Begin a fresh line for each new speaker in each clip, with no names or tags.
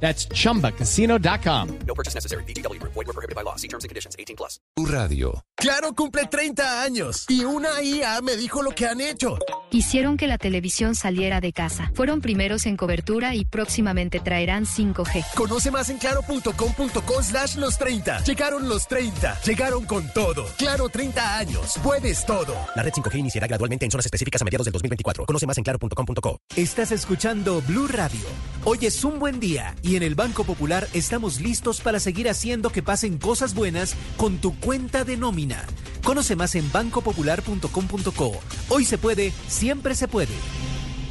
That's chumbacasino.com.
No purchase necessary. BGW. Void were prohibited by law. See terms and conditions. 18 plus.
Tu radio.
Claro cumple 30 años y una IA me dijo lo que han hecho.
Hicieron que la televisión saliera de casa. Fueron primeros en cobertura y próximamente traerán 5G.
Conoce más en claro.com.co slash los 30. Llegaron los 30. Llegaron con todo. Claro 30 años. Puedes todo.
La red 5G iniciará gradualmente en zonas específicas a mediados del 2024. Conoce más en claro.com.co.
Estás escuchando Blue Radio. Hoy es un buen día y en el Banco Popular estamos listos para seguir haciendo que pasen cosas buenas con tu cuenta de nómina. Conoce más en bancopopular.com.co. Hoy se puede, siempre se puede.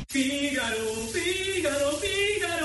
Fígaro, Fígaro, Fígaro.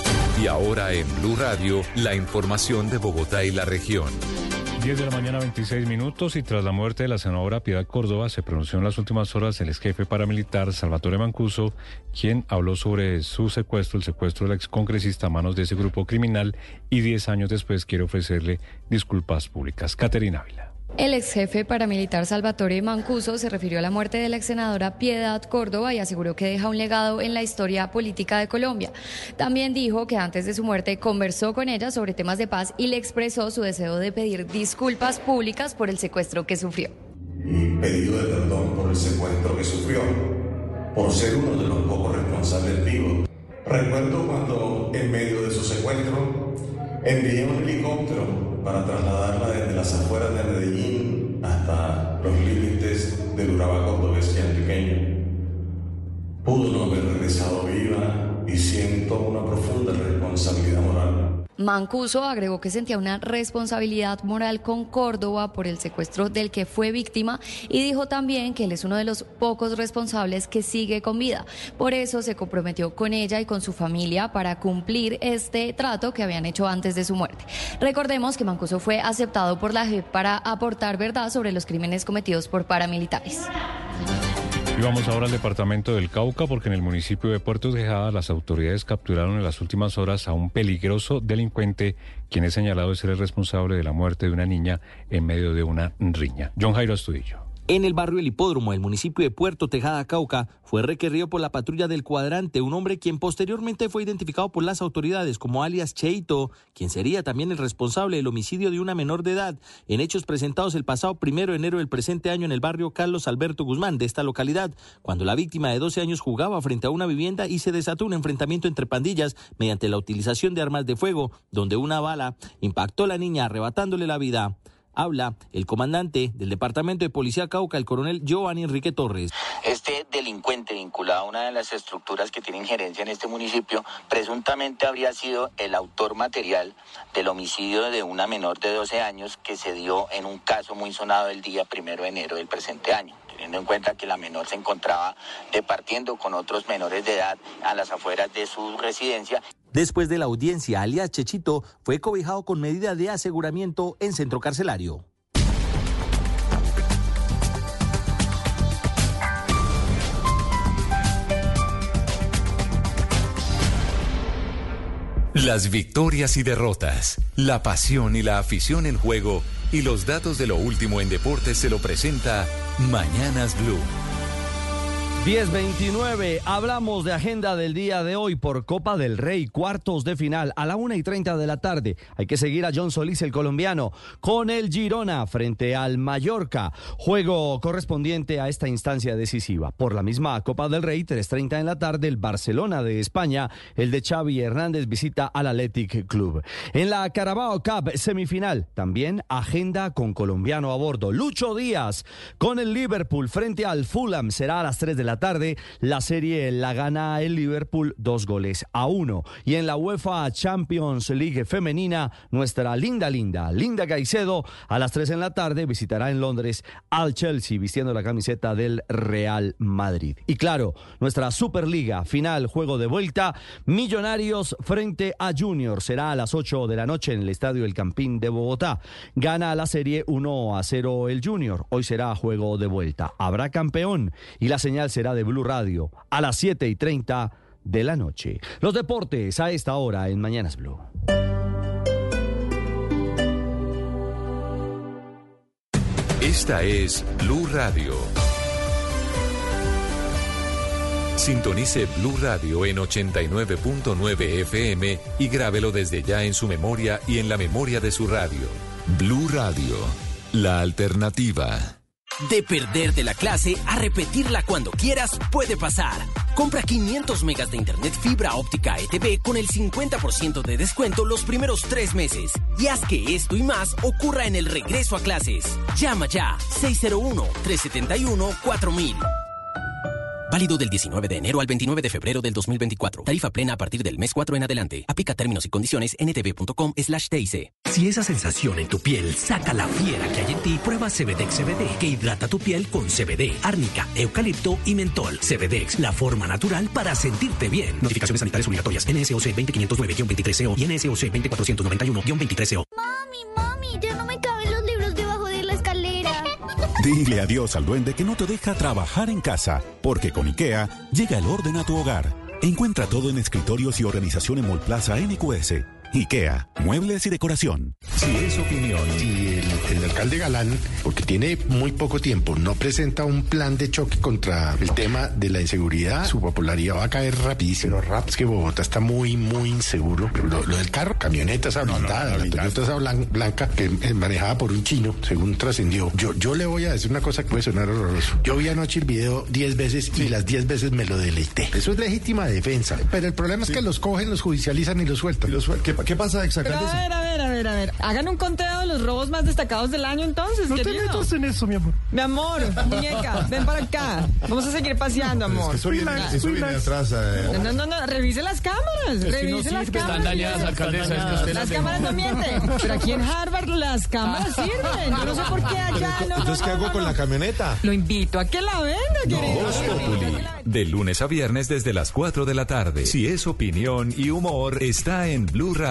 Y ahora en Blue Radio, la información de Bogotá y la región.
10 de la mañana, 26 minutos, y tras la muerte de la senadora Piedad Córdoba, se pronunció en las últimas horas el ex jefe paramilitar Salvatore Mancuso, quien habló sobre su secuestro, el secuestro del excongresista a manos de ese grupo criminal, y 10 años después quiere ofrecerle disculpas públicas. Caterina Ávila.
El ex jefe paramilitar Salvatore Mancuso se refirió a la muerte de la ex senadora Piedad Córdoba y aseguró que deja un legado en la historia política de Colombia. También dijo que antes de su muerte conversó con ella sobre temas de paz y le expresó su deseo de pedir disculpas públicas por el secuestro que sufrió.
Mi pedido de perdón por el secuestro que sufrió, por ser uno de los pocos responsables vivos. Recuerdo cuando en medio de su secuestro envié un helicóptero para trasladarla desde las afueras de Medellín hasta los límites del Urabá cordobés y antioqueño. Pudo no haber regresado viva y siento una profunda responsabilidad moral.
Mancuso agregó que sentía una responsabilidad moral con Córdoba por el secuestro del que fue víctima y dijo también que él es uno de los pocos responsables que sigue con vida. Por eso se comprometió con ella y con su familia para cumplir este trato que habían hecho antes de su muerte. Recordemos que Mancuso fue aceptado por la JEP para aportar verdad sobre los crímenes cometidos por paramilitares.
Y vamos ahora al departamento del Cauca porque en el municipio de Puerto Tejada las autoridades capturaron en las últimas horas a un peligroso delincuente quien es señalado de ser el responsable de la muerte de una niña en medio de una riña. John Jairo Astudillo.
En el barrio El Hipódromo, el municipio de Puerto Tejada, Cauca, fue requerido por la patrulla del cuadrante un hombre quien posteriormente fue identificado por las autoridades como alias Cheito, quien sería también el responsable del homicidio de una menor de edad. En hechos presentados el pasado primero de enero del presente año en el barrio Carlos Alberto Guzmán de esta localidad, cuando la víctima de 12 años jugaba frente a una vivienda y se desató un enfrentamiento entre pandillas mediante la utilización de armas de fuego, donde una bala impactó a la niña arrebatándole la vida habla el comandante del Departamento de Policía Cauca, el coronel Giovanni Enrique Torres.
Este delincuente vinculado a una de las estructuras que tiene injerencia en este municipio presuntamente habría sido el autor material del homicidio de una menor de 12 años que se dio en un caso muy sonado el día primero de enero del presente año teniendo en cuenta que la menor se encontraba departiendo con otros menores de edad a las afueras de su residencia.
Después de la audiencia, alias Chechito fue cobijado con medida de aseguramiento en centro carcelario.
Las victorias y derrotas, la pasión y la afición en juego y los datos de lo último en deportes se lo presenta Mañanas Blue.
1029, hablamos de agenda del día de hoy por Copa del Rey, cuartos de final a la 1 y 30 de la tarde. Hay que seguir a John Solís, el colombiano, con el Girona frente al Mallorca. Juego correspondiente a esta instancia decisiva. Por la misma Copa del Rey, 3.30 en la tarde, el Barcelona de España, el de Xavi Hernández visita al Athletic Club. En la Carabao Cup semifinal, también agenda con colombiano a bordo. Lucho Díaz con el Liverpool frente al Fulham será a las 3 de la tarde. La serie la gana el Liverpool dos goles a uno. Y en la UEFA Champions League femenina, nuestra linda, linda, linda Caicedo, a las 3 en la tarde visitará en Londres al Chelsea vistiendo la camiseta del Real Madrid. Y claro, nuestra Superliga final, juego de vuelta, Millonarios frente a Junior. Será a las 8 de la noche en el Estadio El Campín de Bogotá. Gana la serie 1 a 0 el Junior. Hoy será juego de vuelta. Habrá campeón y la señal será de Blue Radio a las 7 y 30 de la noche. Los deportes a esta hora en Mañanas Blue.
Esta es Blue Radio. Sintonice Blue Radio en 89.9 FM y grábelo desde ya en su memoria y en la memoria de su radio. Blue Radio, la alternativa.
De perder de la clase a repetirla cuando quieras puede pasar. Compra 500 megas de internet fibra óptica ETV con el 50% de descuento los primeros tres meses. Y haz que esto y más ocurra en el regreso a clases. Llama ya 601-371-4000. Válido del 19 de enero al 29 de febrero del 2024. Tarifa plena a partir del mes 4 en adelante. Aplica términos y condiciones ntv.com slash TIC.
Si esa sensación en tu piel saca la fiera que hay en ti, prueba Cebedex CBD, que hidrata tu piel con CBD, árnica, eucalipto y mentol. Cebedex, la forma natural para sentirte bien. Notificaciones sanitarias obligatorias. NSOC 20509-23CO y NSOC 20491-23CO.
Mami, mami,
Dile adiós al duende que no te deja trabajar en casa, porque con IKEA llega el orden a tu hogar. Encuentra todo en escritorios y organización en Molplaza NQS. IKEA, muebles y decoración.
Si es opinión y el, el alcalde Galán, porque tiene muy poco tiempo, no presenta un plan de choque contra el tema de la inseguridad, su popularidad va a caer rapidísimo. Pero rap, es que Bogotá está muy, muy inseguro. Lo, lo del carro, camionetas blindadas, la Toyota esa blan- blanca que es manejada por un chino, según trascendió. Yo, yo le voy a decir una cosa que puede sonar horroroso. Yo vi anoche el video 10 veces y las 10 veces me lo deleité. Eso es legítima defensa. Pero el problema es que los cogen, los judicializan y los sueltan. ¿Qué, qué pasa
Pero a ver, a ver, a ver, a ver. Hagan un conteo de los robos más destacados del año entonces,
No te
querido.
metas en eso, mi amor.
Mi amor, muñeca, ven para acá. Vamos a seguir paseando, amor.
Eso viene, eso viene atrás. eh.
No, no, no, no, revise las cámaras, revise las cámaras.
Están dañadas, alcaldesa, es que usted
Las
las
cámaras no mienten, pero aquí en Harvard las cámaras sirven. Yo no sé por qué allá no.
Entonces, ¿qué hago con la camioneta?
Lo invito a que la venga, querido.
Populi, de lunes a viernes desde las 4 de la tarde. Si es opinión y humor, está en Blue Radio,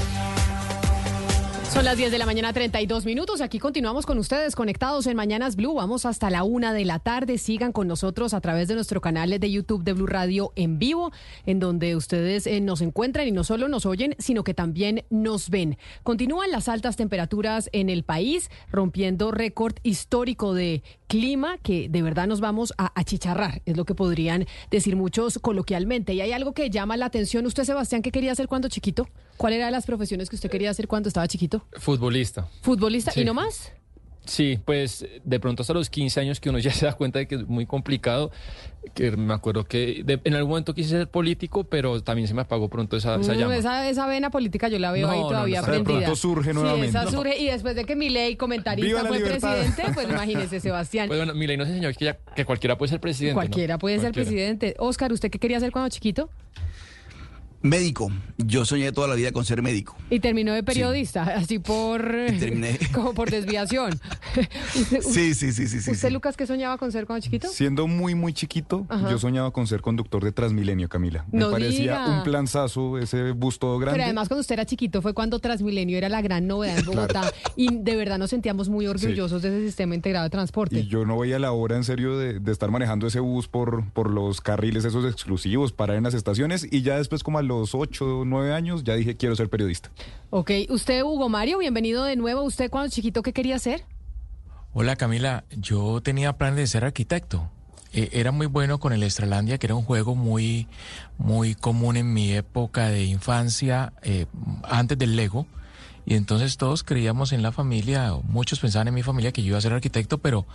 Son las 10 de la mañana, 32 minutos. Aquí continuamos con ustedes conectados en Mañanas Blue. Vamos hasta la una de la tarde. Sigan con nosotros a través de nuestro canal de YouTube de Blue Radio en vivo, en donde ustedes eh, nos encuentran y no solo nos oyen, sino que también nos ven. Continúan las altas temperaturas en el país, rompiendo récord histórico de clima que de verdad nos vamos a achicharrar, es lo que podrían decir muchos coloquialmente. Y hay algo que llama la atención. Usted, Sebastián, ¿qué quería hacer cuando chiquito? ¿Cuál era de las profesiones que usted quería hacer cuando estaba chiquito?
Futbolista.
¿Futbolista
Sí.
y no más?
Sí, pues de pronto hasta los 15 años que uno ya se da cuenta de que es muy complicado, que me acuerdo que de- en algún momento quise ser político, pero también se me apagó pronto esa, esa
Mm,
llama.
esa, esa vena política yo la veo
No,
ahí todavía
no, de
prendida.
pronto surge
Sí,
nuevamente.
esa
No.
surge y después de que Milei, comentarista, fue
libertad.
presidente, pues imagínese, Sebastián.
Pues bueno, Milei nos enseñó que, ya- que cualquiera puede ser presidente. ¿no?
Cualquiera puede ser presidente. Oscar, ¿usted qué quería hacer cuando chiquito?
Médico. Yo soñé toda la vida con ser médico.
Y terminó de periodista, así por
terminé.
como por desviación.
sí, sí, sí, sí, sí.
¿Usted,
sí.
Lucas, qué soñaba con ser cuando chiquito?
Siendo muy, muy chiquito,
Ajá.
yo soñaba con ser conductor de Transmilenio, Camila. Me
No
parecía
diga.
un planzazo ese bus todo grande.
Pero además cuando usted era chiquito fue cuando Transmilenio era la gran novedad en Bogotá y de verdad nos sentíamos muy orgullosos de ese sistema integrado de transporte.
Y yo no veía la hora en serio de, de estar manejando ese bus por, por los carriles esos exclusivos, parar en las estaciones y ya después como a los 8 o 9 años ya dije quiero ser periodista.
Ok, usted Hugo Mario, bienvenido de nuevo. ¿Usted cuando chiquito qué quería hacer?
Hola Camila, yo tenía planes de ser arquitecto. Eh, era muy bueno con el Estralandia, que era un juego muy, muy común en mi época de infancia, eh, antes del Lego. Y entonces todos creíamos en la familia, muchos pensaban en mi familia que yo iba a ser arquitecto, pero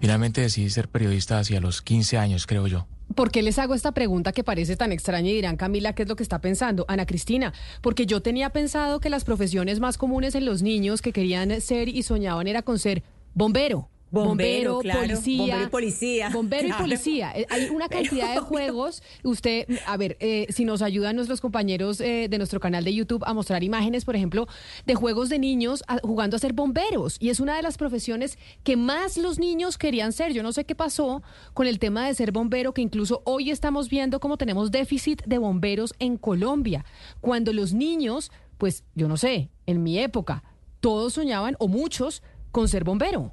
finalmente decidí ser periodista hacia los 15 años, creo yo.
¿Por qué les hago esta pregunta que parece tan extraña y dirán, Camila, qué es lo que está pensando? Ana Cristina, porque yo tenía pensado que las profesiones más comunes en los niños que querían ser y soñaban era con ser bombero.
Bombero, claro.
policía.
Bombero y policía.
Bombero
Claro.
y policía. Eh, Hay una cantidad de juegos. Usted, a ver, eh, si nos ayudan nuestros compañeros eh, de nuestro canal de YouTube a mostrar imágenes, por ejemplo, de juegos de niños a- jugando a ser bomberos. Y es una de las profesiones que más los niños querían ser. Yo no sé qué pasó con el tema de ser bombero, que incluso hoy estamos viendo cómo tenemos déficit de bomberos en Colombia. Cuando los niños, pues yo no sé, en mi época, todos soñaban, o muchos, con ser bombero.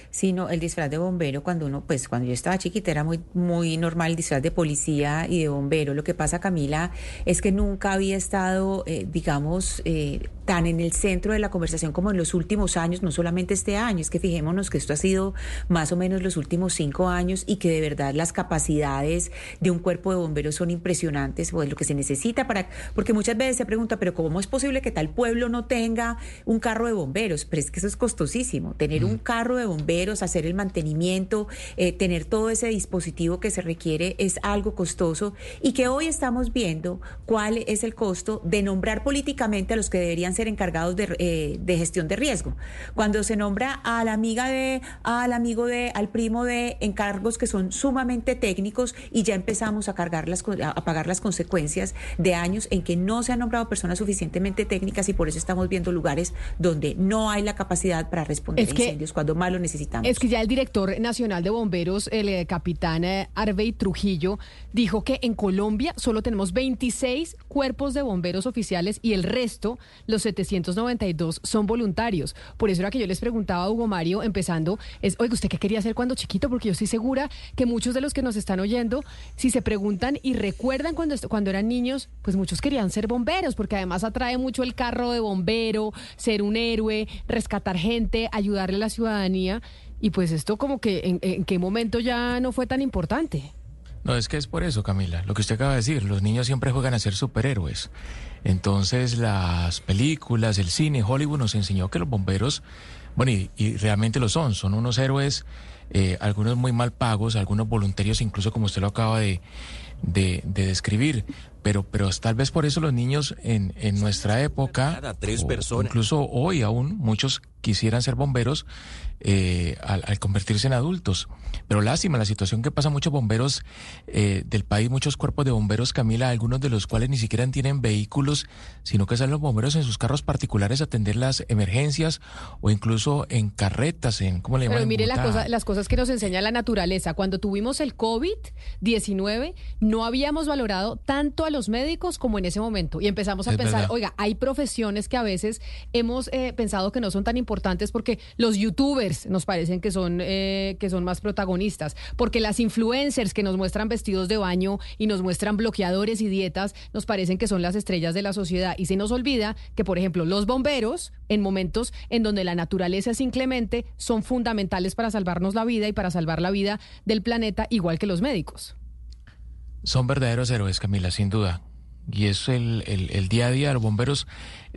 Sí, no, el disfraz de bombero cuando uno, pues cuando yo estaba chiquita era muy, muy normal el disfraz de policía y de bombero. Lo que pasa, Camila, es que nunca había estado, eh, digamos, eh, tan en el centro de la conversación como en los últimos años, no solamente este año, es que fijémonos que esto ha sido más o menos los últimos cinco años y que de verdad las capacidades de un cuerpo de bomberos son impresionantes, pues lo que se necesita para, porque muchas veces se pregunta, pero ¿cómo es posible que tal pueblo no tenga un carro de bomberos? Pero es que eso es costosísimo, tener un carro de bomberos, hacer el mantenimiento, eh, tener todo ese dispositivo que se requiere es algo costoso y que hoy estamos viendo cuál es el costo de nombrar políticamente a los que deberían ser encargados de, eh, de gestión de riesgo. Cuando se nombra a la amiga de, al amigo de, al primo de encargos que son sumamente técnicos y ya empezamos a cargar las, a pagar las consecuencias de años en que no se han nombrado personas suficientemente técnicas y por eso estamos viendo lugares donde no hay la capacidad para responder
Es
a
que-
incendios cuando más lo necesitamos.
Es que ya el director nacional de bomberos, el eh, capitán eh, Arvey Trujillo, dijo que en Colombia solo tenemos 26 cuerpos de bomberos oficiales y el resto, los 792, son voluntarios. Por eso era que yo les preguntaba a Hugo Mario, empezando, es, oiga, ¿usted qué quería hacer cuando chiquito? Porque yo estoy segura que muchos de los que nos están oyendo, si se preguntan y recuerdan cuando, cuando eran niños, pues muchos querían ser bomberos, porque además atrae mucho el carro de bombero, ser un héroe, rescatar gente, ayudarle a la ciudadanía. Y pues esto como que en, en qué momento ya no fue tan importante.
No, es que es por eso, Camila, lo que usted acaba de decir, los niños siempre juegan a ser superhéroes. Entonces las películas, el cine, Hollywood nos enseñó que los bomberos, bueno, y, y realmente lo son, son unos héroes, eh, algunos muy mal pagos, algunos voluntarios, incluso como usted lo acaba de, de, de describir. Pero, pero tal vez por eso los niños en, en nuestra época,
tres personas.
incluso hoy aún, muchos quisieran ser bomberos eh, al, al convertirse en adultos. Pero lástima la situación que pasa muchos bomberos eh, del país, muchos cuerpos de bomberos, Camila, algunos de los cuales ni siquiera tienen vehículos, sino que salen los bomberos en sus carros particulares a atender las emergencias o incluso en carretas, en, ¿cómo le llaman?
Pero mire la cosa, las cosas que nos enseña la naturaleza. Cuando tuvimos el COVID-19, no habíamos valorado tanto a los médicos como en ese momento. Y empezamos a
Es
pensar,
verdad.
oiga, hay profesiones que a veces hemos eh, pensado que no son tan importantes porque los youtubers nos parecen que son, eh, que son más protagonistas, porque las influencers que nos muestran vestidos de baño y nos muestran bloqueadores y dietas, nos parecen que son las estrellas de la sociedad. Y se nos olvida que, por ejemplo, los bomberos, en momentos en donde la naturaleza es inclemente, son fundamentales para salvarnos la vida y para salvar la vida del planeta, igual que los médicos.
Son verdaderos héroes, Camila, sin duda. Y es el, el- el día a día de los bomberos,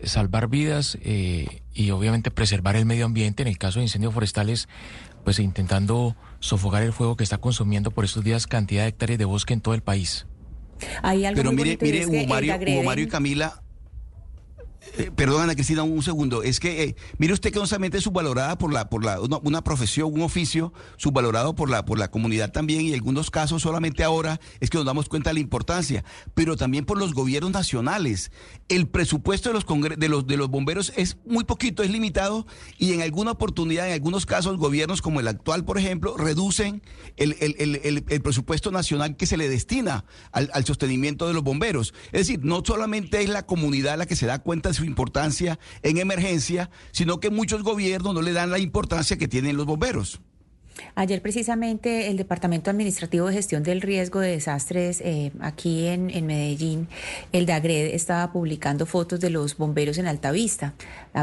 salvar vidas eh, y obviamente preservar el medio ambiente. En el caso de incendios forestales, pues intentando sofocar el fuego que está consumiendo por estos días cantidad de hectáreas de bosque en todo el país.
Hay algo
Pero mire, mire, Hugo Mario, Hugo Mario y Camila, Eh, perdón, Ana Cristina, un segundo. Es que, eh, mire usted que no solamente es subvalorada por la, por la, una, profesión, un oficio, subvalorado por la, por la comunidad también, y en algunos casos solamente ahora es que nos damos cuenta de la importancia, pero también por los gobiernos nacionales. El presupuesto de los, de los, de los bomberos es muy poquito, es limitado, y en alguna oportunidad, en algunos casos, gobiernos como el actual, por ejemplo, reducen el, el, el, el presupuesto nacional que se le destina al, al sostenimiento de los bomberos. Es decir, no solamente es la comunidad la que se da cuenta de importancia en emergencia, sino que muchos gobiernos no le dan la importancia que tienen los bomberos.
Ayer precisamente el Departamento Administrativo de Gestión del Riesgo de Desastres eh, aquí en, Medellín, el DAGRED, estaba publicando fotos de los bomberos en Altavista,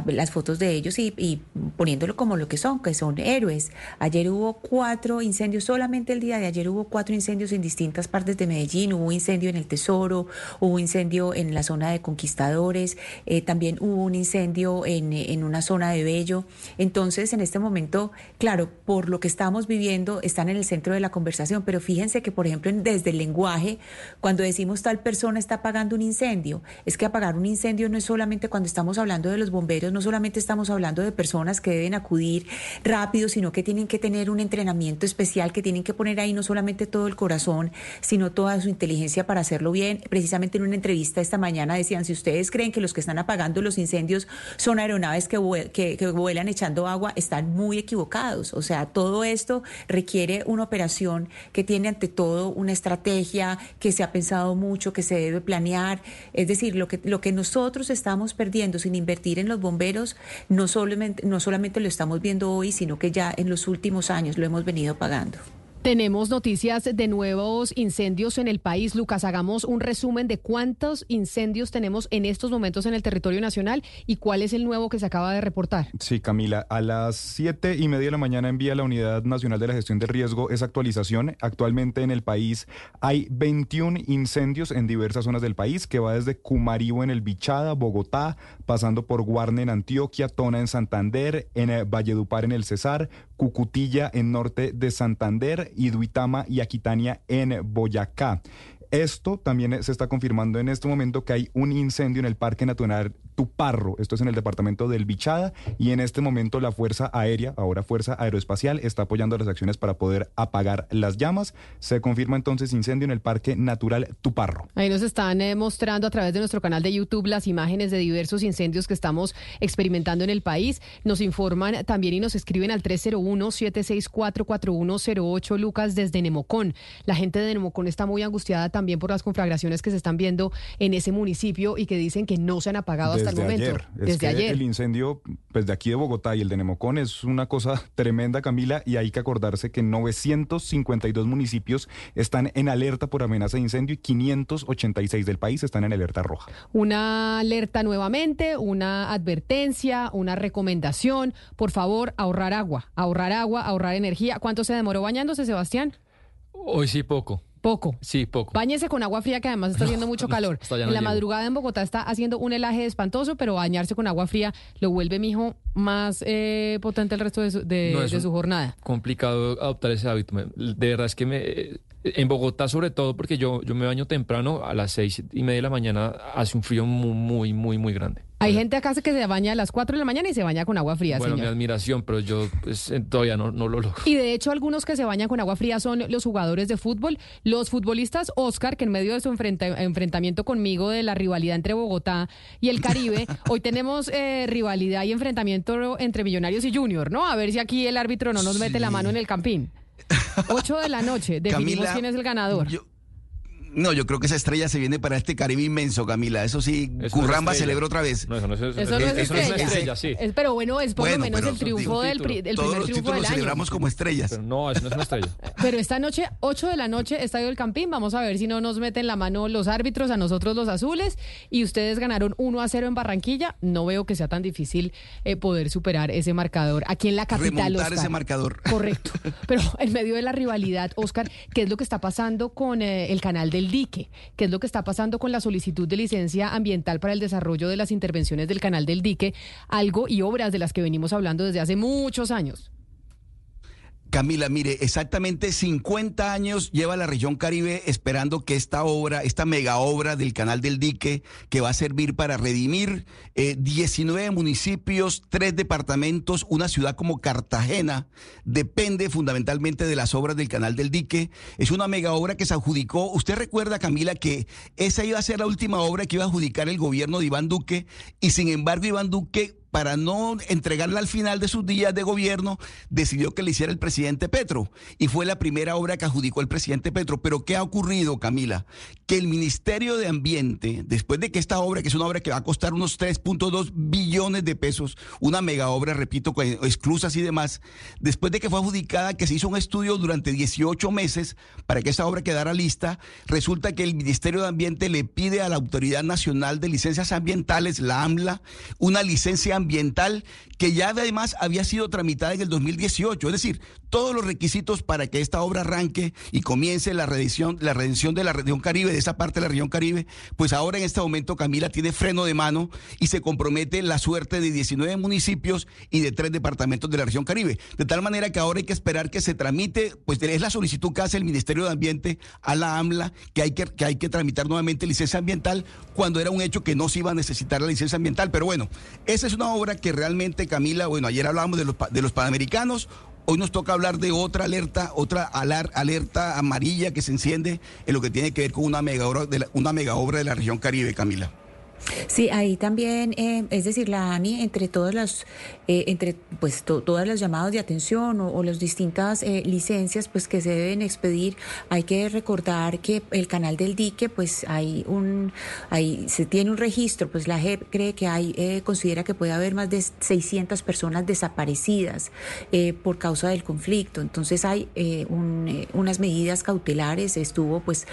las fotos de ellos y, poniéndolo como lo que son, que son héroes. Ayer hubo cuatro incendios, solamente el día de ayer hubo cuatro incendios en distintas partes de Medellín, hubo incendio en el Tesoro, hubo incendio en la zona de Conquistadores, eh, también hubo un incendio en, en una zona de Bello. Entonces, en este momento, claro, por lo que está estamos viviendo están en el centro de la conversación, pero fíjense que, por ejemplo, desde el lenguaje, cuando decimos tal persona está apagando un incendio, es que apagar un incendio no es solamente cuando estamos hablando de los bomberos, no solamente estamos hablando de personas que deben acudir rápido, sino que tienen que tener un entrenamiento especial, que tienen que poner ahí no solamente todo el corazón, sino toda su inteligencia para hacerlo bien. Precisamente en una entrevista esta mañana decían, si ustedes creen que los que están apagando los incendios son aeronaves que, vuelan echando agua, están muy equivocados. O sea, todo esto requiere una operación que tiene ante todo una estrategia, que se ha pensado mucho, que se debe planear. Es decir, lo que, lo que nosotros estamos perdiendo sin invertir en los bomberos, no solamente, no solamente lo estamos viendo hoy, sino que ya en los últimos años lo hemos venido pagando.
Tenemos noticias de nuevos incendios en el país. Lucas, hagamos un resumen de cuántos incendios tenemos en estos momentos en el territorio nacional y cuál es el nuevo que se acaba de reportar.
Sí, Camila, a las siete y media de la mañana envía la Unidad Nacional de la Gestión de Riesgo esa actualización. Actualmente en el país hay 21 incendios en diversas zonas del país, que va desde Cumaribo en el Bichada, Bogotá, pasando por Guarne en Antioquia, Tona en Santander, en eh, Valledupar en el Cesar, Cucutilla en norte de Santander y Duitama y Aquitania en Boyacá. Esto también se está confirmando en este momento que hay un incendio en el Parque Natural Tuparro, esto es en el departamento del Bichada, y en este momento la Fuerza Aérea, ahora Fuerza Aeroespacial, está apoyando las acciones para poder apagar las llamas. Se confirma entonces incendio en el Parque Natural Tuparro.
Ahí nos están eh, mostrando a través de nuestro canal de YouTube las imágenes de diversos incendios que estamos experimentando en el país. Nos informan también y nos escriben al 301-764-4108 Lucas desde Nemocón. La gente de Nemocón está muy angustiada también también por las conflagraciones que se están viendo en ese municipio y que dicen que no se han apagado hasta el momento.
Ayer. Desde ayer. El incendio pues, de aquí de Bogotá y el de Nemocón es una cosa tremenda, Camila, y hay que acordarse que 952 municipios están en alerta por amenaza de incendio y 586 del país están en alerta roja.
Una alerta nuevamente, una advertencia, una recomendación. Por favor, ahorrar agua, ahorrar agua, ahorrar energía. ¿Cuánto se demoró bañándose, Sebastián?
Hoy sí poco.
Poco.
Sí, poco.
Báñese con agua fría que además está haciendo mucho calor. en la madrugada en Bogotá está haciendo un helaje espantoso, pero bañarse con agua fría lo vuelve, mijo, más eh, potente el resto de su, de, su jornada.
Complicado adoptar ese hábito. De verdad es que me... En Bogotá sobre todo porque yo, yo me baño temprano, a las seis y media de la mañana hace un frío muy, muy, muy, muy grande.
Hay gente acá que se baña a las 4 de la mañana y se baña con agua fría.
Bueno, mi admiración, pero yo pues, eh, todavía no, no, lo logro.
Y de hecho, algunos que se bañan con agua fría son los jugadores de fútbol. Los futbolistas, Oscar, que en medio de su enfrentamiento conmigo de la rivalidad entre Bogotá y el Caribe, hoy tenemos eh, rivalidad y enfrentamiento entre Millonarios y Junior, ¿no? A ver si aquí el árbitro no nos mete la mano en el campín. 8 de la noche, definimos quién es el ganador.
No, yo creo que esa estrella se viene para este Caribe inmenso, Camila. Eso sí, Curramba celebra otra vez.
No, eso no es, eso
eso
no
es,
es una
estrella, sí. pero bueno, es por lo menos el triunfo del,
Todos
primer
los
triunfo del año.
celebramos como estrellas.
Pero no, eso no es una estrella.
Pero esta noche, 8 de la noche, Estadio del Campín. Vamos a ver si no nos meten la mano los árbitros, a nosotros los azules. Y ustedes ganaron 1 a 0 en Barranquilla. No veo que sea tan difícil eh, poder superar ese marcador aquí en la capital.
Remontar
Oscar.
ese marcador.
Correcto. Pero en medio de la rivalidad, Oscar, ¿qué es lo que está pasando con eh, el canal del dique? ¿Qué es lo que está pasando con la solicitud de licencia ambiental para el desarrollo de las intervenciones del canal del dique? Algo y obras de las que venimos hablando desde hace muchos años.
Camila, mire, exactamente 50 años lleva la región Caribe esperando que esta obra, esta mega obra del Canal del Dique, que va a servir para redimir eh, 19 municipios, tres departamentos, una ciudad como Cartagena, depende fundamentalmente de las obras del Canal del Dique. Es una mega obra que se adjudicó. Usted recuerda, Camila, que esa iba a ser la última obra que iba a adjudicar el gobierno de Iván Duque y sin embargo Iván Duque para no entregarla al final de sus días de gobierno, decidió que le hiciera el presidente Petro. Y fue la primera obra que adjudicó el presidente Petro. Pero ¿qué ha ocurrido, Camila? Que el Ministerio de Ambiente, después de que esta obra, que es una obra que va a costar unos 3.2 billones de pesos, una mega obra, repito, con exclusas y demás, después de que fue adjudicada, que se hizo un estudio durante 18 meses para que esta obra quedara lista, resulta que el Ministerio de Ambiente le pide a la Autoridad Nacional de Licencias Ambientales, la AMLA, una licencia ambiental que ya además había sido tramitada en el 2018. Es decir, todos los requisitos para que esta obra arranque y comience la redención, la redención de la región Caribe, de esa parte de la región Caribe, pues ahora en este momento Camila tiene freno de mano y se compromete la suerte de 19 municipios y de tres departamentos de la región Caribe. De tal manera que ahora hay que esperar que se tramite, pues es la solicitud que hace el Ministerio de Ambiente a la AMLA, que hay que, que hay que tramitar nuevamente licencia ambiental cuando era un hecho que no se iba a necesitar la licencia ambiental. Pero bueno, esa es una obra que realmente, Camila, bueno, ayer hablábamos de los, de los panamericanos, Hoy nos toca hablar de otra alerta, otra alerta amarilla que se enciende en lo que tiene que ver con una mega obra de la, una mega obra de la región Caribe, Camila.
Sí, ahí también, eh, es decir, la ANI, entre todas las, eh, entre pues todas las llamadas de atención o, las distintas eh, licencias pues que se deben expedir, hay que recordar que el canal del dique, pues hay un, hay, se tiene un registro, pues la JEP cree que hay, considera que puede haber más de 600 personas desaparecidas por causa del conflicto. Entonces hay unas medidas cautelares, estuvo pues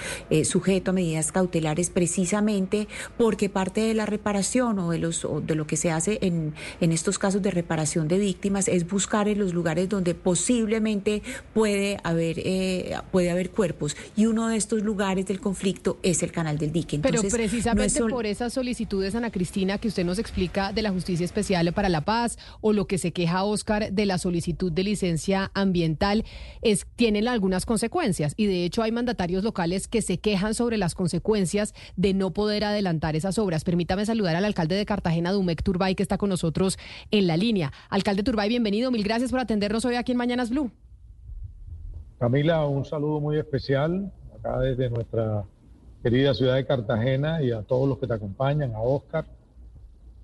sujeto a medidas cautelares precisamente porque parte de la reparación o de, los, de lo que se hace en, en estos casos de reparación de víctimas es buscar en los lugares donde posiblemente puede haber, eh, puede haber cuerpos. Y uno de estos lugares del conflicto es el canal del dique.
Pero precisamente por esas solicitudes, Ana Cristina, que usted nos explica de la Justicia Especial para la Paz o lo que se queja Oscar de la solicitud de licencia ambiental, es, tienen algunas consecuencias. Y de hecho hay mandatarios locales que se quejan sobre las consecuencias de no poder adelantar esas obras. Permítame saludar al alcalde de Cartagena, Dumec Turbay, que está con nosotros en la línea. Alcalde Turbay, bienvenido. Mil gracias por atendernos hoy aquí en Mañanas Blue.
Camila, un saludo muy especial acá desde nuestra querida ciudad de Cartagena y a todos los que te acompañan, a Oscar,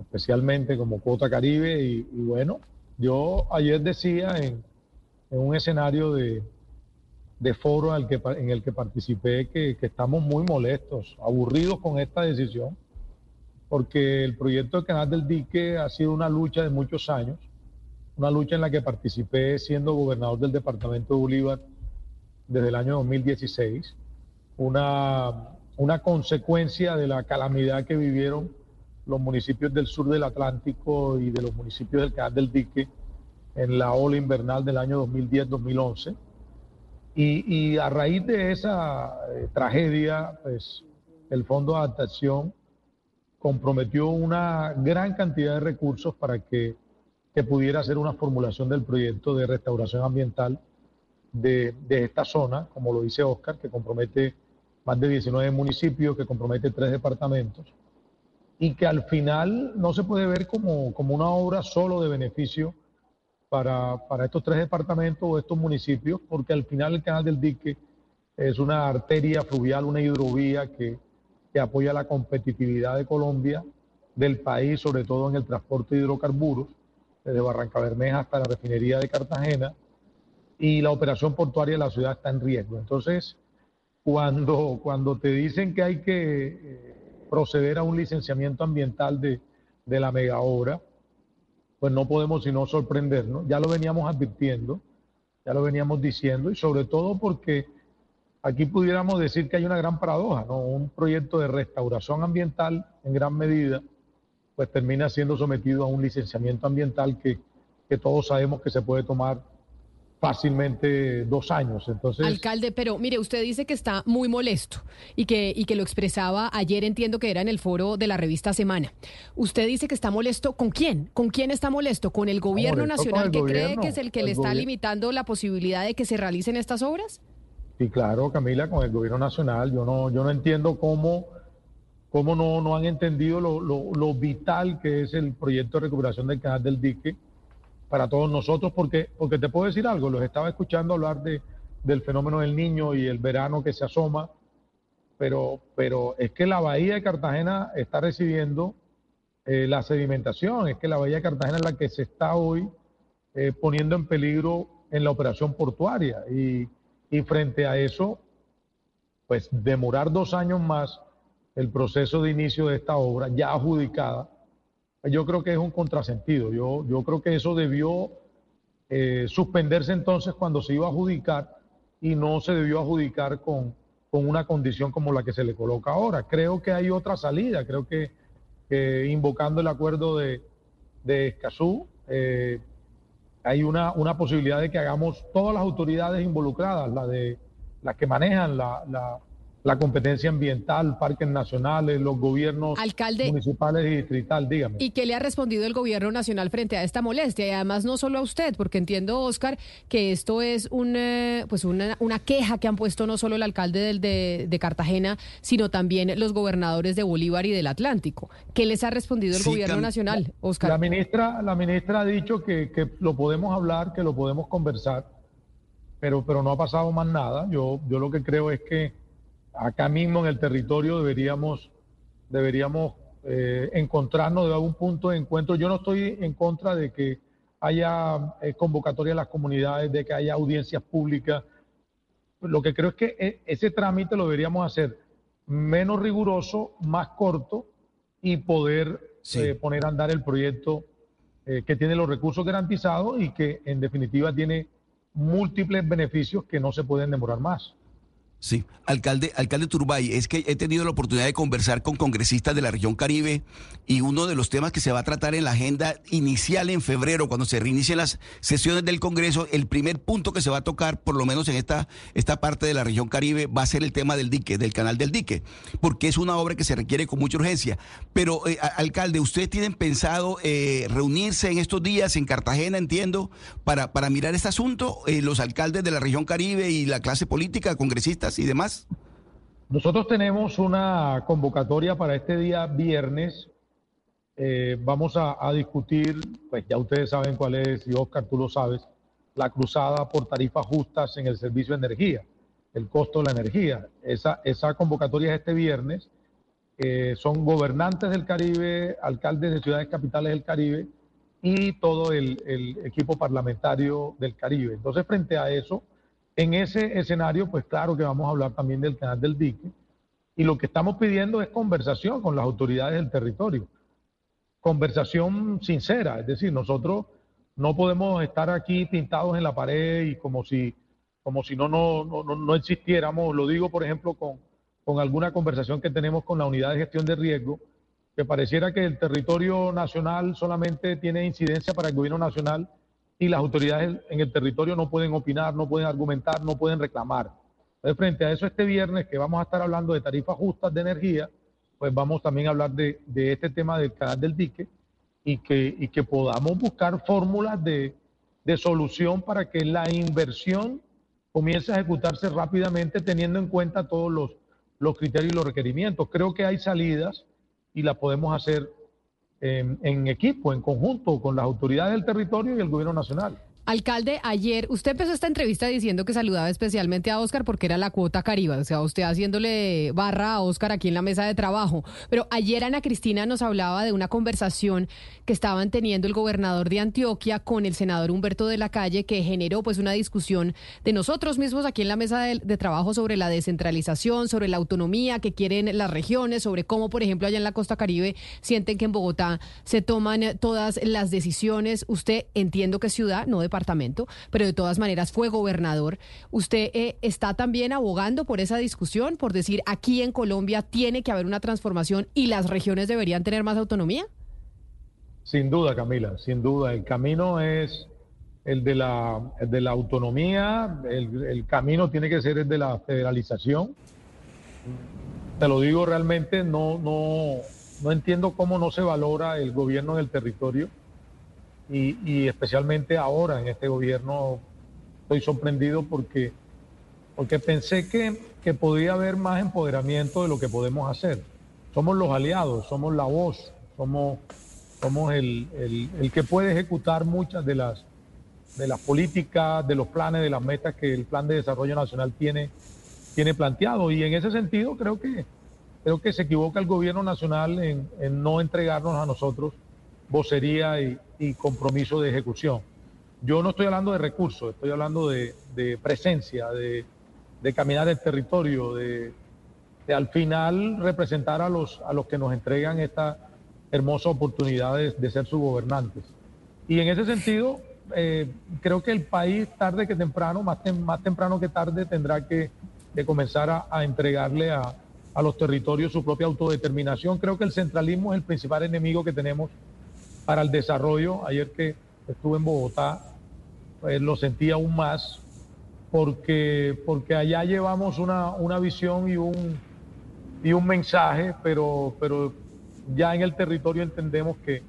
especialmente como Cuota Caribe. Y, bueno, yo ayer decía en, un escenario de, foro en el que, participé que, que, estamos muy molestos, aburridos con esta decisión porque el proyecto del Canal del Dique ha sido una lucha de muchos años, una lucha en la que participé siendo gobernador del departamento de Bolívar desde el año 2016, una, una consecuencia de la calamidad que vivieron los municipios del sur del Atlántico y de los municipios del Canal del Dique en la ola invernal del año 2010-2011. Y, y, a raíz de esa eh, tragedia, pues el Fondo de Adaptación comprometió una gran cantidad de recursos para que, pudiera hacer una formulación del proyecto de restauración ambiental de, esta zona, como lo dice Oscar, que compromete más de 19 municipios, que compromete tres departamentos, y que al final no se puede ver como, una obra solo de beneficio para, para, estos tres departamentos o estos municipios, porque al final el canal del dique es una arteria fluvial, una hidrovía que, que apoya la competitividad de Colombia, del país, sobre todo en el transporte de hidrocarburos, desde Barranca Bermeja hasta la refinería de Cartagena, y la operación portuaria de la ciudad está en riesgo. Entonces, cuando, cuando te dicen que hay que eh, proceder a un licenciamiento ambiental de, de la mega obra, pues no podemos sino sorprendernos. Ya lo veníamos advirtiendo, ya lo veníamos diciendo, y sobre todo porque Aquí pudiéramos decir que hay una gran paradoja, ¿no? Un proyecto de restauración ambiental en gran medida, pues termina siendo sometido a un licenciamiento ambiental que, todos sabemos que se puede tomar fácilmente dos años. Entonces,
Alcalde, pero mire, usted dice que está muy molesto y que, y que lo expresaba ayer, entiendo que era en el foro de la revista Semana. Usted dice que está molesto, ¿con quién? ¿Con quién está molesto? ¿Con el gobierno
molesto
nacional
el
que cree que es el que
el
le está limitando la posibilidad de que se realicen estas obras?
Y claro, Camila, con el gobierno nacional, yo no, yo no entiendo cómo, cómo no, no han entendido lo, lo- lo vital que es el proyecto de recuperación del canal del dique para todos nosotros, porque, porque te puedo decir algo, los estaba escuchando hablar de, del fenómeno del niño y el verano que se asoma, pero, pero es que la bahía de Cartagena está recibiendo eh, la sedimentación, es que la bahía de Cartagena es la que se está hoy eh, poniendo en peligro en la operación portuaria. Y, y frente a eso, pues demorar dos años más el proceso de inicio de esta obra ya adjudicada, yo creo que es un contrasentido. Yo, yo creo que eso debió eh, suspenderse entonces cuando se iba a adjudicar y no se debió adjudicar con, con una condición como la que se le coloca ahora. Creo que hay otra salida, creo que, invocando el acuerdo de, de Escazú, eh, hay una, una posibilidad de que hagamos todas las autoridades involucradas, la de las que manejan la, la- la competencia ambiental, parques nacionales, los gobiernos
Alcalde.
municipales y distrital, dígame.
¿Y qué le ha respondido el gobierno nacional frente a esta molestia? Y además no solo a usted, porque entiendo, Oscar, que esto es un, eh, pues una, una queja que han puesto no solo el alcalde del, de, de Cartagena, sino también los gobernadores de Bolívar y del Atlántico. ¿Qué les ha respondido el
Sí,
gobierno nacional, Oscar?
La ministra, la ministra ha dicho que, que lo podemos hablar, que lo podemos conversar, pero, pero no ha pasado más nada. Yo, yo lo que creo es que acá mismo en el territorio deberíamos, deberíamos eh, encontrarnos de algún punto de encuentro. Yo no estoy en contra de que haya eh, convocatoria a las comunidades, de que haya audiencias públicas. Lo que creo es que e- ese trámite lo deberíamos hacer menos riguroso, más corto y poder eh, poner a andar el proyecto eh, que tiene los recursos garantizados y que en definitiva tiene múltiples beneficios que no se pueden demorar más.
Sí, alcalde, alcalde Turbay, es que he tenido la oportunidad de conversar con congresistas de la región Caribe y uno de los temas que se va a tratar en la agenda inicial en febrero, cuando se reinicien las sesiones del Congreso, el primer punto que se va a tocar, por lo menos en esta, esta parte de la región Caribe, va a ser el tema del dique, del canal del dique, porque es una obra que se requiere con mucha urgencia. Pero, eh, alcalde, ¿ustedes tienen pensado eh, reunirse en estos días en Cartagena, entiendo, para, para mirar este asunto, eh, los alcaldes de la región Caribe y la clase política, congresistas y demás?
Nosotros tenemos una convocatoria para este día viernes. Eh, vamos a, discutir, pues ya ustedes saben cuál es, y Oscar, tú lo sabes, la cruzada por tarifas justas en el servicio de energía, el costo de la energía. Esa, esa convocatoria es este viernes. Eh, son gobernantes del Caribe, alcaldes de ciudades capitales del Caribe y todo el, el equipo parlamentario del Caribe. Entonces, frente a eso, en ese escenario, pues claro que vamos a hablar también del canal del dique y lo que estamos pidiendo es conversación con las autoridades del territorio. Conversación sincera, es decir, nosotros no podemos estar aquí pintados en la pared y como si, como si no, no, no, no- existiéramos. Lo digo, por ejemplo, con, con alguna conversación que tenemos con la unidad de gestión de riesgo, que pareciera que el territorio nacional solamente tiene incidencia para el gobierno nacional y las autoridades en el territorio no pueden opinar, no pueden argumentar, no pueden reclamar. Entonces, frente a eso, este viernes que vamos a estar hablando de tarifas justas de energía, pues vamos también a hablar de, de este tema del canal del dique y que, y que podamos buscar fórmulas de, de solución para que la inversión comience a ejecutarse rápidamente teniendo en cuenta todos los, los criterios y los requerimientos. Creo que hay salidas y las podemos hacer en, en equipo, en conjunto con las autoridades del territorio y el gobierno nacional.
Alcalde, ayer usted empezó esta entrevista diciendo que saludaba especialmente a Oscar porque era la cuota Caribe, o sea, usted haciéndole barra a Oscar aquí en la mesa de trabajo. Pero ayer Ana Cristina nos hablaba de una conversación que estaban teniendo el gobernador de Antioquia con el senador Humberto de la Calle que generó pues una discusión de nosotros mismos aquí en la mesa de, de trabajo sobre la descentralización, sobre la autonomía que quieren las regiones, sobre cómo, por ejemplo, allá en la costa Caribe sienten que en Bogotá se toman todas las decisiones. Usted entiendo que ciudad, no departamento, pero de todas maneras fue gobernador. ¿Usted eh, está también abogando por esa discusión, por decir aquí en Colombia tiene que haber una transformación y las regiones deberían tener más autonomía?
Sin duda, Camila, sin duda. El camino es el de la, el de la autonomía, el, el camino tiene que ser el de la federalización. Te lo digo realmente, no, no, no entiendo cómo no se valora el gobierno del territorio y, y especialmente ahora en este gobierno estoy sorprendido porque, porque pensé que, que podía haber más empoderamiento de lo que podemos hacer. Somos los aliados, somos la voz, somos, somos el, el, el que puede ejecutar muchas de las, de las políticas, de los planes, de las metas que el Plan de Desarrollo Nacional tiene, tiene planteado. Y en ese sentido creo que, creo que se equivoca el gobierno nacional en, en no entregarnos a nosotros vocería y, y, compromiso de ejecución. Yo no estoy hablando de recursos, estoy hablando de, presencia, de, caminar el territorio, de, al final representar a los, a los que nos entregan esta hermosa oportunidad de, ser sus gobernantes. Y en ese sentido, eh, creo que el país tarde que temprano, más, más temprano que tarde, tendrá que de comenzar a, a entregarle a, a, los territorios su propia autodeterminación. Creo que el centralismo es el principal enemigo que tenemos para el desarrollo. Ayer que estuve en Bogotá, pues lo sentí aún más, porque, porque allá llevamos una, una visión y un, y un mensaje, pero, pero ya en el territorio entendemos que,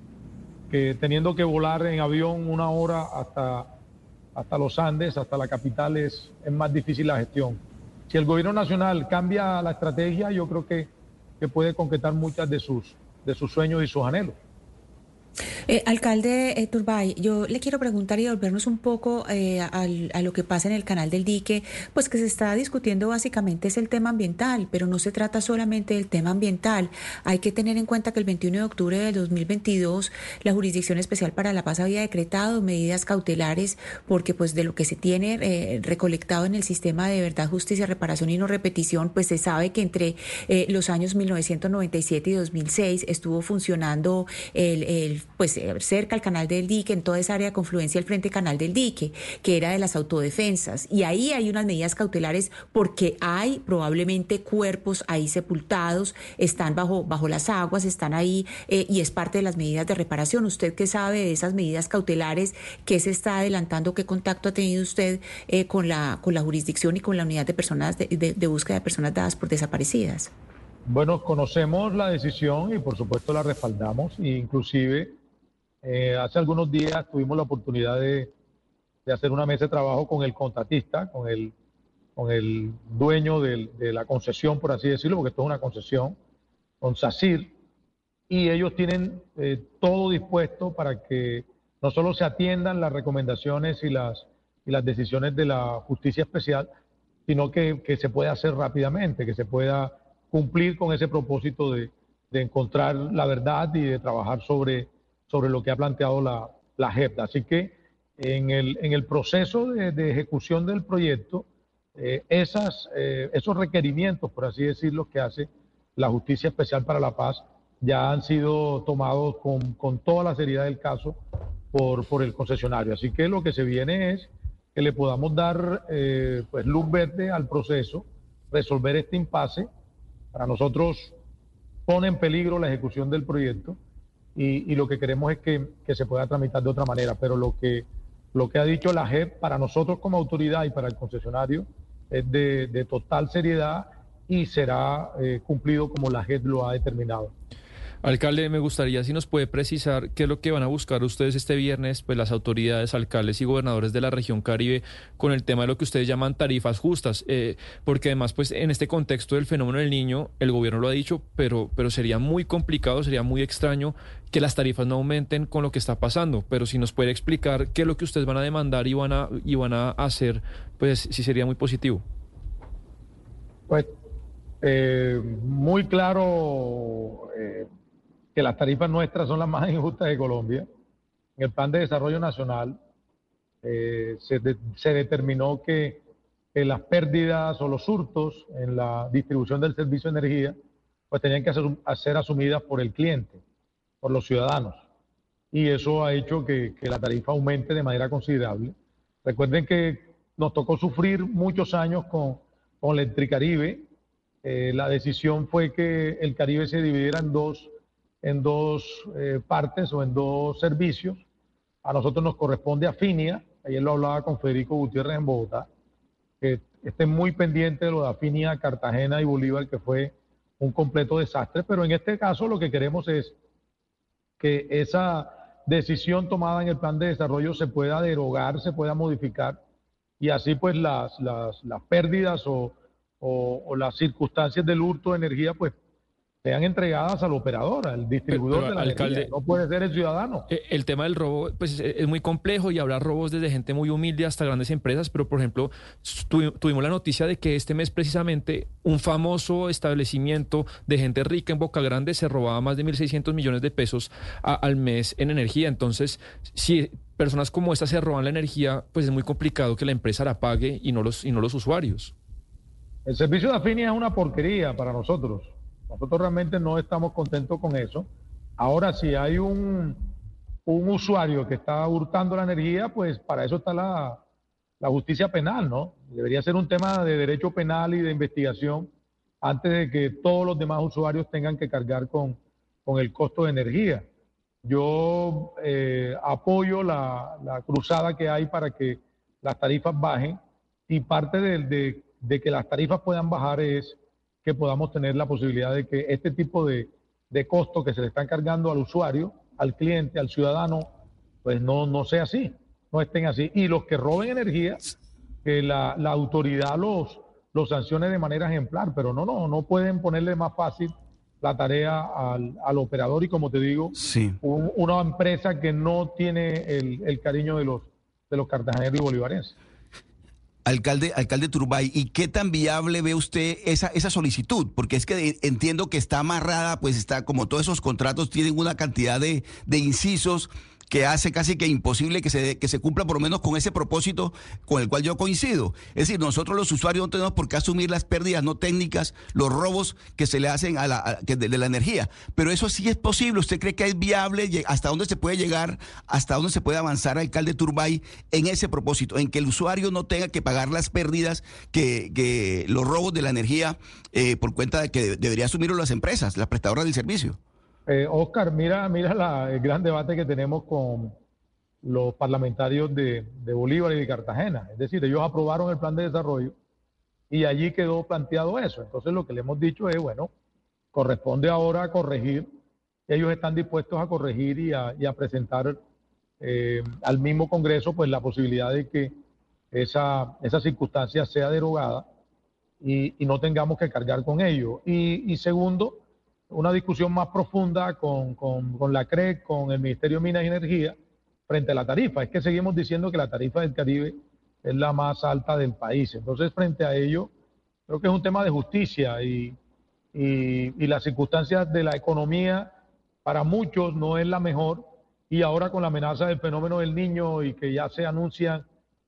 que teniendo que volar en avión una hora hasta, hasta los Andes, hasta la capital, es, es más difícil la gestión. Si el gobierno nacional cambia la estrategia, yo creo que, que puede concretar muchas de sus, de sus sueños y sus anhelos.
Eh, alcalde eh, Turbay, yo le quiero preguntar y volvernos un poco eh, al, a lo que pasa en el canal del dique, pues que se está discutiendo básicamente es el tema ambiental, pero no se trata solamente del tema ambiental. Hay que tener en cuenta que el 21 de octubre del 2022 la Jurisdicción Especial para la Paz había decretado medidas cautelares porque pues de lo que se tiene eh, recolectado en el sistema de verdad, justicia, reparación y no repetición, pues se sabe que entre eh, los años 1997 y 2006 estuvo funcionando el pues cerca al canal del dique, en toda esa área de confluencia del frente canal del dique, que era de las autodefensas. Y ahí hay unas medidas cautelares porque hay probablemente cuerpos ahí sepultados, están bajo, bajo las aguas, están ahí eh, y es parte de las medidas de reparación. ¿Usted qué sabe de esas medidas cautelares? ¿Qué se está adelantando? ¿Qué contacto ha tenido usted eh, con, la, con la jurisdicción y con la unidad de personas de, de, de búsqueda de personas dadas por desaparecidas?
Bueno, conocemos la decisión y por supuesto la respaldamos, e inclusive eh, hace algunos días tuvimos la oportunidad de, de, hacer una mesa de trabajo con el contratista, con el, con el dueño de la concesión, por así decirlo, porque esto es una concesión, con SACIR, y ellos tienen eh, todo dispuesto para que no solo se atiendan las recomendaciones y las, y las decisiones de la justicia especial, sino que, que se pueda hacer rápidamente, que se pueda cumplir con ese propósito de, de, encontrar la verdad y de trabajar sobre, sobre lo que ha planteado la, la JEP. Así que en el, en el proceso de, de ejecución del proyecto, eh, esas, eh, esos requerimientos, por así decirlo, que hace la Justicia Especial para la Paz, ya han sido tomados con, con toda la seriedad del caso por, por, el concesionario. Así que lo que se viene es que le podamos dar eh, pues luz verde al proceso, resolver este impasse para nosotros pone en peligro la ejecución del proyecto y, lo que queremos es que, que, se pueda tramitar de otra manera. Pero lo que, lo que ha dicho la JEP para nosotros como autoridad y para el concesionario es de, de total seriedad y será eh, cumplido como la JEP lo ha determinado.
Alcalde, me gustaría si nos puede precisar qué es lo que van a buscar ustedes este viernes, pues las autoridades, alcaldes y gobernadores de la región Caribe con el tema de lo que ustedes llaman tarifas justas, eh, porque además, pues en este contexto del fenómeno del niño, el gobierno lo ha dicho, pero, pero sería muy complicado, sería muy extraño que las tarifas no aumenten con lo que está pasando. Pero si nos puede explicar qué es lo que ustedes van a demandar y van a, y van a hacer, pues sí sería muy positivo.
Pues eh, muy claro. Eh que las tarifas nuestras son las más injustas de Colombia. En el Plan de Desarrollo Nacional eh, se, de, se, determinó que, las pérdidas o los hurtos en la distribución del servicio de energía pues tenían que ser, ser asumidas por el cliente, por los ciudadanos. Y eso ha hecho que, que la tarifa aumente de manera considerable. Recuerden que nos tocó sufrir muchos años con, con Electricaribe. Eh, la decisión fue que el Caribe se dividiera en dos en dos eh, partes o en dos servicios. A nosotros nos corresponde Afinia, ayer lo hablaba con Federico Gutiérrez en Bogotá, que estén muy pendiente de lo de Afinia, Cartagena y Bolívar, que fue un completo desastre, pero en este caso lo que queremos es que esa decisión tomada en el plan de desarrollo se pueda derogar, se pueda modificar y así pues las, las, las pérdidas o, o las circunstancias del hurto de energía pues sean entregadas al operador, al distribuidor de la alcalde, no puede ser el ciudadano.
Eh, el tema del robo pues, es muy complejo y habrá robos desde gente muy humilde hasta grandes empresas, pero por ejemplo, tuvimos la noticia de que este mes precisamente un famoso establecimiento de gente rica en Boca Grande se robaba más de 1.600 millones de pesos al mes en energía. Entonces, si personas como estas se roban la energía, pues es muy complicado que la empresa la pague y no los, y no los usuarios.
El servicio de Afinia es una porquería para nosotros. Nosotros realmente no estamos contentos con eso. Ahora, si hay un, un usuario que está hurtando la energía, pues para eso está la, la justicia penal, ¿no? Debería ser un tema de derecho penal y de investigación antes de que todos los demás usuarios tengan que cargar con, con el costo de energía. Yo eh, apoyo la, la, cruzada que hay para que las tarifas bajen y parte de, de, de que las tarifas puedan bajar es que podamos tener la posibilidad de que este tipo de, de costos que se le están cargando al usuario, al cliente, al ciudadano, pues no, no sea así, no estén así. Y los que roben energía, que la, la autoridad los, los sancione de manera ejemplar, pero no, no, no pueden ponerle más fácil la tarea al, al operador y como te digo,
sí.
una empresa que no tiene el, el cariño de los, de los cartageneros y bolivarenses.
Alcalde, alcalde Turbay, ¿y qué tan viable ve usted esa, esa solicitud? Porque es que entiendo que está amarrada, pues está como todos esos contratos tienen una cantidad de, de incisos que hace casi que imposible que se, que se cumpla por lo menos con ese propósito con el cual yo coincido. Es decir, nosotros los usuarios no tenemos por qué asumir las pérdidas no técnicas, los robos que se le hacen a la, a, de, la energía. Pero eso sí es posible. ¿Usted cree que es viable? ¿Hasta dónde se puede llegar? ¿Hasta dónde se puede avanzar, alcalde Turbay, en ese propósito? En que el usuario no tenga que pagar las pérdidas que, que los robos de la energía eh, por cuenta de que debería asumirlo las empresas, las prestadoras del servicio.
Eh, Oscar, mira, mira la, el gran debate que tenemos con los parlamentarios de, Bolívar y de Cartagena. Es decir, ellos aprobaron el plan de desarrollo y allí quedó planteado eso. Entonces lo que le hemos dicho es, bueno, corresponde ahora corregir. Ellos están dispuestos a corregir y a, y a presentar eh, al mismo Congreso pues la posibilidad de que esa, esa circunstancia sea derogada y, y no tengamos que cargar con ello. Y, y segundo, una discusión más profunda con, con, con, la CREC, con el Ministerio de Minas y Energía, frente a la tarifa. Es que seguimos diciendo que la tarifa del Caribe es la más alta del país. Entonces, frente a ello, creo que es un tema de justicia y, y, y las circunstancias de la economía para muchos no es la mejor. Y ahora con la amenaza del fenómeno del niño y que ya se anuncian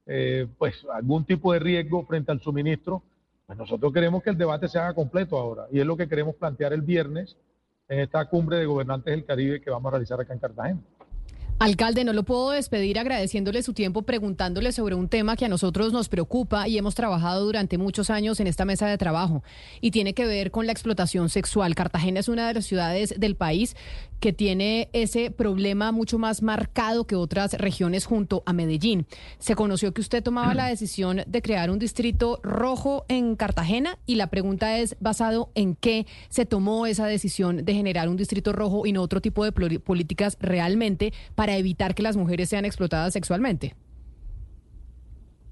eh, pues algún tipo de riesgo frente al suministro, pues nosotros queremos que el debate se haga completo ahora y es lo que queremos plantear el viernes en esta cumbre de gobernantes del Caribe que vamos a realizar acá en Cartagena.
Alcalde, no lo puedo despedir agradeciéndole su tiempo, preguntándole sobre un tema que a nosotros nos preocupa y hemos trabajado durante muchos años en esta mesa de trabajo y tiene que ver con la explotación sexual. Cartagena es una de las ciudades del país que tiene ese problema mucho más marcado que otras regiones junto a Medellín. Se conoció que usted tomaba la decisión de crear un distrito rojo en Cartagena y la pregunta es basado en qué se tomó esa decisión de generar un distrito rojo y no otro tipo de políticas realmente para para evitar que las mujeres sean explotadas sexualmente?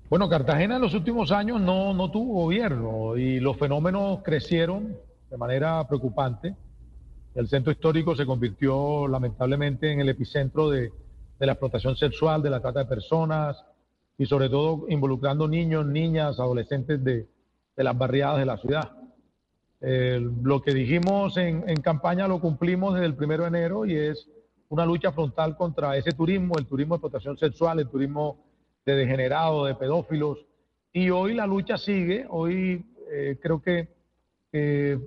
Bueno, Cartagena en los últimos años no, no tuvo gobierno y los fenómenos crecieron de manera preocupante. El centro histórico se convirtió lamentablemente en el epicentro de, de la explotación sexual, de la trata de personas y sobre todo involucrando niños, niñas, adolescentes de, de las barriadas de la ciudad. Eh, lo que dijimos en, en, campaña lo cumplimos desde el primero de enero y es una lucha frontal contra ese turismo, el turismo de explotación sexual, el turismo de degenerado, de pedófilos. Y hoy la lucha sigue, hoy eh, creo que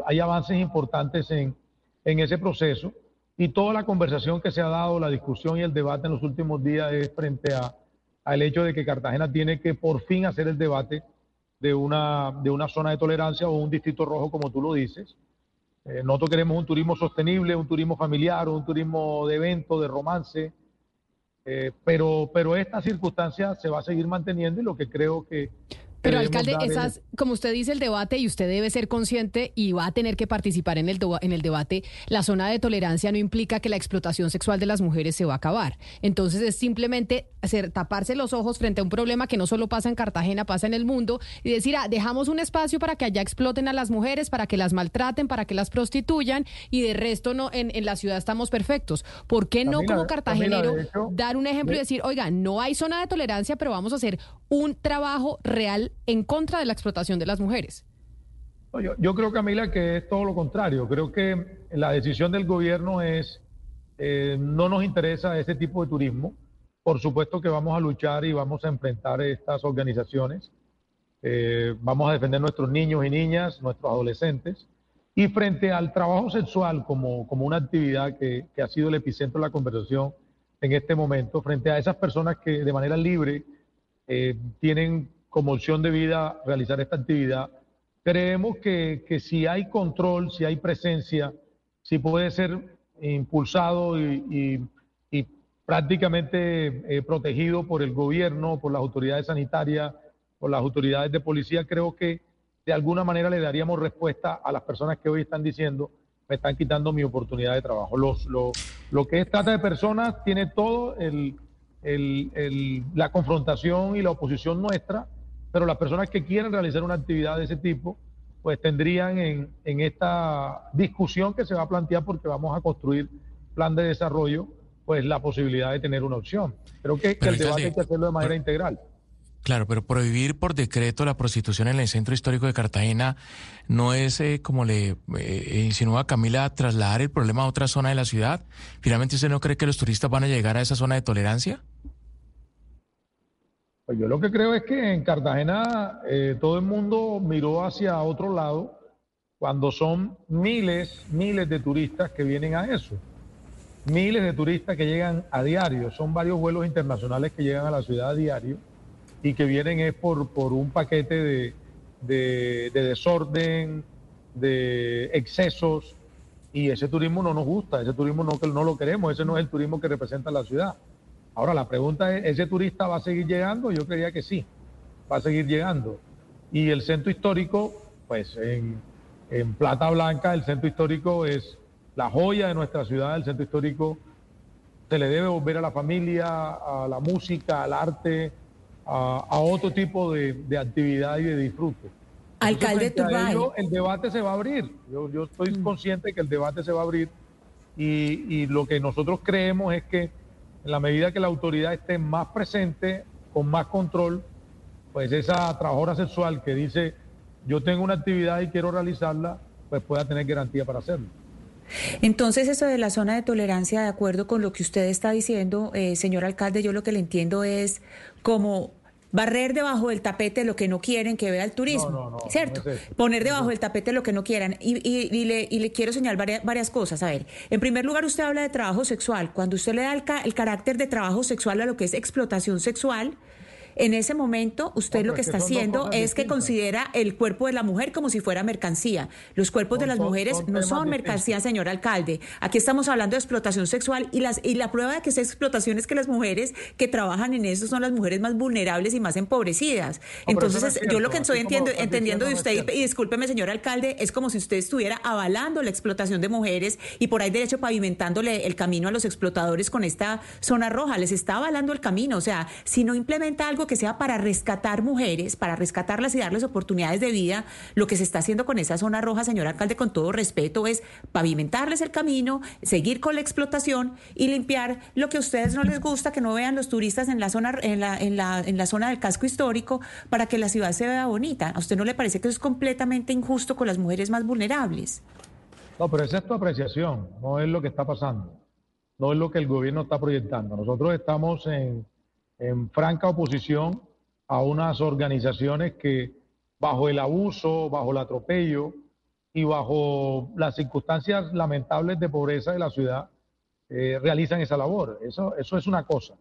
hay avances importantes en, en ese proceso y toda la conversación que se ha dado, la discusión y el debate en los últimos días es frente a, al hecho de que Cartagena tiene que por fin hacer el debate de una, de una zona de tolerancia o un distrito rojo, como tú lo dices, eh, nosotros queremos un turismo sostenible, un turismo familiar, un turismo de evento, de romance. Eh, pero, pero esta circunstancia se va a seguir manteniendo y lo que creo que
pero alcalde, esas, como usted dice el debate y usted debe ser consciente y va a tener que participar en el, en el debate, la zona de tolerancia no implica que la explotación sexual de las mujeres se va a acabar. Entonces es simplemente hacer, taparse los ojos frente a un problema que no solo pasa en Cartagena, pasa en el mundo y decir, ah, dejamos un espacio para que allá exploten a las mujeres, para que las maltraten, para que las prostituyan y de resto no en, en la ciudad estamos perfectos. ¿Por qué no como cartagenero dar un ejemplo y decir, oiga, no hay zona de tolerancia, pero vamos a hacer un trabajo real en contra de la explotación de las mujeres.
Yo, yo creo, Camila, que es todo lo contrario. Creo que la decisión del gobierno es, eh, no nos interesa ese tipo de turismo. Por supuesto que vamos a luchar y vamos a enfrentar estas organizaciones. Eh, vamos a defender nuestros niños y niñas, nuestros adolescentes. Y frente al trabajo sexual como, como una actividad que, que ha sido el epicentro de la conversación en este momento, frente a esas personas que de manera libre eh, tienen como opción de vida realizar esta actividad. Creemos que, que, si hay control, si hay presencia, si puede ser impulsado y, y, prácticamente eh, protegido por el gobierno, por las autoridades sanitarias, por las autoridades de policía, creo que de alguna manera le daríamos respuesta a las personas que hoy están diciendo me están quitando mi oportunidad de trabajo. Los, lo, lo que es trata de personas tiene todo el, el, la confrontación y la oposición nuestra, pero las personas que quieren realizar una actividad de ese tipo, pues tendrían en, en esta discusión que se va a plantear porque vamos a construir plan de desarrollo, pues la posibilidad de tener una opción. Creo que, el debate hay que hacerlo de manera integral.
Claro, pero prohibir por decreto la prostitución en el centro histórico de Cartagena no es, eh, como le eh, insinúa Camila, trasladar el problema a otra zona de la ciudad. ¿Finalmente usted no cree que los turistas van a llegar a esa zona de tolerancia?
Pues yo lo que creo es que en Cartagena eh, todo el mundo miró hacia otro lado cuando son miles, miles de turistas que vienen a eso. Miles de turistas que llegan a diario. Son varios vuelos internacionales que llegan a la ciudad a diario y que vienen es por, por un paquete de, de, desorden, de excesos, y ese turismo no nos gusta, ese turismo no, no lo queremos, ese no es el turismo que representa la ciudad. Ahora la pregunta es, ¿ese turista va a seguir llegando? Yo creía que sí, va a seguir llegando. Y el centro histórico, pues en, en Plata Blanca, el centro histórico es la joya de nuestra ciudad, el centro histórico se le debe volver a la familia, a la música, al arte, a, otro tipo de, actividad y de disfrute.
Alcalde Turbay.
El debate se va a abrir. Yo, yo estoy mm. consciente que el debate se va a abrir y, y, lo que nosotros creemos es que en la medida que la autoridad esté más presente, con más control, pues esa trabajadora sexual que dice yo tengo una actividad y quiero realizarla, pues pueda tener garantía para hacerlo.
Entonces, eso de la zona de tolerancia, de acuerdo con lo que usted está diciendo, eh, señor alcalde, yo lo que le entiendo es como barrer debajo del tapete lo que no quieren que vea el turismo, ¿cierto? Poner debajo del tapete lo que no quieran. Y, y, le, y le, quiero señalar varias, cosas. A ver, en primer lugar, usted habla de trabajo sexual. Cuando usted le da el, el carácter de trabajo sexual a lo que es explotación sexual, en ese momento, usted lo que está haciendo es que considera el cuerpo de la mujer como si fuera mercancía. Los cuerpos de las mujeres no son mercancía, señor alcalde. Aquí estamos hablando de explotación sexual y, las, y la prueba de que es explotación es que las mujeres que trabajan en eso son las mujeres más vulnerables y más empobrecidas. Entonces, yo lo que estoy entendiendo de usted, y, discúlpeme, señor alcalde, es como si usted estuviera avalando la explotación de mujeres y por ahí derecho pavimentándole el camino a los explotadores con esta zona roja. Les está avalando el camino. O sea, si no implementa algo que sea para rescatar mujeres, para rescatarlas y darles oportunidades de vida, lo que se está haciendo con esa zona roja, señor alcalde, con todo respeto, es pavimentarles el camino, seguir con la explotación y limpiar lo que a ustedes no les gusta, que no vean los turistas en la zona, en la, en la, en la zona del casco histórico, para que la ciudad se vea bonita. ¿A usted no le parece que eso es completamente injusto con las mujeres más vulnerables?
No, pero esa es tu apreciación, no es lo que está pasando, no es lo que el gobierno está proyectando. Nosotros estamos en en franca oposición a unas organizaciones que bajo el abuso, bajo el atropello y bajo las circunstancias lamentables de pobreza de la ciudad eh, realizan esa labor. Eso, eso es una cosa.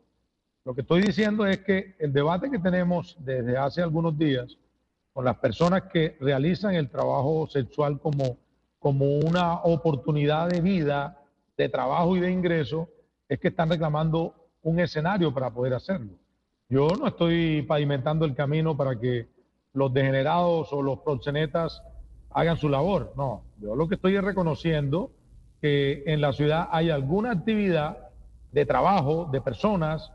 Lo que estoy diciendo es que el debate que tenemos desde hace algunos días con las personas que realizan el trabajo sexual como, como una oportunidad de vida, de trabajo y de ingreso, es que están reclamando un escenario para poder hacerlo. Yo no estoy pavimentando el camino para que los degenerados o los proxenetas hagan su labor. No, yo lo que estoy es reconociendo que en la ciudad hay alguna actividad de trabajo de personas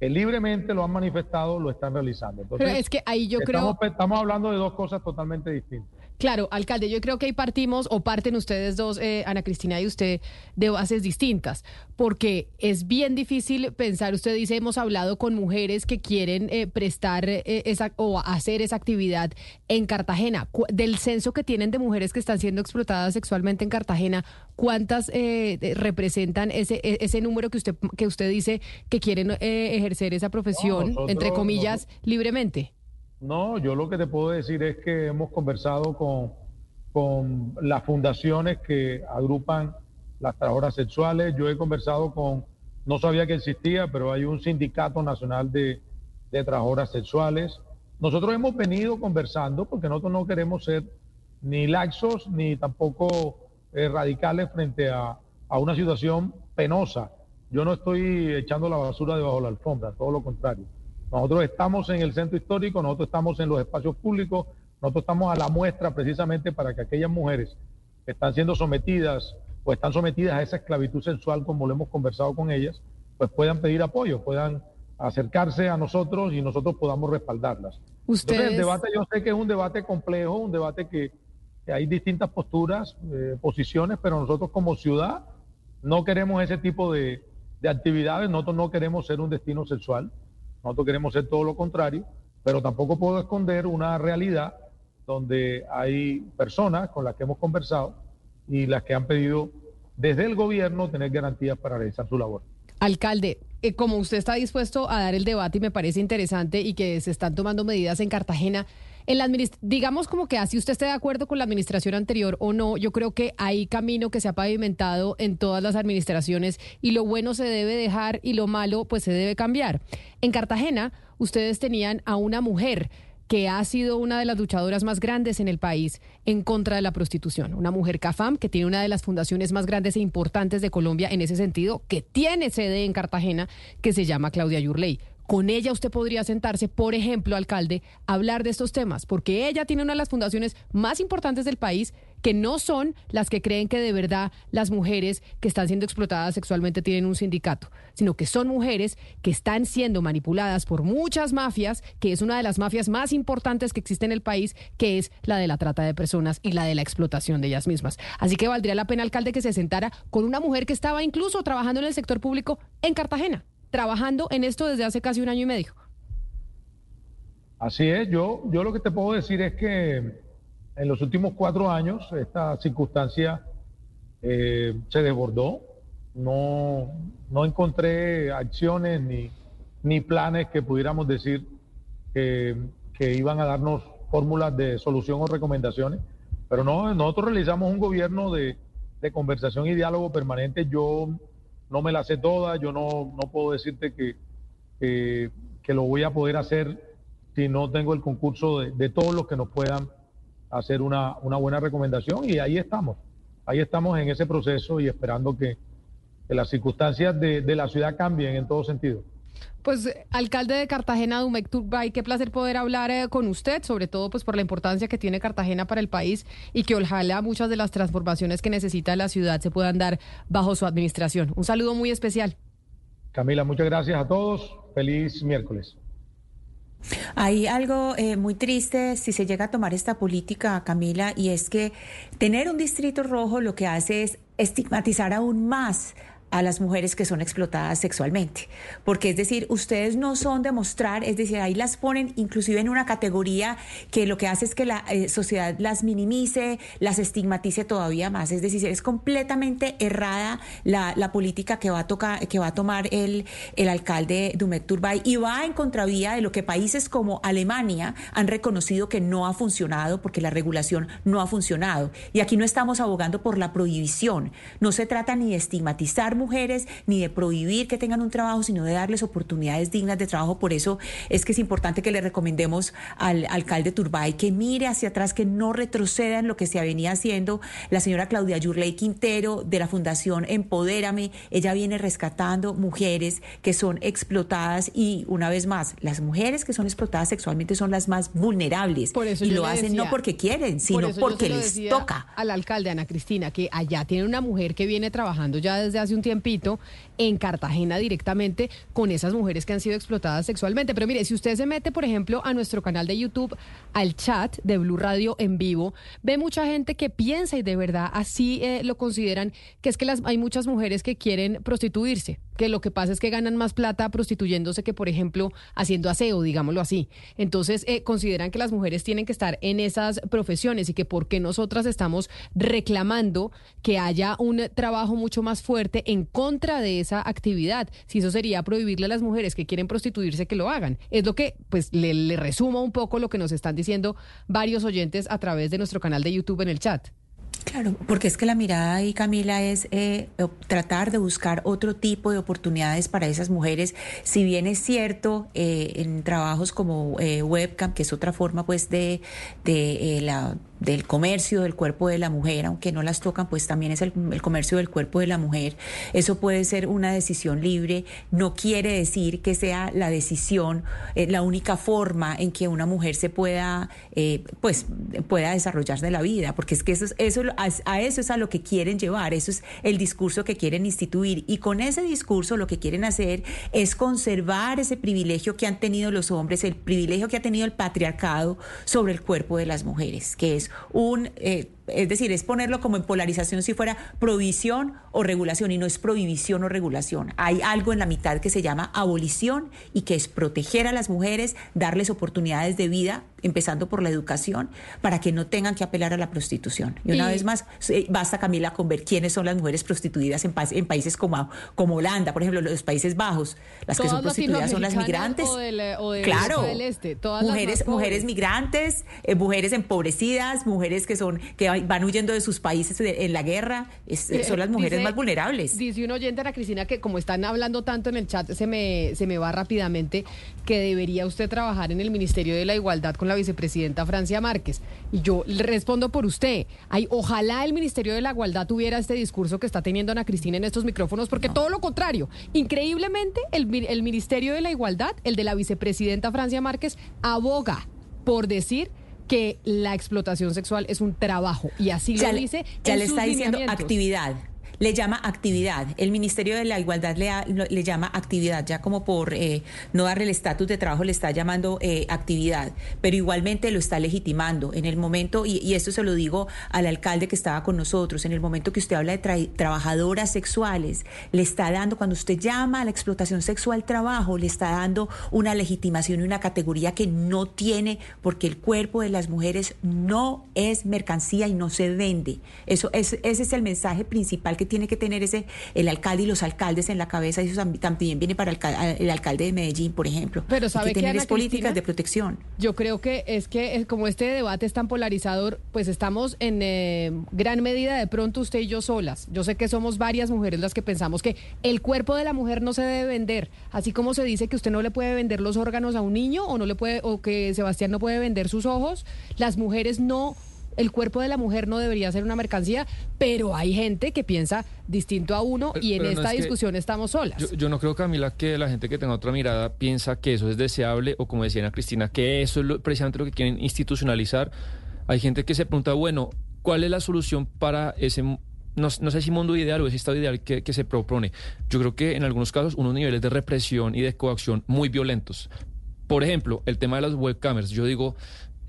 que libremente lo han manifestado, lo están realizando.
Pero es que ahí yo
estamos,
creo...
Estamos hablando de dos cosas totalmente distintas.
Claro, alcalde, yo creo que ahí partimos o parten ustedes dos, eh, Ana Cristina y usted, de bases distintas, porque es bien difícil pensar, usted dice, hemos hablado con mujeres que quieren eh, prestar eh, esa o hacer esa actividad en Cartagena. Del censo que tienen de mujeres que están siendo explotadas sexualmente en Cartagena, ¿cuántas eh, representan ese, e- ese número que usted, que usted dice que quieren eh, ejercer esa profesión,
nosotros-
entre comillas, libremente?
No, yo lo que te puedo decir es que hemos conversado con, con las fundaciones que agrupan las trabajadoras sexuales. Yo he conversado con, no sabía que existía, pero hay un sindicato nacional de, de trabajadoras sexuales. Nosotros hemos venido conversando porque nosotros no queremos ser ni laxos ni tampoco eh, radicales frente a, a una situación penosa. Yo no estoy echando la basura debajo de la alfombra, todo lo contrario. Nosotros estamos en el centro histórico, nosotros estamos en los espacios públicos, nosotros estamos a la muestra precisamente para que aquellas mujeres que están siendo sometidas o están sometidas a esa esclavitud sexual, como lo hemos conversado con ellas, pues puedan pedir apoyo, puedan acercarse a nosotros y nosotros podamos respaldarlas. Entonces, el
Ustedes-
debate yo sé que es un debate complejo, un debate que, que hay distintas posturas, eh, posiciones, pero nosotros como ciudad no queremos ese tipo de, de actividades, nosotros no queremos ser un destino sexual, nosotros queremos ser todo lo contrario, pero tampoco puedo esconder una realidad donde hay personas con las que hemos conversado y las que han pedido desde el gobierno tener garantías para realizar su labor.
Alcalde, eh, como usted está dispuesto a dar el debate y me parece interesante y que se están tomando medidas en Cartagena, en la digamos como que así usted esté de acuerdo con la administración anterior o no, yo creo que hay camino que se ha pavimentado en todas las administraciones y lo bueno se debe dejar y lo malo pues se debe cambiar. En Cartagena ustedes tenían a una mujer que ha sido una de las luchadoras más grandes en el país en contra de la prostitución. Una mujer CAFAM que tiene una de las fundaciones más grandes e importantes de Colombia en ese sentido, que tiene sede en Cartagena, que se llama Claudia Yurley. Con ella usted podría sentarse, por ejemplo, alcalde, a hablar de estos temas, porque ella tiene una de las fundaciones más importantes del país, que no son las que creen que de verdad las mujeres que están siendo explotadas sexualmente tienen un sindicato, sino que son mujeres que están siendo manipuladas por muchas mafias, que es una de las mafias más importantes que existe en el país, que es la de la trata de personas y la de la explotación de ellas mismas. Así que valdría la pena, alcalde, que se sentara con una mujer que estaba incluso trabajando en el sector público en Cartagena, trabajando en esto desde hace casi un año y medio.
Así es, yo, yo lo que te puedo decir es que en los últimos cuatro años esta circunstancia eh, se desbordó. No, no encontré acciones ni, ni planes que pudiéramos decir que, que iban a darnos fórmulas de solución o recomendaciones. Pero no, nosotros realizamos un gobierno de, de conversación y diálogo permanente. Yo no me la sé toda, yo no, no puedo decirte que, que, lo voy a poder hacer si no tengo el concurso de, de todos los que nos puedan hacer una, una buena recomendación y ahí estamos, ahí estamos en ese proceso y esperando que, que las circunstancias de, de, la ciudad cambien en todo sentido.
Pues, alcalde de Cartagena, Dumec Turbay, qué placer poder hablar eh, con usted, sobre todo pues por la importancia que tiene Cartagena para el país y que ojalá muchas de las transformaciones que necesita la ciudad se puedan dar bajo su administración. Un saludo muy especial.
Camila, muchas gracias a todos. Feliz miércoles.
Hay algo eh, muy triste si se llega a tomar esta política, Camila, y es que tener un distrito rojo lo que hace es estigmatizar aún más a las mujeres que son explotadas sexualmente. Porque es decir, ustedes no son de mostrar, es decir, ahí las ponen inclusive en una categoría que lo que hace es que la eh, sociedad las minimice, las estigmatice todavía más. Es decir, es completamente errada la, política que va a tocar, que va a tomar el, el alcalde Dumet Turbay y va en contravía de lo que países como Alemania han reconocido que no ha funcionado porque la regulación no ha funcionado. Y aquí no estamos abogando por la prohibición. No se trata ni de estigmatizar mujeres ni de prohibir que tengan un trabajo, sino de darles oportunidades dignas de trabajo. Por eso es que es importante que le recomendemos al alcalde Turbay que mire hacia atrás, que no retroceda en lo que se venía haciendo. La señora Claudia Yurley Quintero de la Fundación Empodérame, ella viene rescatando mujeres que son explotadas y una vez más, las mujeres que son explotadas sexualmente son las más vulnerables y lo hacen no porque quieren, sino porque les toca.
Al alcalde Ana Cristina que allá tiene una mujer que viene trabajando ya desde hace un tiempito en Cartagena directamente con esas mujeres que han sido explotadas sexualmente. Pero mire, si usted se mete, por ejemplo, a nuestro canal de YouTube, al chat de Blue Radio en vivo, ve mucha gente que piensa y de verdad así eh, lo consideran, que es que hay muchas mujeres que quieren prostituirse, que lo que pasa es que ganan más plata prostituyéndose que, por ejemplo, haciendo aseo, digámoslo así. Entonces, eh, consideran que las mujeres tienen que estar en esas profesiones y que porque nosotras estamos reclamando que haya un trabajo mucho más fuerte en contra de esa actividad, si eso sería prohibirle a las mujeres que quieren prostituirse que lo hagan. Es lo que, pues, le, resumo un poco lo que nos están diciendo varios oyentes a través de nuestro canal de YouTube en el chat.
Claro, porque es que la mirada ahí, Camila, es eh, tratar de buscar otro tipo de oportunidades para esas mujeres. Si bien es cierto, eh, en trabajos como eh, webcam, que es otra forma pues de, de la del comercio del cuerpo de la mujer, aunque no las tocan, pues también es el, comercio del cuerpo de la mujer. Eso puede ser una decisión libre, no quiere decir que sea la decisión, eh, la única forma en que una mujer se pueda, eh, pues, pueda desarrollarse de la vida, porque es que eso, eso a, eso es a lo que quieren llevar, eso es el discurso que quieren instituir y con ese discurso lo que quieren hacer es conservar ese privilegio que han tenido los hombres, el privilegio que ha tenido el patriarcado sobre el cuerpo de las mujeres, que es un... Eh, es decir, es ponerlo como en polarización si fuera prohibición o regulación y no es prohibición o regulación. Hay algo en la mitad que se llama abolición y que es proteger a las mujeres, darles oportunidades de vida, empezando por la educación, para que no tengan que apelar a la prostitución. Y una vez más, basta Camila con ver quiénes son las mujeres prostituidas en, en países como, como Holanda, por ejemplo, los Países Bajos. Las que son prostituidas son las migrantes. claro, este, mujeres, mujeres migrantes, eh, mujeres empobrecidas, mujeres que son que van huyendo de sus países en la guerra, eh, son las mujeres más vulnerables.
Dice un oyente, Ana Cristina, que como están hablando tanto en el chat, se me, se me va rápidamente, que debería usted trabajar en el Ministerio de la Igualdad con la vicepresidenta Francia Márquez. Y yo le respondo por usted. Ay, ojalá el Ministerio de la Igualdad tuviera este discurso que está teniendo Ana Cristina en estos micrófonos, porque todo lo contrario. Increíblemente, el, el Ministerio de la Igualdad, el de la vicepresidenta Francia Márquez, aboga por decir que la explotación sexual es un trabajo y así lo dice.
Ya le está diciendo actividad le llama actividad. El Ministerio de la Igualdad le, le llama actividad, ya como por eh, no darle el estatus de trabajo, le está llamando eh, actividad, pero igualmente lo está legitimando. En el momento, y, esto se lo digo al alcalde que estaba con nosotros, en el momento que usted habla de trabajadoras sexuales, le está dando, cuando usted llama a la explotación sexual trabajo, le está dando una legitimación y una categoría que no tiene, porque el cuerpo de las mujeres no es mercancía y no se vende. Eso, es, ese es el mensaje principal que tiene que tener ese el alcalde y los alcaldes en la cabeza. Eso también viene para el, alcalde de Medellín, por ejemplo.
Pero sabe
que
tener
políticas de protección.
Yo creo que es que como este debate es tan polarizador, pues estamos en eh, gran medida de pronto usted y yo solas. Yo sé que somos varias mujeres las que pensamos que el cuerpo de la mujer no se debe vender, así como se dice que usted no le puede vender los órganos a un niño o no le puede o que Sebastián no puede vender sus ojos. Las mujeres no el cuerpo de la mujer no debería ser una mercancía, pero hay gente que piensa distinto a uno y en esta discusión estamos solas.
Yo, no creo, Camila, que la gente que tenga otra mirada piensa que eso es deseable o como decía Ana Cristina, que eso es precisamente lo que quieren institucionalizar. Hay gente que se pregunta, bueno, ¿cuál es la solución para ese no, sé si mundo ideal o ese estado ideal que, que, se propone. Yo creo que en algunos casos unos niveles de represión y de coacción muy violentos. Por ejemplo, el tema de las webcamers. Yo digo,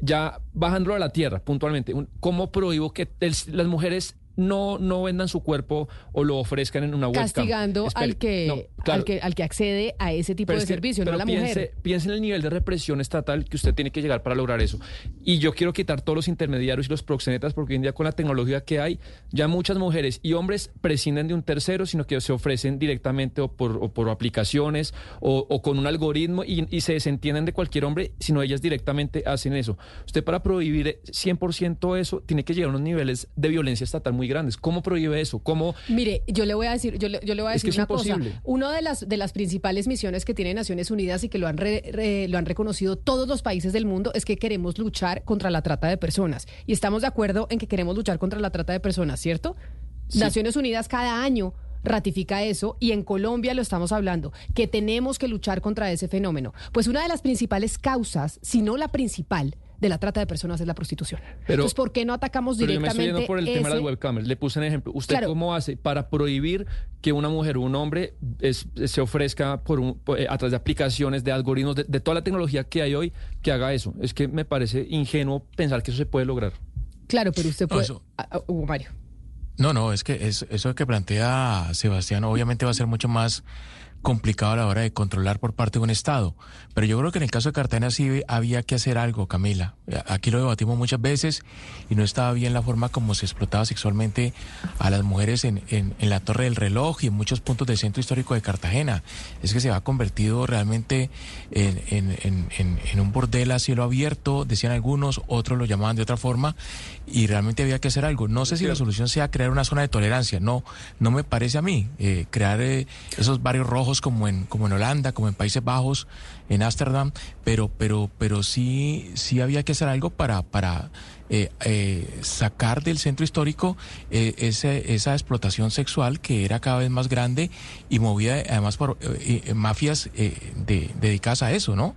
ya bajando a la tierra puntualmente, ¿cómo prohíbo que las mujeres no, no vendan su cuerpo o lo ofrezcan en una webcam.
Castigando al que, al, que, al que accede a ese tipo
Pero
de
es que-
servicio, no
pero
la
piense,
mujer.
piense en el nivel de represión estatal que usted tiene que llegar para lograr eso. Y yo quiero quitar todos los intermediarios y los proxenetas porque hoy en día con la tecnología que hay, ya muchas mujeres y hombres prescinden de un tercero, sino que se ofrecen directamente o por, o por aplicaciones o, o con un algoritmo y, y se desentienden de cualquier hombre, sino ellas directamente hacen eso. Usted para prohibir 100% eso tiene que llegar a unos niveles de violencia estatal muy grandes. ¿Cómo prohíbe eso? ¿Cómo...
Mire, yo le voy a decir, yo le, yo le voy a
Es que
decir
es
una cosa. Una de las de las principales misiones que tiene Naciones Unidas y que lo han re- re- lo han reconocido todos los países del mundo es que queremos luchar contra la trata de personas y estamos de acuerdo en que queremos luchar contra la trata de personas, ¿cierto?
Sí.
Naciones Unidas cada año ratifica eso y en Colombia lo estamos hablando, que tenemos que luchar contra ese fenómeno. Pues una de las principales causas, si no la principal, de la trata de personas es la prostitución.
Pero-
Entonces, ¿por qué no atacamos
Pero yo me estoy
directamente
yendo por el tema de las webcams. Le puse un ejemplo. ¿Usted
Claro.
cómo hace para prohibir que una mujer o un hombre es- se ofrezca por un- por- eh, a través de aplicaciones, de algoritmos, de, de toda la tecnología que hay hoy, que haga eso? Es que me parece ingenuo pensar que eso se puede lograr.
Claro, pero usted
No,
puede...
eso-
Hugo Mario.
No, no, es que es- eso que plantea Sebastián obviamente va a ser mucho más complicado a la hora de controlar por parte de un Estado. Pero yo creo que en el caso de Cartagena sí había que hacer algo, Camila. Aquí lo debatimos muchas veces y no estaba bien la forma como se explotaba sexualmente a las mujeres en, en- en la Torre del Reloj y en muchos puntos del centro histórico de Cartagena. Es que se ha convertido realmente en, en- un bordel a cielo abierto, decían algunos, otros lo llamaban de otra forma, y realmente había que hacer algo. No sé si la solución sea crear una zona de tolerancia, no, no me parece a mí. eh, crear eh, esos barrios rojos como en, como en Holanda, como en Países Bajos, en Ámsterdam, pero, pero, pero sí, sí había que hacer algo para, para eh, eh, sacar del centro histórico eh, ese- esa explotación sexual que era cada vez más grande y movida además por eh, eh, mafias eh, de- dedicadas a eso, ¿no?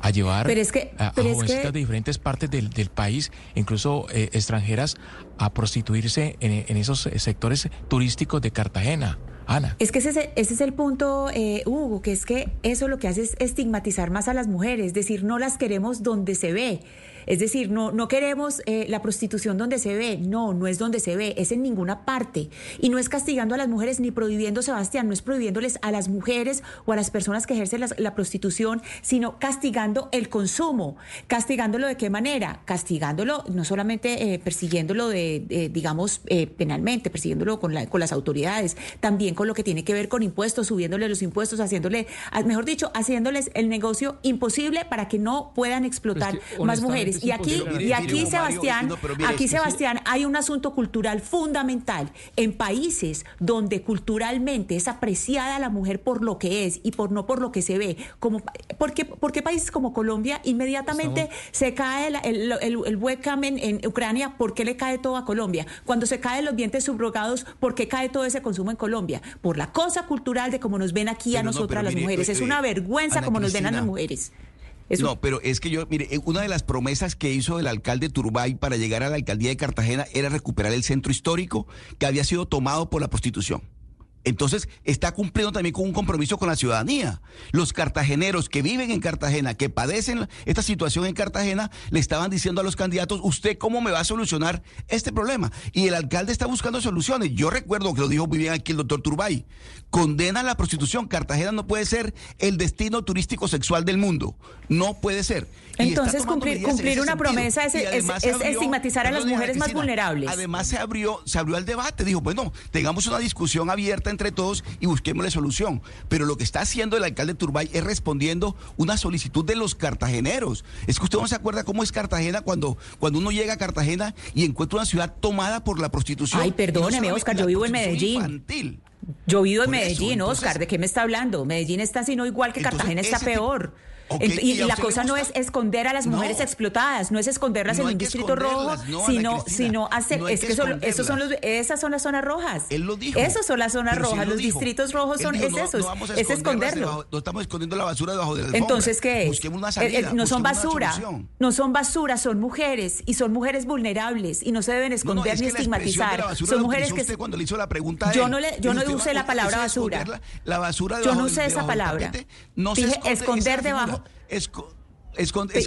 A llevar
Pero es que-
a, a
pero es
jovencitas
que-
de diferentes partes del, del país, incluso eh, extranjeras, a prostituirse en, en esos eh, sectores turísticos de Cartagena. Ana.
Es que ese, es el- ese es el punto, eh, Hugo, que es que eso lo que hace es estigmatizar más a las mujeres, es decir, no las queremos donde se ve. Es decir, no, no queremos eh, la prostitución donde se ve, no, no es donde se ve, es en ninguna parte. Y no es castigando a las mujeres ni prohibiendo, Sebastián, no es prohibiéndoles a las mujeres o a las personas que ejercen la, prostitución, sino castigando el consumo. ¿Castigándolo de qué manera? Castigándolo, no solamente eh, persiguiéndolo de, de, digamos, eh, penalmente, persiguiéndolo con, la- con las autoridades, también con lo que tiene que ver con impuestos, subiéndole los impuestos, haciéndole, ah, mejor dicho, haciéndoles el negocio imposible para que no puedan explotar
Pero es que,
más mujeres.
Es
Y aquí, y aquí
mire, Hugo Mario,
Sebastián,
no, pero mire,
aquí Sebastián, hay un asunto cultural fundamental en países donde culturalmente es apreciada la mujer por lo que es y por no por lo que se ve. Como, ¿por, qué, por qué países como Colombia inmediatamente se cae el, el- el webcam en, en Ucrania? ¿Por qué le cae todo a Colombia? Cuando se caen los dientes subrogados, ¿por qué cae todo ese consumo en Colombia? Por la cosa cultural de cómo nos ven aquí a
Pero
nosotras las
mire,
mujeres. Es
eh,
una vergüenza
Ana
como nos ven a las mujeres.
No, pero es que yo, mire, eh, una de las promesas que hizo el alcalde Turbay para llegar a la alcaldía de Cartagena era recuperar el centro histórico que había sido tomado por la prostitución. Entonces, está cumpliendo también con un compromiso con la ciudadanía. Los cartageneros que viven en Cartagena, que padecen esta situación en Cartagena, le estaban diciendo a los candidatos, ¿usted cómo me va a solucionar este problema? Y el alcalde está buscando soluciones. Yo recuerdo que lo dijo muy bien aquí el doctor Turbay. Condena la prostitución. Cartagena no puede ser el destino turístico sexual del mundo. No puede ser.
Entonces, cumplir- una promesa es- estigmatizar a las mujeres más vulnerables.
Además se abrió, se abrió el debate, dijo, bueno, tengamos una discusión abierta entre todos y busquémosle solución. Pero lo que está haciendo el alcalde Turbay es respondiendo una solicitud de los cartageneros. Es que usted no se acuerda cómo es Cartagena cuando, cuando uno llega a Cartagena y encuentra una ciudad tomada por la prostitución.
Ay,
no
perdóneme, Oscar,
la
yo vivo en Medellín.
infantil.
Yo vivo en
eso,
Medellín,
entonces-
Oscar, ¿de qué me está hablando? Medellín está sino igual que
Entonces,
Cartagena está
tipo- ¿y
la cosa no es esconder a las
No.
mujeres explotadas, no es esconderlas
No
en un distrito rojo,
no,
sino, sino hace,
no hay
es
que
que son, esos son los,
esconderlas.
esas son las zonas rojas.
Él lo dijo.
Esas son las zonas rojas, los
dijo.
distritos rojos
Él
son,
dijo,
es esconderlo.
debajo- no estamos escondiendo la basura debajo de la alfombra.
Entonces, ¿qué es?
Busquemos una
Eh,
salida.
eh, no son basura, no son basura, son mujeres y son mujeres vulnerables y no se deben esconder
es
ni estigmatizar. Son mujeres que
usted cuando le hizo la pregunta
Yo no le- yo no usé la palabra basura.
La, basura
Yo no
del-
usé esa
del
palabra. Dije
esconde,
esconder debajo.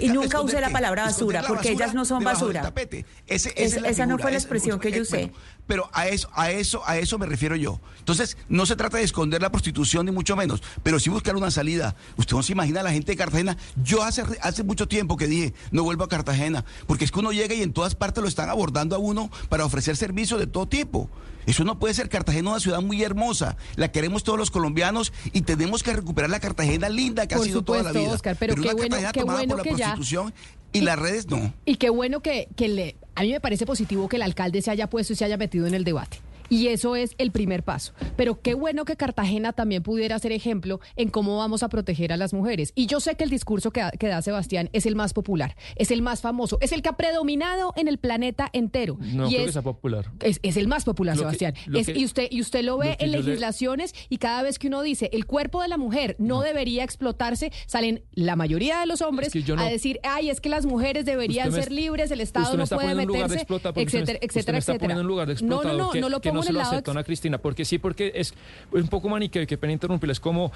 Y nunca usé la palabra basura,
la
porque ellas no son basura.
tapete. Ese- esa
Es-
es la
esa no fue la
es-
expresión que yo usé.
bueno, pero a eso, a eso, a eso me refiero yo. Entonces, no se trata de esconder la prostitución ni mucho menos, pero sí buscar una salida. Usted no se imagina a la gente de Cartagena. Yo hace, hace mucho tiempo que dije, no vuelvo a Cartagena, porque es que uno llega y en todas partes lo están abordando a uno para ofrecer servicios de todo tipo. Eso no puede ser Cartagena, una ciudad muy hermosa. La queremos todos los colombianos y tenemos que recuperar la Cartagena linda que
Por
ha sido toda la vida.
Oscar, pero qué bueno- qué
por
que
la
ya-
prostitución y las redes no.
Y qué bueno que, que le, a mí me parece positivo que el alcalde se haya puesto y se haya metido en el debate. Y eso es el primer paso. Pero qué bueno que Cartagena también pudiera ser ejemplo en cómo vamos a proteger a las mujeres. Y yo sé que el discurso que, da- que da Sebastián es el más popular, es el más famoso, es el que ha predominado en el planeta entero.
No
y
creo
es,
que sea popular.
es, es el más popular,
Lo
Sebastián.
lo
Es-
que-
y, usted, y usted lo ve
lo
en
le-
legislaciones y cada vez que uno dice el cuerpo de la mujer no, debería explotarse, salen la mayoría de los hombres
no-
a decir, ay, es que las mujeres deberían
me
ser
es-
libres, el Estado no puede meterse, etcétera, etcétera, etcétera. No, no, no,
que,
no lo pongo
no se lo
lado
acepta Ana Cristina, porque sí, porque es un poco maniqueo, que pena interrumpirle, es como,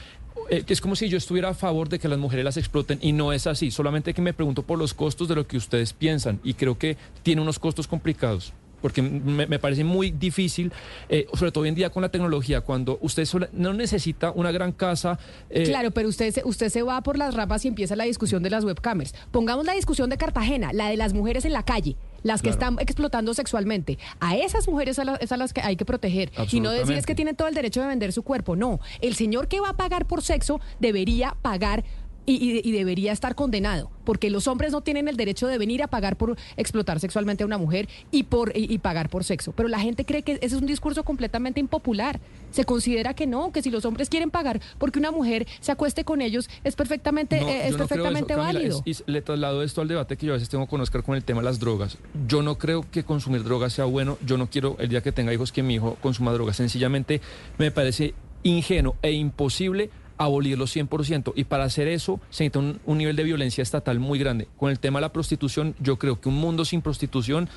eh, es como si yo estuviera a favor de que las mujeres las exploten y no es así, solamente que me pregunto por los costos de lo que ustedes piensan y creo que tiene unos costos complicados. Porque me, me parece muy difícil, eh, sobre todo hoy en día con la tecnología, cuando usted sola- no necesita una gran casa. eh,
Claro, pero usted se, usted se va por las ramas y empieza la discusión de las webcamers. Pongamos la discusión de Cartagena, la de las mujeres en la calle, las que
Claro.
están explotando sexualmente. A esas mujeres a la- es a las que hay que proteger. Y no decir es que tienen todo el derecho de vender su cuerpo. No, el señor que va a pagar por sexo debería pagar. Y, y- y debería estar condenado, porque los hombres no tienen el derecho de venir a pagar por explotar sexualmente a una mujer y por y, y pagar por sexo. Pero la gente cree que ese es un discurso completamente impopular. Se considera que no, que si los hombres quieren pagar porque una mujer se acueste con ellos es perfectamente
No,
eh, es
no
perfectamente
Camila,
válido.
es- y le traslado esto al debate que yo a veces tengo con Oscar con el tema de las drogas. Yo no creo que consumir drogas sea bueno. Yo no quiero el día que tenga hijos que mi hijo consuma drogas. Sencillamente me parece ingenuo e imposible abolirlo 100%. Y para hacer eso se necesita un, un nivel de violencia estatal muy grande. Con el tema de la prostitución, yo creo que un mundo sin prostitución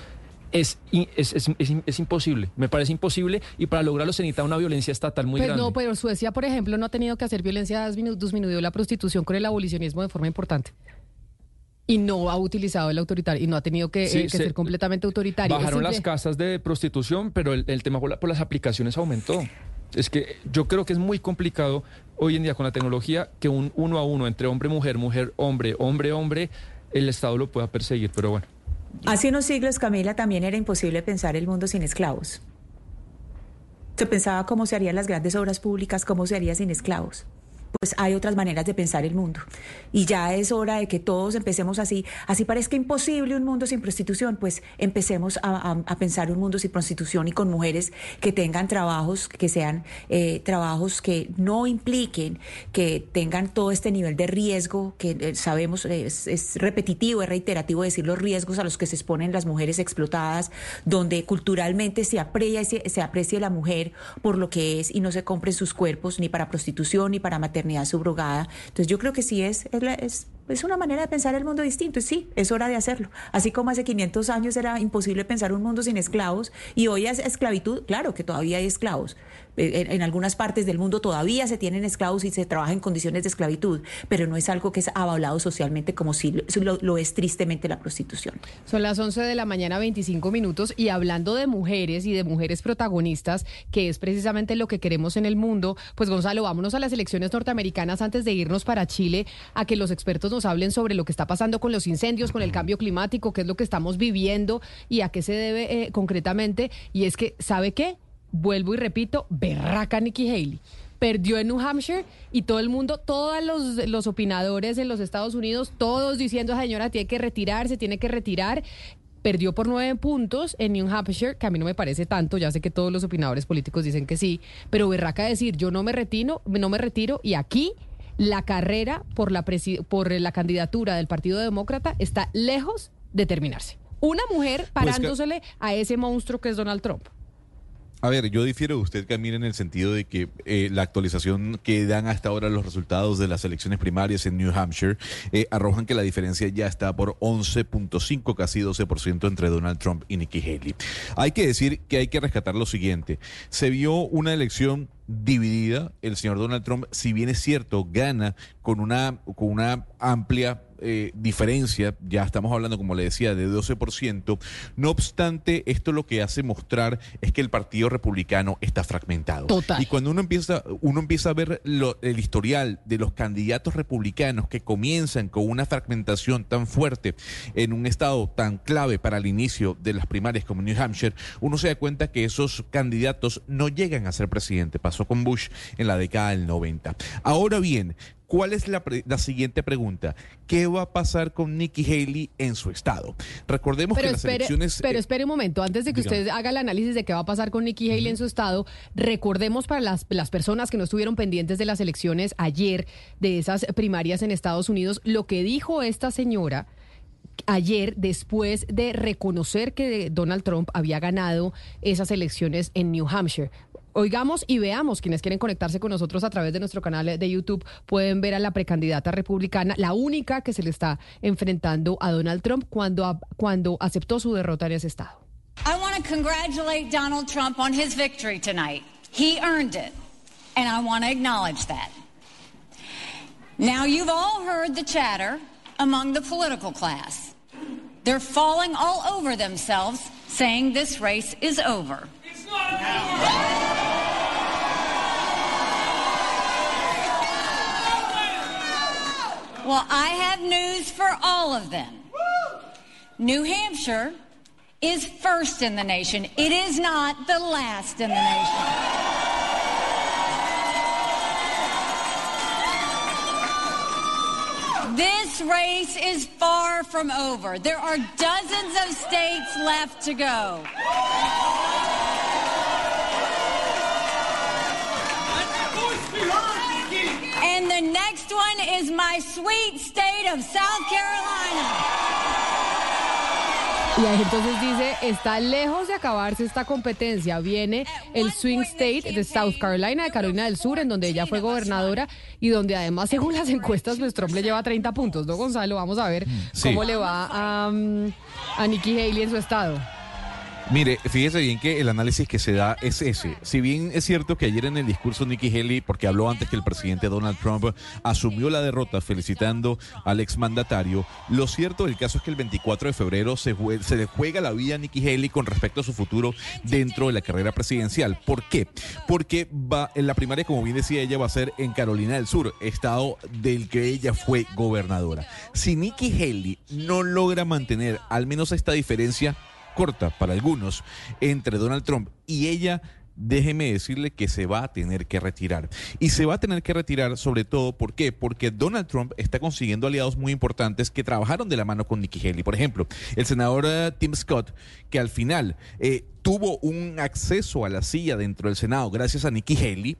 es, es, es- es- imposible. Me parece imposible y para lograrlo se necesita una violencia estatal muy
Pues
grande.
no, pero Suecia, por ejemplo, no ha tenido que hacer violencia, ha disminu- disminuido la prostitución con el abolicionismo de forma importante. Y no ha utilizado el autoritario, y no ha tenido que,
Sí,
eh, que
se-
ser completamente autoritario.
Bajaron las casas de prostitución, pero el, el tema por, la- por las aplicaciones aumentó. Es que yo creo que es muy complicado hoy en día con la tecnología que un uno a uno entre hombre, mujer, mujer, hombre, hombre, hombre, el Estado lo pueda perseguir. Pero bueno.
Hace unos siglos, Camila, también era imposible pensar el mundo sin esclavos. Se pensaba cómo se harían las grandes obras públicas, cómo se haría sin esclavos. Pues hay otras maneras de pensar el mundo. Y ya es hora de que todos empecemos así. Así parezca imposible un mundo sin prostitución, pues empecemos a, a- a pensar un mundo sin prostitución y con mujeres que tengan trabajos, que sean eh, trabajos que no impliquen, que tengan todo este nivel de riesgo, que eh, sabemos es, repetitivo, es reiterativo decir los riesgos a los que se exponen las mujeres explotadas, donde culturalmente se aprecia, la mujer por lo que es y no se compren sus cuerpos ni para prostitución ni para maternidad subrogada. Entonces yo creo que sí es, es, es una manera de pensar el mundo distinto y sí, es hora de hacerlo. Así como hace 500 años era imposible pensar un mundo sin esclavos y hoy es esclavitud, claro que todavía hay esclavos. Eh, En, algunas partes del mundo todavía se tienen esclavos y se trabaja en condiciones de esclavitud, pero no es algo que es avalado socialmente como si lo, lo- lo es tristemente la prostitución.
Son las 11 de la mañana, 25 minutos, y hablando de mujeres y de mujeres protagonistas, que es precisamente lo que queremos en el mundo, pues Gonzalo, vámonos a las elecciones norteamericanas antes de irnos para Chile, a que los expertos nos hablen sobre lo que está pasando con los incendios, con el cambio climático, qué es lo que estamos viviendo y a qué se debe eh, concretamente. Y es que, ¿sabe qué? Vuelvo y repito, berraca Nikki Haley perdió en New Hampshire y todo el mundo, todos los, los opinadores en los Estados Unidos, todos diciendo, señora, tiene que retirarse, tiene que retirar. Perdió por nueve puntos en New Hampshire, que a mí no me parece tanto, ya sé que todos los opinadores políticos dicen que sí, pero berraca decir, yo no me retiro, no me retiro y aquí la carrera por la, por la candidatura del Partido Demócrata está lejos de terminarse. Una mujer
Pues
parándosele a ese monstruo que es Donald Trump.
A ver, yo difiero de usted, Camila, en el sentido de que eh, la actualización que dan hasta ahora los resultados de las elecciones primarias en New Hampshire eh, arrojan que la diferencia ya está por 11.5, casi 12% entre Donald Trump y Nikki Haley. Hay que decir que hay que rescatar lo siguiente. Se vio una elección dividida. El señor Donald Trump, si bien es cierto, gana con una, con una amplia eh, diferencia, ya estamos hablando, como le decía, de 12%. No obstante, esto lo que hace mostrar es que el Partido Republicano está fragmentado.
Total.
Y cuando uno empieza, uno empieza a ver lo- el historial de los candidatos republicanos que comienzan con una fragmentación tan fuerte en un estado tan clave para el inicio de las primarias como New Hampshire, uno se da cuenta que esos candidatos no llegan a ser presidente. Pasó con Bush en la década del 90. Ahora bien, ¿Cuál es la, la siguiente pregunta? ¿Qué va a pasar con Nikki Haley en su estado? Recordemos
Pero
que las elecciones...
pero
eh,
espere un momento, antes de que usted haga el análisis de qué va a pasar con Nikki Haley en su estado, recordemos para las, las personas que no estuvieron pendientes de las elecciones ayer, de esas primarias en Estados Unidos, lo que dijo esta señora ayer después de reconocer que Donald Trump había ganado esas elecciones en New Hampshire. Oigamos y veamos, quienes quieren conectarse con nosotros a través de nuestro canal de YouTube, pueden ver a la precandidata republicana, la única que se le está enfrentando a Donald Trump cuando, cuando aceptó su derrota en ese estado.
I want to congratulate Donald Trump on his victory tonight. He earned it, and I want to acknowledge that. Now, you've all heard the chatter among the political class. They're falling all over themselves, saying this race is over. Well, I have news for all of them. New Hampshire is first in the nation. It is not the last in the nation. This race is far from over. There are dozens of states left to go. And the next one is my sweet state of South Carolina.
Y ahí entonces dice, está lejos de acabarse esta competencia. Viene el swing state de South Carolina, de Carolina del Sur, en donde ella fue gobernadora y donde además, según las encuestas, pues Trump le lleva 30 puntos, ¿no, Gonzalo? Vamos a ver
Sí.
cómo le va a, mm, a Nikki Haley en su estado.
Mire, fíjese bien que el análisis que se da es ese. Si bien es cierto que ayer en el discurso Nikki Haley, porque habló antes que el presidente Donald Trump asumió la derrota felicitando al exmandatario, lo cierto del caso es que el 24 de febrero se, jue- se le juega la vida a Nikki Haley con respecto a su futuro dentro de la carrera presidencial. ¿Por qué? Porque va en la primaria, como bien decía ella, va a ser en Carolina del Sur, estado del que ella fue gobernadora. Si Nikki Haley no logra mantener al menos esta diferencia, corta para algunos entre Donald Trump y ella, déjeme decirle que se va a tener que retirar. Y se va a tener que retirar sobre todo, ¿por qué? Porque Donald Trump está consiguiendo aliados muy importantes que trabajaron de la mano con Nikki Haley. Por ejemplo, el senador eh, Tim Scott, que al final eh, tuvo un acceso a la silla dentro del Senado gracias a Nikki Haley,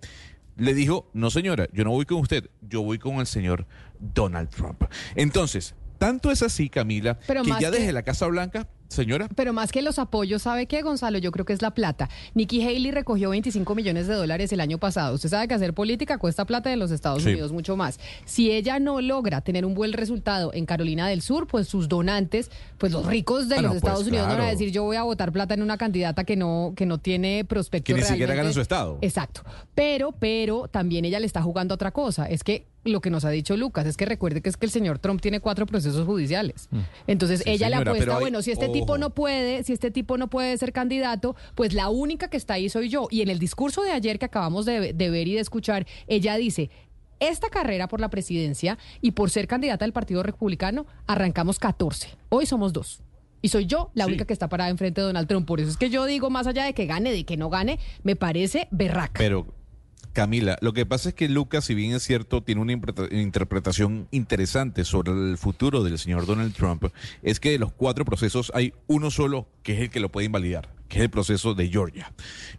le dijo, no señora, yo no voy con usted, yo voy con el señor Donald Trump. Entonces, tanto es así, Camila,
Pero
que ya
que-
desde la Casa Blanca, señora,
Pero más que los apoyos, ¿sabe qué, Gonzalo? Yo creo que es la plata. Nikki Haley recogió 25 millones de dólares el año pasado. Usted sabe que hacer política cuesta plata en los Estados
Sí.
Unidos mucho más. Si ella no logra tener un buen resultado en Carolina del Sur, pues sus donantes, pues los ricos de
Ah,
los
no,
Estados
pues,
Unidos no van a decir yo voy a votar plata en una candidata que no, que no tiene prospecto
que ni siquiera
realmente".
gana su estado.
Exacto. Pero, pero también ella le está jugando a otra cosa. Es que lo que nos ha dicho Lucas es que recuerde que es que el señor Trump tiene cuatro procesos judiciales. Entonces
Sí,
ella le
señora,
apuesta,
pero hay-
bueno, si este
ojo.
tipo no puede, si este tipo no puede ser candidato, pues la única que está ahí soy yo. Y en el discurso de ayer que acabamos de, de ver y de escuchar, ella dice, esta carrera por la presidencia y por ser candidata del Partido Republicano, arrancamos 14. Hoy somos dos. Y soy yo la
Sí.
única que está parada enfrente de Donald Trump. Por eso es que yo digo, más allá de que gane, de que no gane, me parece berraca.
Pero, Camila, lo que pasa es que Lucas, si bien es cierto, tiene una interpreta- interpretación interesante sobre el futuro del señor Donald Trump, es que de los cuatro procesos hay uno solo que es el que lo puede invalidar, que es el proceso de Georgia.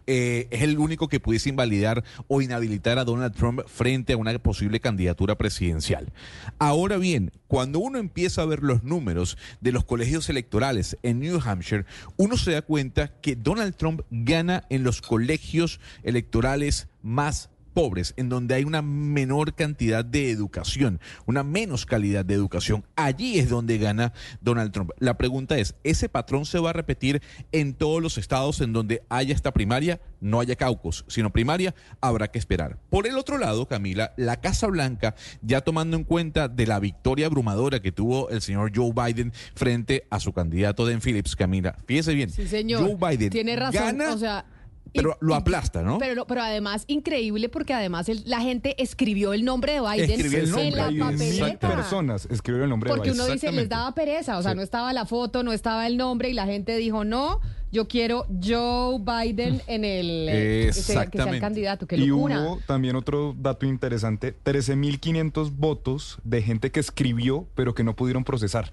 Eh, es el único que pudiese invalidar o inhabilitar a Donald Trump frente a una posible candidatura presidencial. Ahora bien, cuando uno empieza a ver los números de los colegios electorales en New Hampshire, uno se da cuenta que Donald Trump gana en los colegios electorales más pobres, en donde hay una menor cantidad de educación, una menos calidad de educación, allí es donde gana Donald Trump. La pregunta es, ¿ese patrón se va a repetir en todos los estados en donde haya esta primaria? No haya caucus, sino primaria, habrá que esperar. Por el otro lado, Camila, la Casa Blanca, ya tomando en cuenta de la victoria abrumadora que tuvo el señor Joe Biden frente a su candidato Dan Phillips, Camila, fíjese bien,
Sí, señor.
Joe Biden
Tiene razón.
gana,
o sea,
pero lo aplasta, ¿no?
Pero, pero además, increíble porque además el- la gente escribió el nombre de Biden
Escribió el
en la
nombre. Mil
papeleta.
personas escribieron el nombre
Porque
de Biden.
uno dice, les daba pereza, o sea,
Sí.
no estaba la foto, no estaba el nombre y la gente dijo, no, yo quiero Joe Biden en el... eh, que sea- que sea el candidato, qué
Y hubo también otro dato interesante, 13.500 votos de gente que escribió pero que no pudieron procesar.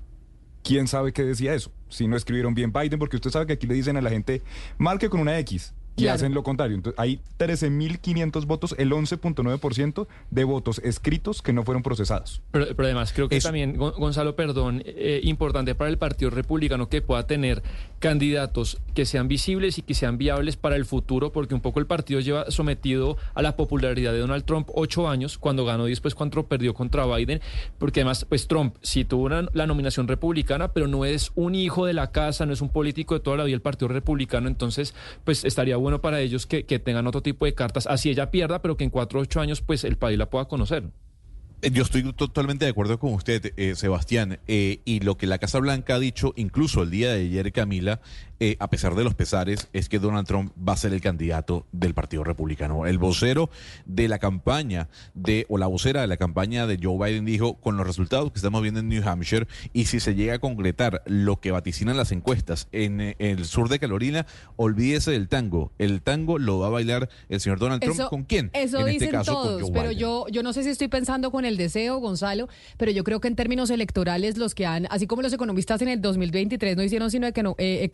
¿Quién sabe qué decía eso? Si no escribieron bien Biden, porque usted sabe que aquí le dicen a la gente, marque con una X. Y
Claro.
hacen lo contrario. Entonces, hay 13.500 votos, el 11.9% de votos escritos que no fueron procesados.
Pero, pero además creo que también, Gon- Gonzalo, perdón, eh, importante para el Partido Republicano que pueda tener candidatos que sean visibles y que sean viables para el futuro, porque un poco el partido lleva sometido a la popularidad de Donald Trump ocho años, cuando ganó y después cuando perdió contra Biden, porque además, pues Trump sí tuvo una- la nominación republicana, pero no es un hijo de la casa, no es un político de toda la vida del Partido Republicano, entonces, pues estaría bueno para ellos que, que tengan otro tipo de cartas, así ella pierda, pero que en cuatro o ocho años, pues el país la pueda conocer.
Eh, Yo estoy totalmente de acuerdo con usted, eh, Sebastián, eh, y lo que la Casa Blanca ha dicho, incluso el día de ayer, Camila, eh, a pesar de los pesares, es que Donald Trump va a ser el candidato del Partido Republicano. El vocero de la campaña de, o la vocera de la campaña de Joe Biden dijo, con los resultados que estamos viendo en New Hampshire, y si se llega a concretar lo que vaticinan las encuestas en eh, el sur de Carolina, olvídese del tango. El tango lo va a bailar el señor Donald Trump. ¿Con quién?
Eso
en
dicen
este caso,
todos,
con Joe
pero
Biden.
yo, yo no sé si estoy pensando con el deseo, Gonzalo, pero yo creo que en términos electorales los que han, así como los economistas en el 2023 no hicieron sino que no, eh,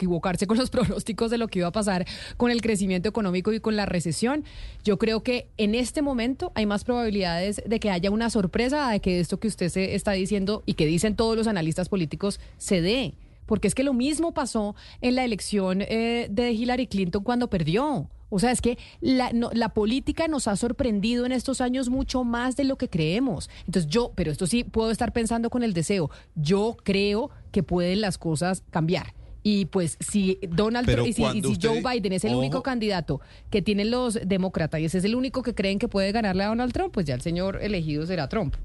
con los pronósticos de lo que iba a pasar con el crecimiento económico y con la recesión, yo creo que en este momento hay más probabilidades de que haya una sorpresa, de que esto que usted se está diciendo y que dicen todos los analistas políticos se dé. Porque es que lo mismo pasó en la elección eh, de Hillary Clinton cuando perdió. O sea, es que la política nos ha sorprendido en estos años mucho más de lo que creemos. Entonces yo, pero esto sí puedo estar pensando con el deseo. Yo creo que pueden las cosas cambiar. Y pues si Donald Trump y si, y Joe Biden es el
ojo.
único candidato que tienen los demócratas y ese es el único que creen que puede ganarle a Donald Trump, pues ya el señor elegido será Trump.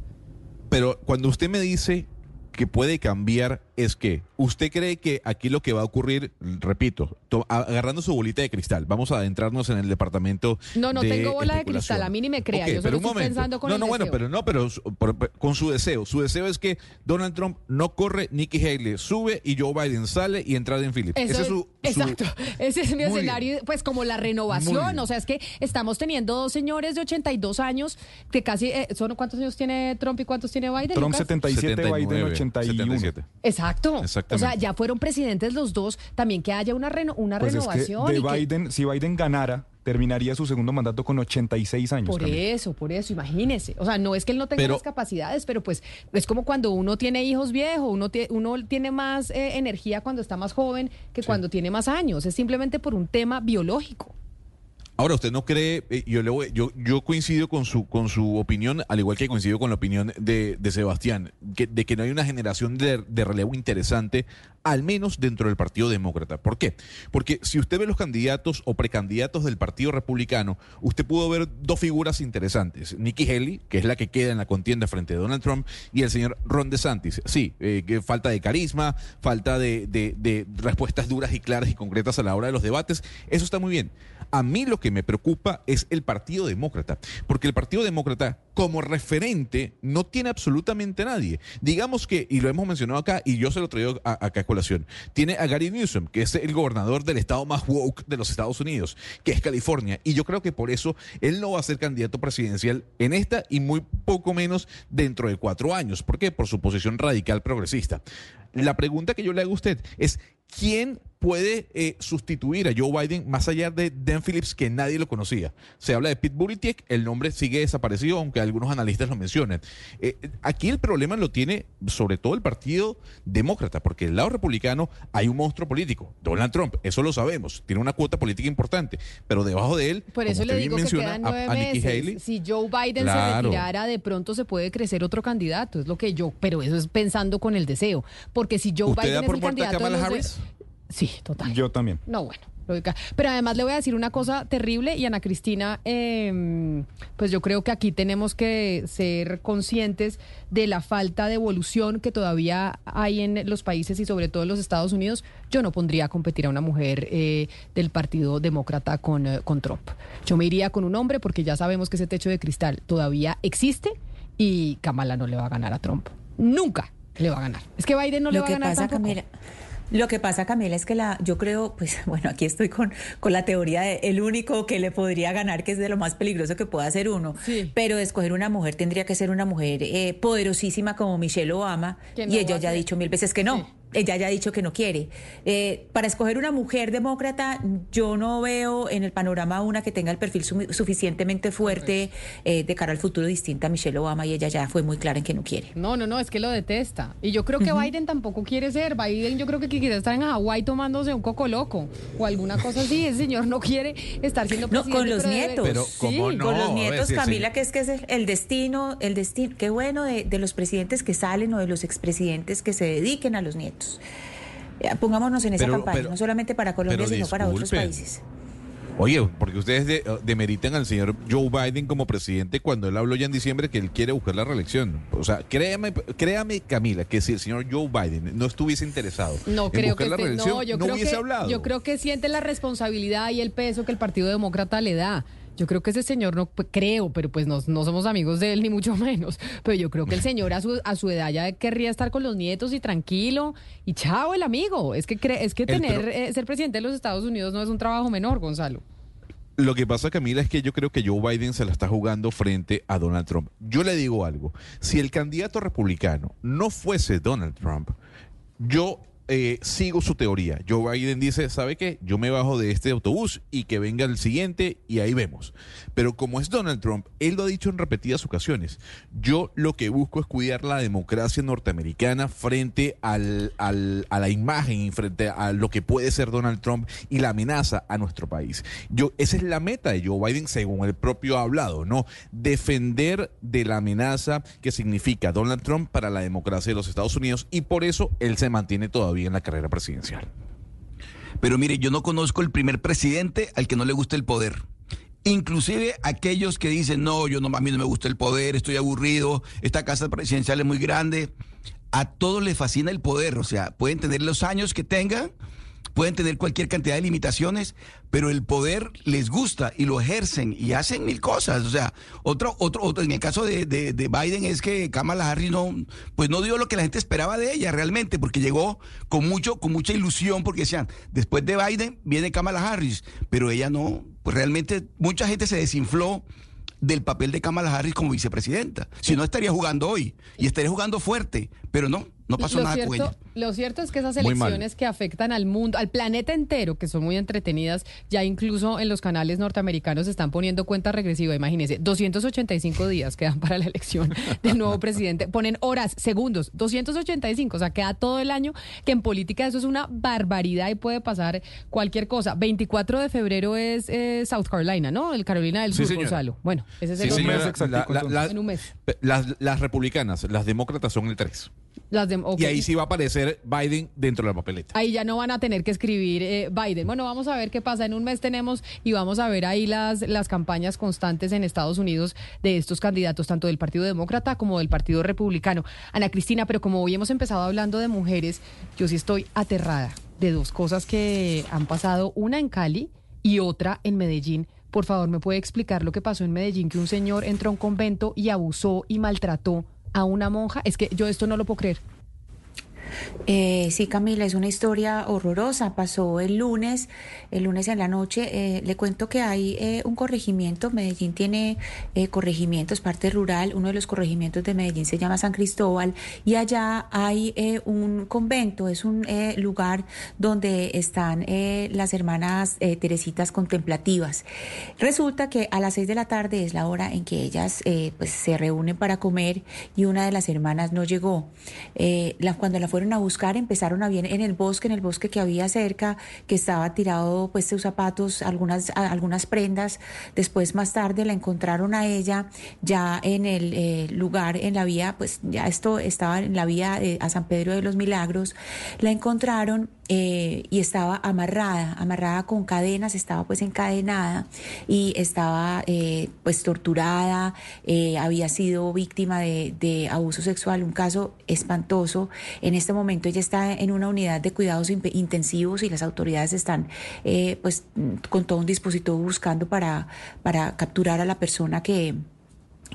Pero cuando usted me dice que puede cambiar, es que usted cree que aquí lo que va a ocurrir, repito, to- agarrando su bolita de cristal, vamos a adentrarnos en el departamento.
No, no
de
tengo bola de cristal, a mí ni me crea, yo
pero
solo
un
estoy
momento.
pensando con
no,
el
no, bueno,
deseo.
pero no, pero con su deseo. Su deseo es que Donald Trump no corre, Nikki Haley sube y Joe Biden sale y entra en Phillips.
Eso
Ese es su, su-
exacto. Ese es mi
Muy
escenario, pues como la renovación. O sea, es que estamos teniendo dos señores de 82 años que casi eh, son ¿cuántos años tiene Trump y cuántos tiene Biden?
Trump
Lucas?
77, Biden
79,
81.
77.
Exacto.
Exactamente.
O sea, ya fueron presidentes los dos, también que haya una reno- una
Pues es que
renovación.
de
y que-
Biden, si Biden ganara, terminaría su segundo mandato con 86 años.
Por
Camila.
eso, por eso, imagínese. O sea, no es que él no tenga
Pero-
las capacidades, pero pues es como cuando uno tiene hijos viejos, uno, uno tiene más eh, energía cuando está más joven que cuando tiene más años. Es simplemente por un tema biológico.
Ahora, ¿usted no cree, eh, yo, le voy- yo, yo coincido con su, con su opinión, al igual que coincido con la opinión de, de Sebastián, que- de que no hay una generación de, de relevo interesante, al menos dentro del Partido Demócrata? ¿Por qué? Porque si usted ve los candidatos o precandidatos del Partido Republicano, usted pudo ver dos figuras interesantes. Nikki Haley, que es la que queda en la contienda frente a Donald Trump, y el señor Ron DeSantis. Sí, eh, falta de carisma, falta de, de- respuestas duras y claras y concretas a la hora de los debates. Eso está muy bien. A mí lo que me preocupa es el Partido Demócrata, porque el Partido Demócrata como referente no tiene absolutamente nadie. Digamos que, y lo hemos mencionado acá, y yo se lo traigo acá tiene a Gary Newsom, que es el gobernador del estado más woke de los Estados Unidos, que es California, y yo creo que por eso él no va a ser candidato presidencial en esta y muy poco menos dentro de cuatro años. ¿Por qué? Por su posición radical progresista. La pregunta que yo le hago a usted es, ¿quién puede eh, sustituir a Joe Biden más allá de Dan Phillips, que nadie lo conocía. Se habla de Pete Buttigieg, el nombre sigue desaparecido, aunque algunos analistas lo mencionan. Eh, aquí el problema lo tiene sobre todo el Partido Demócrata, porque del lado republicano hay un monstruo político, Donald Trump, eso lo sabemos, tiene una cuota política importante, pero debajo de él,
Por eso le digo que quedan
a-
nueve
a Nikki
meses.
Haley,
Si Joe Biden se retirara, de pronto se puede crecer otro candidato. Es lo que yo, pero eso es pensando con el deseo. Porque si Joe
¿Usted
Biden
da
es el candidato de los de-? Sí, total.
Yo también.
No, bueno. lógica. Pero además le voy a decir una cosa terrible y Ana Cristina, eh, pues yo creo que aquí tenemos que ser conscientes de la falta de evolución que todavía hay en los países y sobre todo en los Estados Unidos. Yo no pondría a competir a una mujer eh, del Partido Demócrata con, eh, con Trump. Yo me iría con un hombre porque ya sabemos que ese techo de cristal todavía existe y Kamala no le va a ganar a Trump. Nunca le va a ganar. Es que Biden no le va
que
a ganar
pasa,
tampoco.
Camila, lo que pasa, Camila, es que la, yo creo, pues bueno, aquí estoy con, con la teoría de el único que le podría ganar, que es de lo más peligroso que pueda hacer uno. Pero escoger una mujer tendría que ser una mujer eh, poderosísima como Michelle Obama.
No
y ella ya ha dicho mil veces que no. Ella ya ha dicho que no quiere. Eh, para escoger una mujer demócrata, yo no veo en el panorama una que tenga el perfil su- suficientemente fuerte eh, de cara al futuro distinta a Michelle Obama y ella ya fue muy clara en que no quiere.
No, no, no, es que lo detesta. Y yo creo que Biden tampoco quiere ser. Biden yo creo que quiere estar en Hawái tomándose un coco loco o alguna cosa así. El señor no quiere estar siendo
No,
presidente.
con los
pero debe-
nietos.
Pero, ¿cómo
Sí,
no?
Con los nietos, Camila, que es que es el, el destino, el destino, qué bueno de, de los presidentes que salen o de los expresidentes que se dediquen a los nietos. Eh, Pongámonos en esa
Pero-
campaña,
pero-
no solamente para Colombia, sino para otros países.
Oye, porque ustedes de- demeritan al señor Joe Biden como presidente cuando él habló ya en diciembre que él quiere buscar la reelección. O sea, créame, créame Camila, que si el señor Joe Biden no estuviese interesado
No
en
creo
buscar
que
la reelección,
no, yo
no
creo
hubiese
que
hablado.
yo creo que siente la responsabilidad y el peso que el Partido Demócrata le da. Yo creo que ese señor no pues, creo, pero pues no, no somos amigos de él ni mucho menos. Pero yo creo que el señor a su, a su edad ya querría estar con los nietos y tranquilo y chao el amigo. Es que cre- es que tener
pro-
eh, ser presidente de los Estados Unidos no es un trabajo menor, Gonzalo.
Lo que pasa, Camila, es que yo creo que Joe Biden se la está jugando frente a Donald Trump. Yo le digo algo. Si el candidato republicano no fuese Donald Trump, yo eh, sigo su teoría. Joe Biden dice, ¿sabe qué? Yo me bajo de este autobús y que venga el siguiente y ahí vemos. Pero como es Donald Trump, él lo ha dicho en repetidas ocasiones. Yo lo que busco es cuidar la democracia norteamericana frente al, a la imagen y frente a lo que puede ser Donald Trump y la amenaza a nuestro país. Yo, esa es la meta de Joe Biden, según el propio ha hablado, ¿no? Defender de la amenaza que significa Donald Trump para la democracia de los Estados Unidos y por eso él se mantiene todavía en la carrera presidencial.
Pero mire, yo no conozco el primer presidente al que no le guste el poder. Inclusive aquellos que dicen, no, yo no, a mí no me gusta el poder, estoy aburrido, esta casa presidencial es muy grande. A todos les fascina el poder, o sea, pueden tener los años que tengan, pueden tener cualquier cantidad de limitaciones, pero el poder les gusta y lo ejercen y hacen mil cosas. O sea, otro, otro, otro en el caso de, de- de Biden es que Kamala Harris no, pues no dio lo que la gente esperaba de ella realmente, porque llegó con mucho, con mucha ilusión, porque decían, después de Biden viene Kamala Harris, pero ella no, pues realmente mucha gente se desinfló del papel de Kamala Harris como vicepresidenta. Si no estaría jugando hoy y estaría jugando fuerte, pero no, no pasó
lo
nada
cierto,
con ella.
Lo cierto es que esas elecciones que afectan al mundo, al planeta entero, que son muy entretenidas, ya incluso en los canales norteamericanos se están poniendo cuenta regresiva. Imagínense, 285 días quedan para la elección del nuevo presidente. Ponen horas, segundos, 285, o sea, queda todo el año, que en política eso es una barbaridad y puede pasar cualquier cosa. 24 de febrero es eh, South Carolina, ¿no? El Carolina del
Sí,
Sur,
señora.
Gonzalo. Bueno, ese es
Sí,
el otro.
señora, la- la- la-
En un mes.
Las, las republicanas, las demócratas son el 3.
Las de- ok.
Y ahí sí va a aparecer Biden dentro de la papeleta.
Ahí ya no van a tener que escribir eh, Biden. Bueno, vamos a ver qué pasa. En un mes tenemos y vamos a ver ahí las, las campañas constantes en Estados Unidos de estos candidatos, tanto del Partido Demócrata como del Partido Republicano. Ana Cristina, pero como hoy hemos empezado hablando de mujeres, yo sí estoy aterrada de dos cosas que han pasado, una en Cali y otra en Medellín. Por favor, ¿me puede explicar lo que pasó en Medellín? Que un señor entró a un convento y abusó y maltrató a una monja. Es que yo esto no lo puedo creer.
Eh, sí, Camila, es una historia horrorosa. Pasó el lunes, el lunes en la noche. Eh, le cuento que hay eh, un corregimiento. Medellín tiene eh, corregimientos, parte rural. Uno de los corregimientos de Medellín se llama San Cristóbal y allá hay eh, un convento. Es un lugar donde están las hermanas Teresitas contemplativas. Resulta que a las seis de la tarde es la hora en que ellas pues se reúnen para comer y una de las hermanas no llegó. La- cuando la a buscar empezaron a ver en el bosque, en el bosque que había cerca, que estaba tirado pues sus zapatos, algunas, algunas prendas. Después más tarde la encontraron a ella ya en el eh, lugar, en la vía, pues ya esto estaba en la vía eh, a San Pedro de los Milagros. La encontraron eh, y estaba amarrada, amarrada con cadenas, estaba pues encadenada y estaba eh, pues torturada, eh, había sido víctima de, abuso sexual, un caso espantoso. En este momento ella está en una unidad de cuidados intensivos y las autoridades están eh, pues con todo un dispositivo buscando para, para capturar a la persona que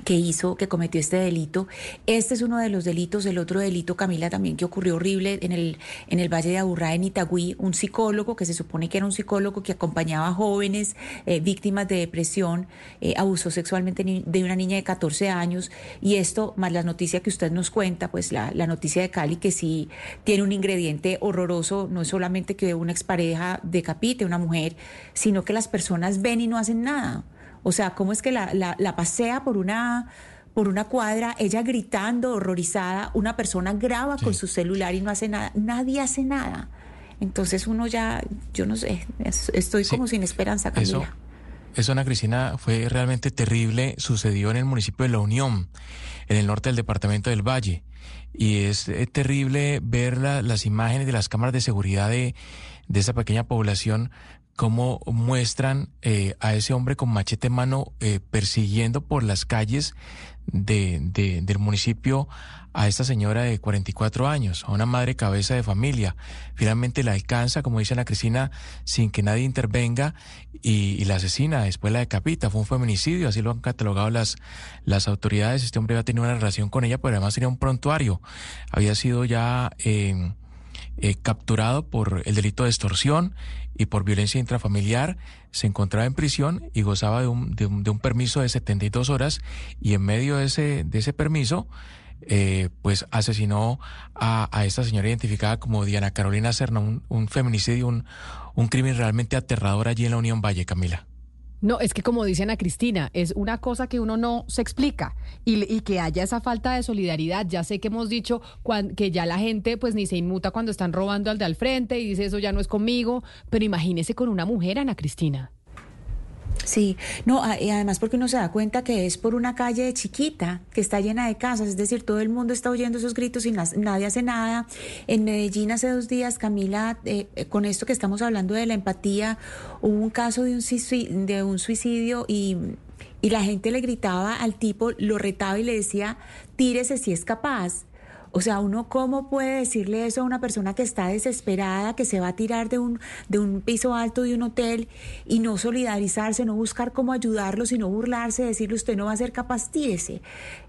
que hizo, que cometió este delito. Este es uno de los delitos. El otro delito, Camila, también que ocurrió horrible en el, en el Valle de Aburrá, en Itagüí, un psicólogo que se supone que era un psicólogo que acompañaba a jóvenes eh, víctimas de depresión, eh, abusó sexualmente de una niña de 14 años. Y esto, más la noticia que usted nos cuenta, pues la, la noticia de Cali, que sí tiene un ingrediente horroroso, no es solamente que una expareja decapite a una mujer, sino que las personas ven y no hacen nada. O sea, ¿cómo es que la, la- la pasea por una, por una cuadra, ella gritando, horrorizada, una persona graba con su celular y no hace nada? Nadie hace nada. Entonces uno ya, yo no sé, es- estoy como sin esperanza,
Eso,
Camila.
eso, Ana Cristina, fue realmente terrible. Sucedió en el municipio de La Unión, en el norte del departamento del Valle. Y es eh, terrible ver la- las imágenes de las cámaras de seguridad de, de esa pequeña población, cómo muestran eh, a ese hombre con machete en mano eh, persiguiendo por las calles de, de- del municipio a esta señora de 44 años, a una madre cabeza de familia. Finalmente la alcanza, como dice Ana Cristina, sin que nadie intervenga y, y la asesina, después la decapita. Fue un feminicidio, así lo han catalogado las, las autoridades. Este hombre había tenido una relación con ella, pero además tenía un prontuario. Había sido ya eh, eh, capturado por el delito de extorsión y por violencia intrafamiliar, se encontraba en prisión y gozaba de un, de un, de un permiso de 72 horas y en medio de ese, de ese permiso, eh, pues asesinó a, a esta señora identificada como Diana Carolina Serna, un, un feminicidio, un, un crimen realmente aterrador allí en la Unión Valle, Camila.
No, es que como dicen a Cristina, es una cosa que uno no se explica y, y que haya esa falta de solidaridad. Ya sé que hemos dicho cuan- que ya la gente pues ni se inmuta cuando están robando al de al frente y dice eso ya no es conmigo, pero imagínese con una mujer, Ana Cristina.
Sí, no, y además porque uno se da cuenta que es por una calle chiquita que está llena de casas, es decir, todo el mundo está oyendo esos gritos y nadie hace nada. En Medellín hace dos días, Camila, eh, eh, con esto que estamos hablando de la empatía, hubo un caso de un, suici- de un suicidio y, y la gente le gritaba al tipo, lo retaba y le decía, tírese si es capaz. O sea, uno cómo puede decirle eso a una persona que está desesperada, que se va a tirar de un, de un piso alto de un hotel y no solidarizarse, no buscar cómo ayudarlo, sino burlarse, decirle usted no va a ser capaz.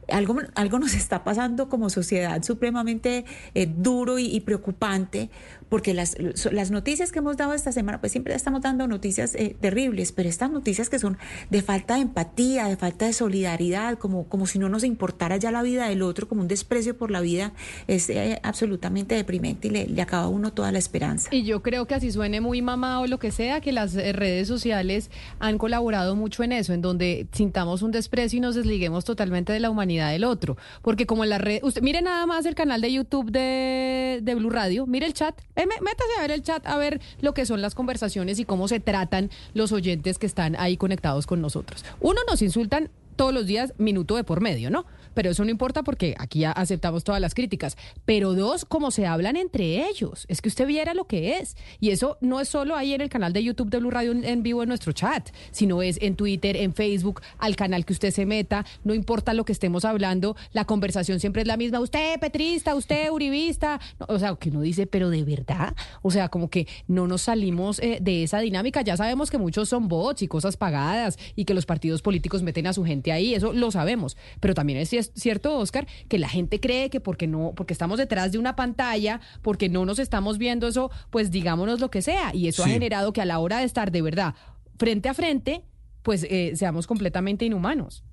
Algo, algo nos está pasando como sociedad supremamente eh, duro y preocupante, porque las, las noticias que hemos dado esta semana, pues siempre estamos dando noticias eh, terribles, pero estas noticias que son de falta de empatía, de falta de solidaridad, como, como si no nos importara ya la vida del otro, como un desprecio por la vida, es eh, absolutamente deprimente y le, acaba a uno toda la esperanza.
Y yo creo que así suene muy mamá o lo que sea, que las eh, redes sociales han colaborado mucho en eso, en donde sintamos un desprecio y nos desliguemos totalmente de la humanidad del otro. Porque como la red, usted mire nada más el canal de YouTube de, de Blue Radio, mire el chat, eh, mé- métase a ver el chat, a ver lo que son las conversaciones y cómo se tratan los oyentes que están ahí conectados con nosotros. Uno, nos insultan todos los días, minuto de por medio, ¿no? Pero eso no importa porque aquí ya aceptamos todas las críticas. Pero dos, como se hablan entre ellos. Es que usted viera lo que es. Y eso no es solo ahí en el canal de YouTube de Blue Radio en, vivo en nuestro chat, sino es en Twitter, en Facebook, al canal que usted se meta. No importa lo que estemos hablando, la conversación siempre es la misma. Usted, petrista, usted, uribista. No, o sea, que uno dice, pero de verdad. O sea, como que no nos salimos eh, de esa dinámica. Ya sabemos que muchos son bots y cosas pagadas y que los partidos políticos meten a su gente ahí. Eso lo sabemos. Pero también es, es cierto, Oscar, que la gente cree que porque no, porque estamos detrás de una pantalla, porque no nos estamos viendo eso, pues digámonos lo que sea. Y eso ha generado que a la hora de estar de verdad frente a frente, pues eh, seamos completamente inhumanos.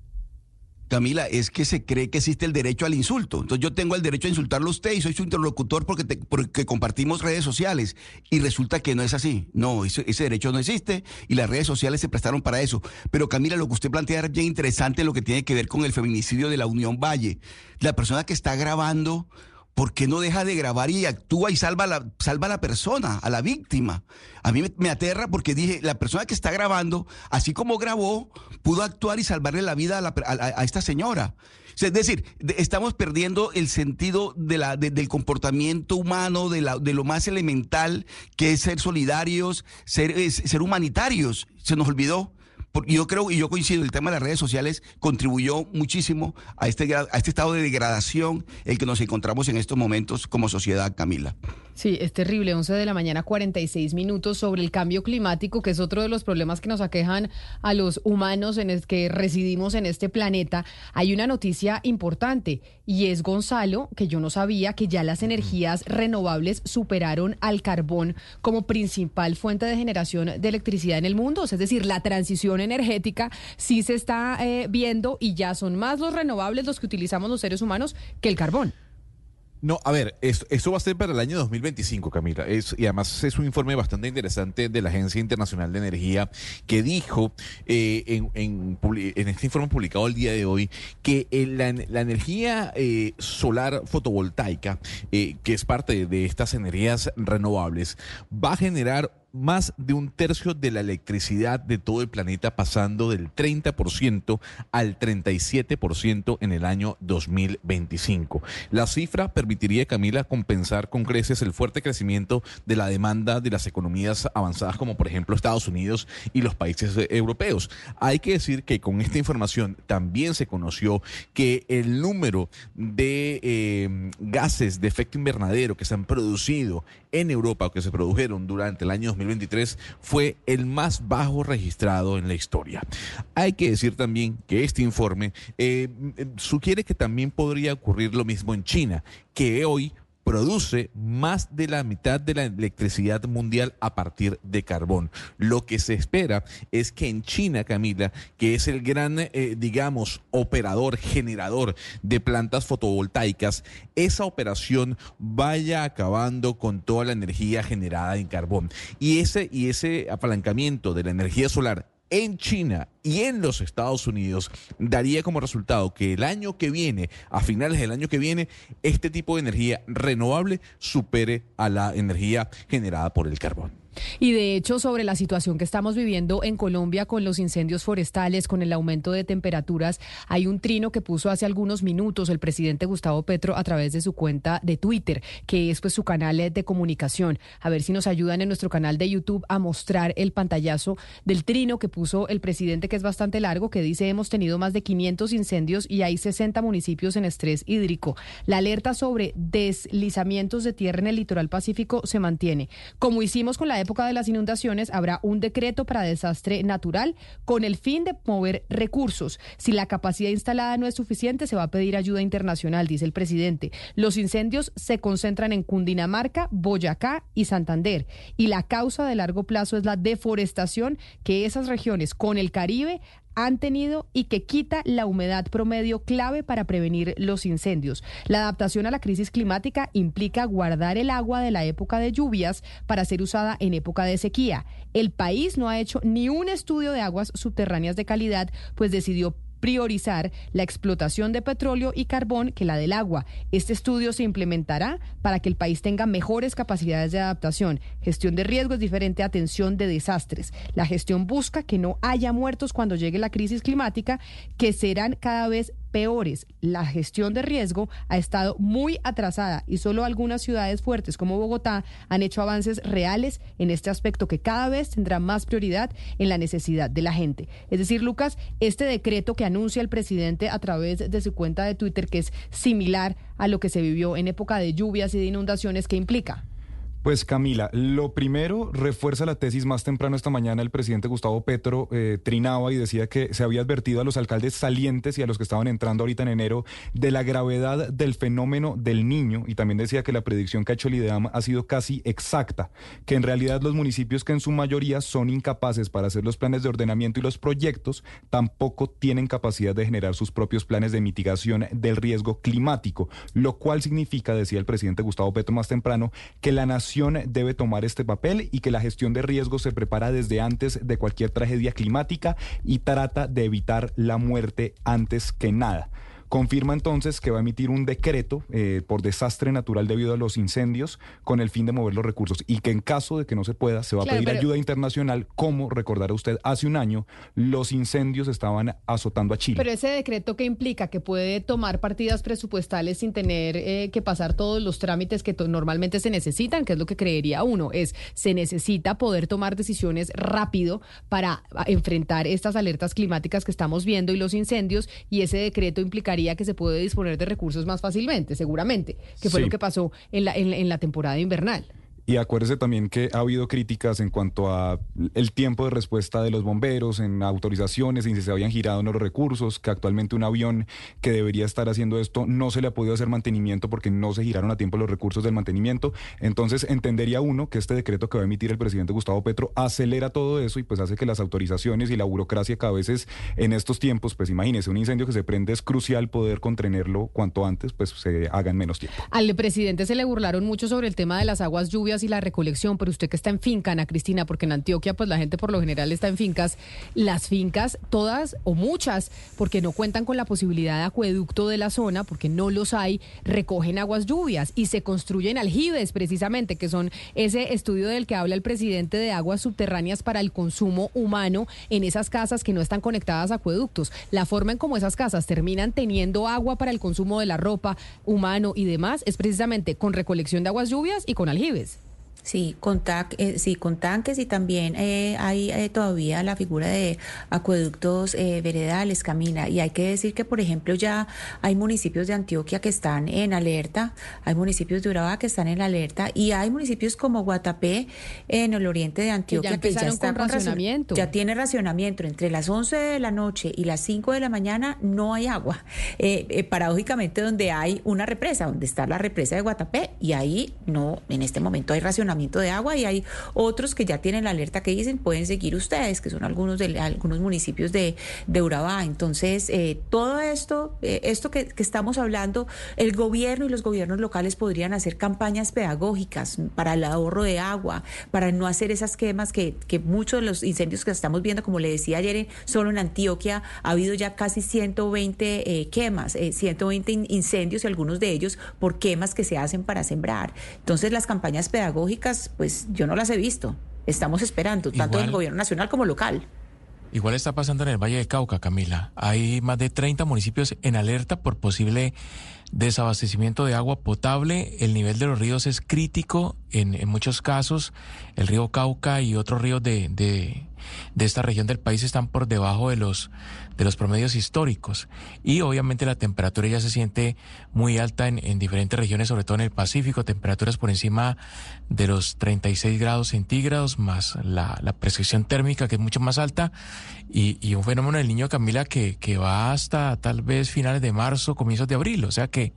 Camila, es que se cree que existe el derecho al insulto. Entonces yo tengo el derecho a insultarlo a usted y soy su interlocutor porque, porque compartimos redes sociales. Y resulta que no es así. No, ese, ese derecho no existe y las redes sociales se prestaron para eso. Pero Camila, lo que usted plantea es bien interesante lo que tiene que ver con el feminicidio de la Unión Valle. La persona que está grabando... ¿Por qué no deja de grabar y actúa y salva a la, salva a la persona, a la víctima? A mí me, aterra porque dije, la persona que está grabando, así como grabó, pudo actuar y salvarle la vida a, la esta señora. Es decir, de- estamos perdiendo el sentido del comportamiento humano, de, la, lo más elemental, que es ser solidarios, ser humanitarios. Se nos olvidó. Yo creo y yo coincido, el tema de las redes sociales contribuyó muchísimo a este, a este estado de degradación el que nos encontramos en estos momentos como sociedad, Camila.
Sí, es terrible. 11 de la mañana, 46 minutos sobre el cambio climático, que es otro de los problemas que nos aquejan a los humanos en el que residimos en este planeta. Hay una noticia importante y es Gonzalo, que yo no sabía que ya las energías renovables superaron al carbón como principal fuente de generación de electricidad en el mundo. Es decir, la transición energética sí se está eh, viendo y ya son más los renovables los que utilizamos los seres humanos que el carbón.
No, a ver, esto, esto va a ser para el año 2025, Camila. Es, y además es un informe bastante interesante de la Agencia Internacional de Energía que dijo eh, en, en este informe publicado el día de hoy que eh, la, energía eh, solar fotovoltaica, que es parte de estas energías renovables, va a generar más de un tercio de la electricidad de todo el planeta, pasando del 30% al 37% en el año 2025. La cifra permitiría, Camila, compensar con creces el fuerte crecimiento de la demanda de las economías avanzadas, como por ejemplo Estados Unidos y los países eh, europeos. Hay que decir que con esta información también se conoció que el número de eh, gases de efecto invernadero que se han producido en Europa o que se produjeron durante el año 2023 fue el más bajo registrado en la historia. Hay que decir también que este informe eh, sugiere que también podría ocurrir lo mismo en China, que hoy produce más de la mitad de la electricidad mundial a partir de carbón. Lo que se espera es que en China, Camila, que es el gran, eh, digamos, operador, generador de plantas fotovoltaicas, esa operación vaya acabando con toda la energía generada en carbón. Y ese, y ese apalancamiento de la energía solar en China y en los Estados Unidos daría como resultado que el año que viene, a finales del año que viene, este tipo de energía renovable supere a la energía generada por el carbón.
Y de hecho, sobre la situación que estamos viviendo en Colombia con los incendios forestales, con el aumento de temperaturas, hay un trino que puso hace algunos minutos el presidente Gustavo Petro a través de su cuenta de Twitter, que es pues su canal de comunicación. A ver si nos ayudan en nuestro canal de YouTube a mostrar el pantallazo del trino que puso el presidente, que es bastante largo, que dice hemos tenido más de 500 incendios y hay 60 municipios en estrés hídrico. La alerta sobre deslizamientos de tierra en el litoral pacífico se mantiene. Como hicimos con la época de las inundaciones, habrá un decreto para desastre natural con el fin de mover recursos. Si la capacidad instalada no es suficiente, se va a pedir ayuda internacional, dice el presidente. Los incendios se concentran en Cundinamarca, Boyacá y Santander. Y la causa de largo plazo es la deforestación que esas regiones con el Caribe han tenido y que quita la humedad promedio clave para prevenir los incendios. La adaptación a la crisis climática implica guardar el agua de la época de lluvias para ser usada en época de sequía. El país no ha hecho ni un estudio de aguas subterráneas de calidad, pues decidió priorizar la explotación de petróleo y carbón que la del agua. Este estudio se implementará para que el país tenga mejores capacidades de adaptación. Gestión de riesgos diferente atención de desastres. La gestión busca que no haya muertos cuando llegue la crisis climática, que serán cada vez peores. La gestión de riesgo ha estado muy atrasada y solo algunas ciudades fuertes como Bogotá han hecho avances reales en este aspecto que cada vez tendrá más prioridad en la necesidad de la gente. Es decir, Lucas, este decreto que anuncia el presidente a través de su cuenta de Twitter, que es similar a lo que se vivió en época de lluvias y de inundaciones, ¿qué implica?
Pues Camila, lo primero refuerza la tesis más temprano esta mañana el presidente Gustavo Petro eh, trinaba y decía que se había advertido a los alcaldes salientes y a los que estaban entrando ahorita en enero de la gravedad del fenómeno del niño y también decía que la predicción que ha hecho el IDEAM ha sido casi exacta, que en realidad los municipios que en su mayoría son incapaces para hacer los planes de ordenamiento y los proyectos tampoco tienen capacidad de generar sus propios planes de mitigación del riesgo climático, lo cual significa, decía el presidente Gustavo Petro más temprano, que la nación debe tomar este papel y que la gestión de riesgos se prepara desde antes de cualquier tragedia climática y trata de evitar la muerte antes que nada. Confirma entonces que va a emitir un decreto eh, por desastre natural debido a los incendios con el fin de mover los recursos. Y que en caso de que no se pueda se va a pedir ayuda internacional como recordará usted hace un año los incendios estaban azotando a Chile.
Pero ese decreto que implica que puede tomar partidas presupuestales sin tener eh, que pasar todos los trámites que normalmente se necesitan, que es lo que creería uno, es se necesita poder tomar decisiones rápido para enfrentar estas alertas climáticas que estamos viendo y los incendios y ese decreto implicaría que se puede disponer de recursos más fácilmente, seguramente, que fue lo que pasó en la, en la temporada invernal.
Y acuérdese también que ha habido críticas en cuanto a el tiempo de respuesta de los bomberos, en autorizaciones, en si se habían girado los recursos, que actualmente un avión que debería estar haciendo esto no se le ha podido hacer mantenimiento porque no se giraron a tiempo los recursos del mantenimiento. Entonces entendería uno que este decreto que va a emitir el presidente Gustavo Petro acelera todo eso y pues hace que las autorizaciones y la burocracia que a veces en estos tiempos, pues imagínese, un incendio que se prende es crucial poder contenerlo cuanto antes, pues se haga en menos tiempo.
Al presidente se le burlaron mucho sobre el tema de las aguas lluvias y la recolección, pero usted que está en finca, Ana Cristina, porque en Antioquia pues la gente por lo general está en fincas, las fincas todas o muchas, porque no cuentan con la posibilidad de acueducto de la zona, porque no los hay, recogen aguas lluvias y se construyen aljibes precisamente, que son ese estudio del que habla el presidente de aguas subterráneas para el consumo humano en esas casas que no están conectadas a acueductos. La forma en cómo esas casas terminan teniendo agua para el consumo de la ropa humano y demás es precisamente con recolección de aguas lluvias y con aljibes.
Sí, con, eh, sí, con tanques y también eh, hay eh, todavía la figura de acueductos veredales, Camina. Y hay que decir que, por ejemplo, ya hay municipios de Antioquia que están en alerta, hay municipios de Urabá que están en alerta y hay municipios como Guatapé en el oriente de Antioquia que ya, está con racionamiento. Ya tiene racionamiento. Entre las 11 de la noche y las 5 de la mañana no hay agua. paradójicamente, donde hay una represa, donde está la represa de Guatapé y ahí no, en este momento hay racionamiento de agua y hay otros que ya tienen la alerta que dicen pueden seguir ustedes, que son algunos de algunos municipios de, de Urabá. Entonces, eh, todo esto, eh, esto que, estamos hablando, el gobierno y los gobiernos locales podrían hacer campañas pedagógicas para el ahorro de agua, para no hacer esas quemas que, que muchos de los incendios que estamos viendo, como le decía ayer, solo en Antioquia ha habido ya casi 120 eh, quemas, 120 incendios y algunos de ellos por quemas que se hacen para sembrar. Entonces, las campañas pedagógicas pues yo no las he visto. Estamos esperando, tanto del gobierno nacional como local.
Igual está pasando en el Valle de Cauca, Camila. Hay más de 30 municipios en alerta por posible desabastecimiento de agua potable. El nivel de los ríos es crítico en, en muchos casos. El río Cauca y otros ríos de, de, de esta región del país están por debajo de los de los promedios históricos. Y obviamente la temperatura ya se siente muy alta en, en diferentes regiones, sobre todo en el Pacífico, temperaturas por encima de los 36 grados centígrados, más la, la prescripción térmica que es mucho más alta, y, y un fenómeno del niño Camila que, que va hasta tal vez finales de marzo, comienzos de abril, o sea que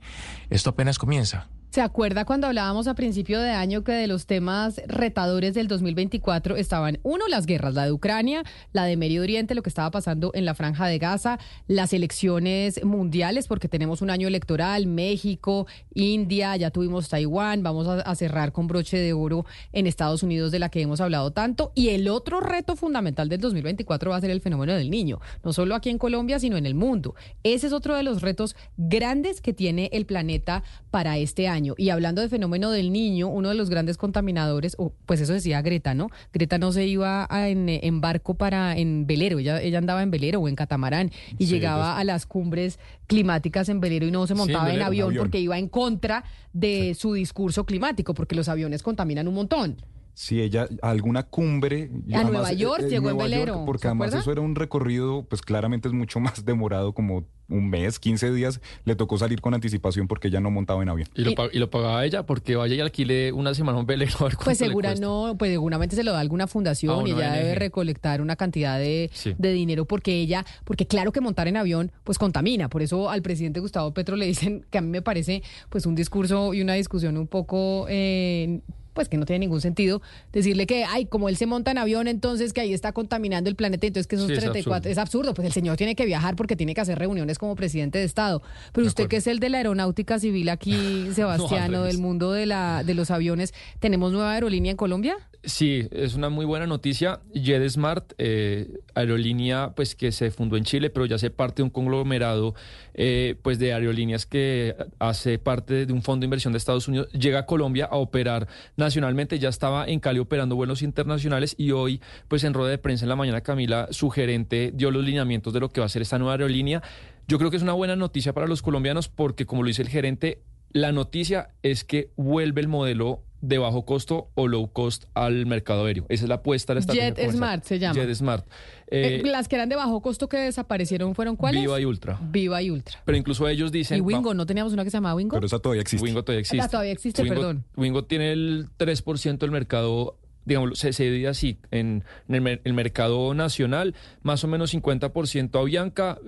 esto apenas comienza.
¿Se acuerda cuando hablábamos a principio de año que de los temas retadores del 2024 estaban, uno, las guerras, la de Ucrania, la de Medio Oriente, lo que estaba pasando en la franja de Gaza, las elecciones mundiales, porque tenemos un año electoral, México, India, ya tuvimos Taiwán, vamos a, cerrar con broche de oro en Estados Unidos de la que hemos hablado tanto, y el otro reto fundamental del 2024 va a ser el fenómeno del niño, no solo aquí en Colombia, sino en el mundo. Ese es otro de los retos grandes que tiene el planeta para este año. Y hablando del fenómeno del niño, uno de los grandes contaminadores, pues eso decía Greta, ¿no? Greta no se iba en, barco para, en velero, ella, ella andaba en velero o en catamarán y llegaba pues. a las cumbres climáticas en velero y no se montaba en, avión porque iba en contra de su discurso climático, porque los aviones contaminan un montón.
Si ella a alguna cumbre
A Nueva York, llegó en
York,
velero,
porque
¿se
además
acuerda?
eso era un recorrido pues claramente es mucho más demorado como un mes 15 días le tocó salir con anticipación porque ella no montaba en avión
Y lo, pa- y lo pagaba ella porque vaya y alquile una semana un velero a ver
Pues segura no, pues seguramente se lo da alguna fundación
Ah,
y ella debe recolectar una cantidad de,
Sí.
de dinero porque ella, porque claro que montar en avión pues contamina, por eso al presidente Gustavo Petro le dicen que a mí me parece pues un discurso y una discusión un poco eh, pues que no tiene ningún sentido decirle que ay como él se monta en avión entonces que ahí está contaminando el planeta entonces que esos
Sí, es
34
absurdo.
es absurdo pues el señor tiene que viajar porque tiene que hacer reuniones como presidente de estado pero usted que es el de la aeronáutica civil aquí Sebastiano del mundo de la de los aviones tenemos nueva aerolínea en Colombia
Sí, es una muy buena noticia. JetSmart, eh, aerolínea pues que se fundó en Chile, pero ya hace parte de un conglomerado eh, pues de aerolíneas que hace parte de un fondo de inversión de Estados Unidos, llega a Colombia a operar nacionalmente. Ya estaba en Cali operando vuelos internacionales y hoy pues en rueda de prensa en la mañana Camila, su gerente, dio los lineamientos de lo que va a ser esta nueva aerolínea. Yo creo que es una buena noticia para los colombianos porque como lo dice el gerente, la noticia es que vuelve el modelo de bajo costo o low cost al mercado aéreo. Esa es la apuesta de la
Jet. Smart se llama.
Jet Smart.
Eh,
Eh,
las que eran de bajo costo que desaparecieron fueron cuáles
Viva y Ultra.
Viva y Ultra
Pero incluso ellos dicen...
y Wingo no teníamos una que se llamaba Wingo
pero esa todavía existe
Wingo todavía existe.
Ah, todavía existe,
Wingo,
perdón.
Wingo tiene el 3% del mercado, digamos, se, se divide así, en, en el, el mercado nacional, más o menos 50% Avianca,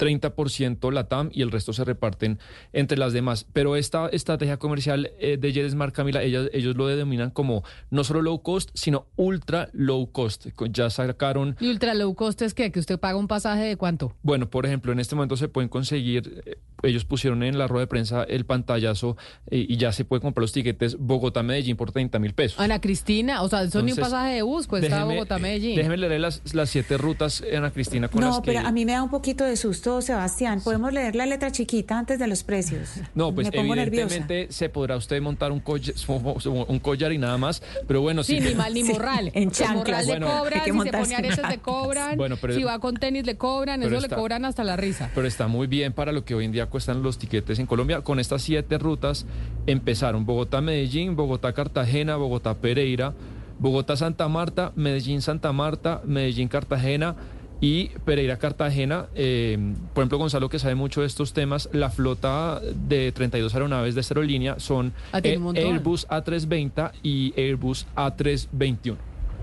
30% Latam y el resto se reparten entre las demás. Pero esta estrategia comercial eh, de JetSmart, Camila, ellas- ellos lo denominan como no solo low cost, sino ultra low cost. Ya sacaron
y ultra low cost es que que usted paga un pasaje de cuánto
bueno, por ejemplo, en este momento se pueden conseguir, eh, ellos pusieron en la rueda de prensa el pantallazo eh, y ya se puede comprar los tiquetes Bogotá-Medellín por 30 mil pesos.
Ana Cristina o sea eso ni un pasaje de bus cuesta
Déjeme-
Bogotá Medellín
Déjeme leer las, las siete rutas, Ana Cristina, con las
No,
que...
pero a mí me da un poquito de susto, Sebastián. ¿Podemos leer la letra chiquita antes de los precios?
No, pues
me pongo nerviosa.
evidentemente se podrá usted montar un collar, un collar y nada más, pero bueno,
Sí,
si
ni mal ni morral.
en
El
chanclas.
morral le
Bueno,
cobran, si se pone aretes
en
le cobran,
Bueno, pero-
si va con tenis le cobran, eso
está-
le cobran hasta la risa.
pero está muy bien para lo que hoy en día cuestan los tiquetes en Colombia. Con estas siete rutas empezaron Bogotá-Medellín, Bogotá-Cartagena, Bogotá-Pereira, Bogotá-Santa Marta, Medellín-Santa Marta, Medellín-Cartagena y Pereira-Cartagena. Eh, por ejemplo, Gonzalo, que sabe mucho de estos temas, la flota de 32 aeronaves de esta aerolínea son
Ah,
eh. Airbus A320 y Airbus A321.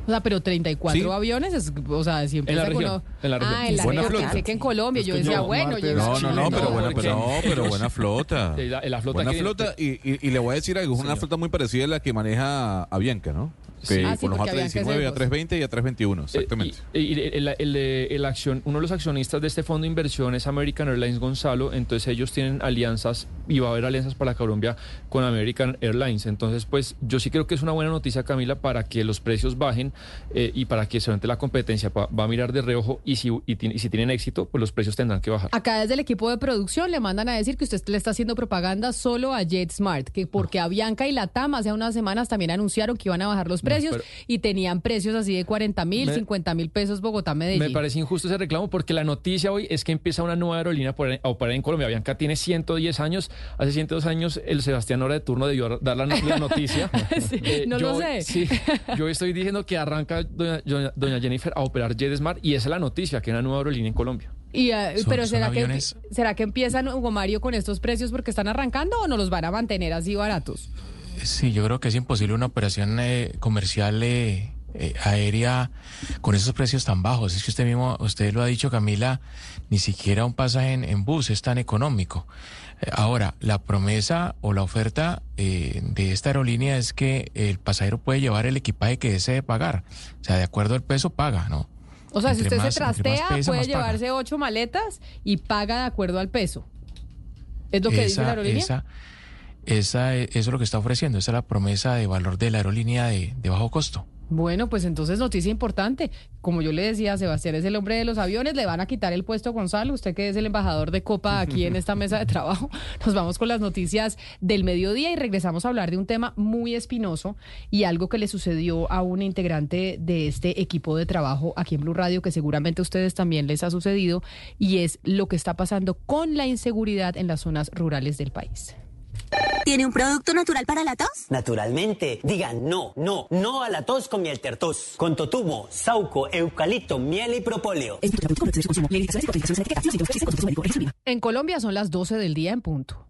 O sea, pero 34
Sí.
aviones, es, o sea, siempre
En la región,
cono-
en la región.
Ah, en la
Buena
región.
flota.
Pensé que en Colombia. Yo
Es que
decía,
no,
bueno, llega
No, no, no, pero buena, pero, no, pero buena flota.
La- la flota
buena
que-
flota y, y- y le voy a decir algo, es una flota muy parecida a la que maneja Avianca, ¿no?
Sí.
Ah, sí,
con los
porque Avianca es
A319,
Airbus.
A320 y A321,
Eh,
exactamente.
Y, y el, el- el acción, uno de los accionistas de este fondo de inversión es American Airlines Gonzalo, entonces ellos tienen alianzas y va a haber alianzas para Colombia con American Airlines. Entonces, pues yo sí creo que es una buena noticia, Camila, para que los precios bajen eh, y para que solamente la competencia va, va a mirar de reojo y si, y, si tienen éxito, pues los precios tendrán que bajar.
Acá desde el equipo de producción le mandan a decir que usted le está haciendo propaganda solo a JetSmart, que porque Avianca y Latam hace unas semanas también anunciaron que iban a bajar los
No,
precios
pero-
y tenían precios así de 40 mil,
Me-
50 mil pesos Bogotá, Medellín.
Me parece injusto ese reclamo porque la noticia hoy es que empieza una nueva aerolínea a operar en Colombia. Bianca tiene 110 años. Hace 102 años el Sebastián Hora de turno debió dar la, la noticia.
Sí,
Eh,
no
yo,
lo sé.
Sí, yo estoy diciendo que arranca doña, doña- doña Jennifer a operar JetSmart y esa es la noticia, que hay una nueva aerolínea en Colombia.
Y, eh,
Son-
pero
son
será que será que empiezan Hugo Mario con estos precios porque están arrancando o no los van a mantener así baratos.
Sí, yo creo que es imposible una operación eh, comercial eh, eh, aérea con esos precios tan bajos. Es que usted mismo, usted lo ha dicho, Camila, ni siquiera un pasaje en, en bus es tan económico. Eh, ahora, la promesa o la oferta eh, de esta aerolínea es que el pasajero puede llevar el equipaje que desee pagar. O sea, de acuerdo al peso, paga, ¿no?
O sea, si usted
más-
se trastea,
pesa,
puede
paga.
llevarse ocho maletas y paga de acuerdo al peso. ¿Es lo que dice la aerolínea?
Esa, esa, eso es lo que está ofreciendo. Esa es la promesa de valor de la aerolínea de, de bajo costo.
Bueno, pues entonces noticia importante. Como yo le decía, Sebastián es el hombre de los aviones, le van a quitar el puesto a Gonzalo, usted que es el embajador de Copa aquí en esta mesa de trabajo. Nos vamos con las noticias del mediodía y regresamos a hablar de un tema muy espinoso y algo que le sucedió a una integrante de este equipo de trabajo aquí en Blue Radio, que seguramente a ustedes también les ha sucedido, y es lo que está pasando con la inseguridad en las zonas rurales del país.
¿Tiene un producto natural para la tos?
Naturalmente. Diga no, no, no a la tos con miel tertos. Con totumo, sauco, eucalipto, miel y propóleo.
En Colombia son las 12 del día en punto.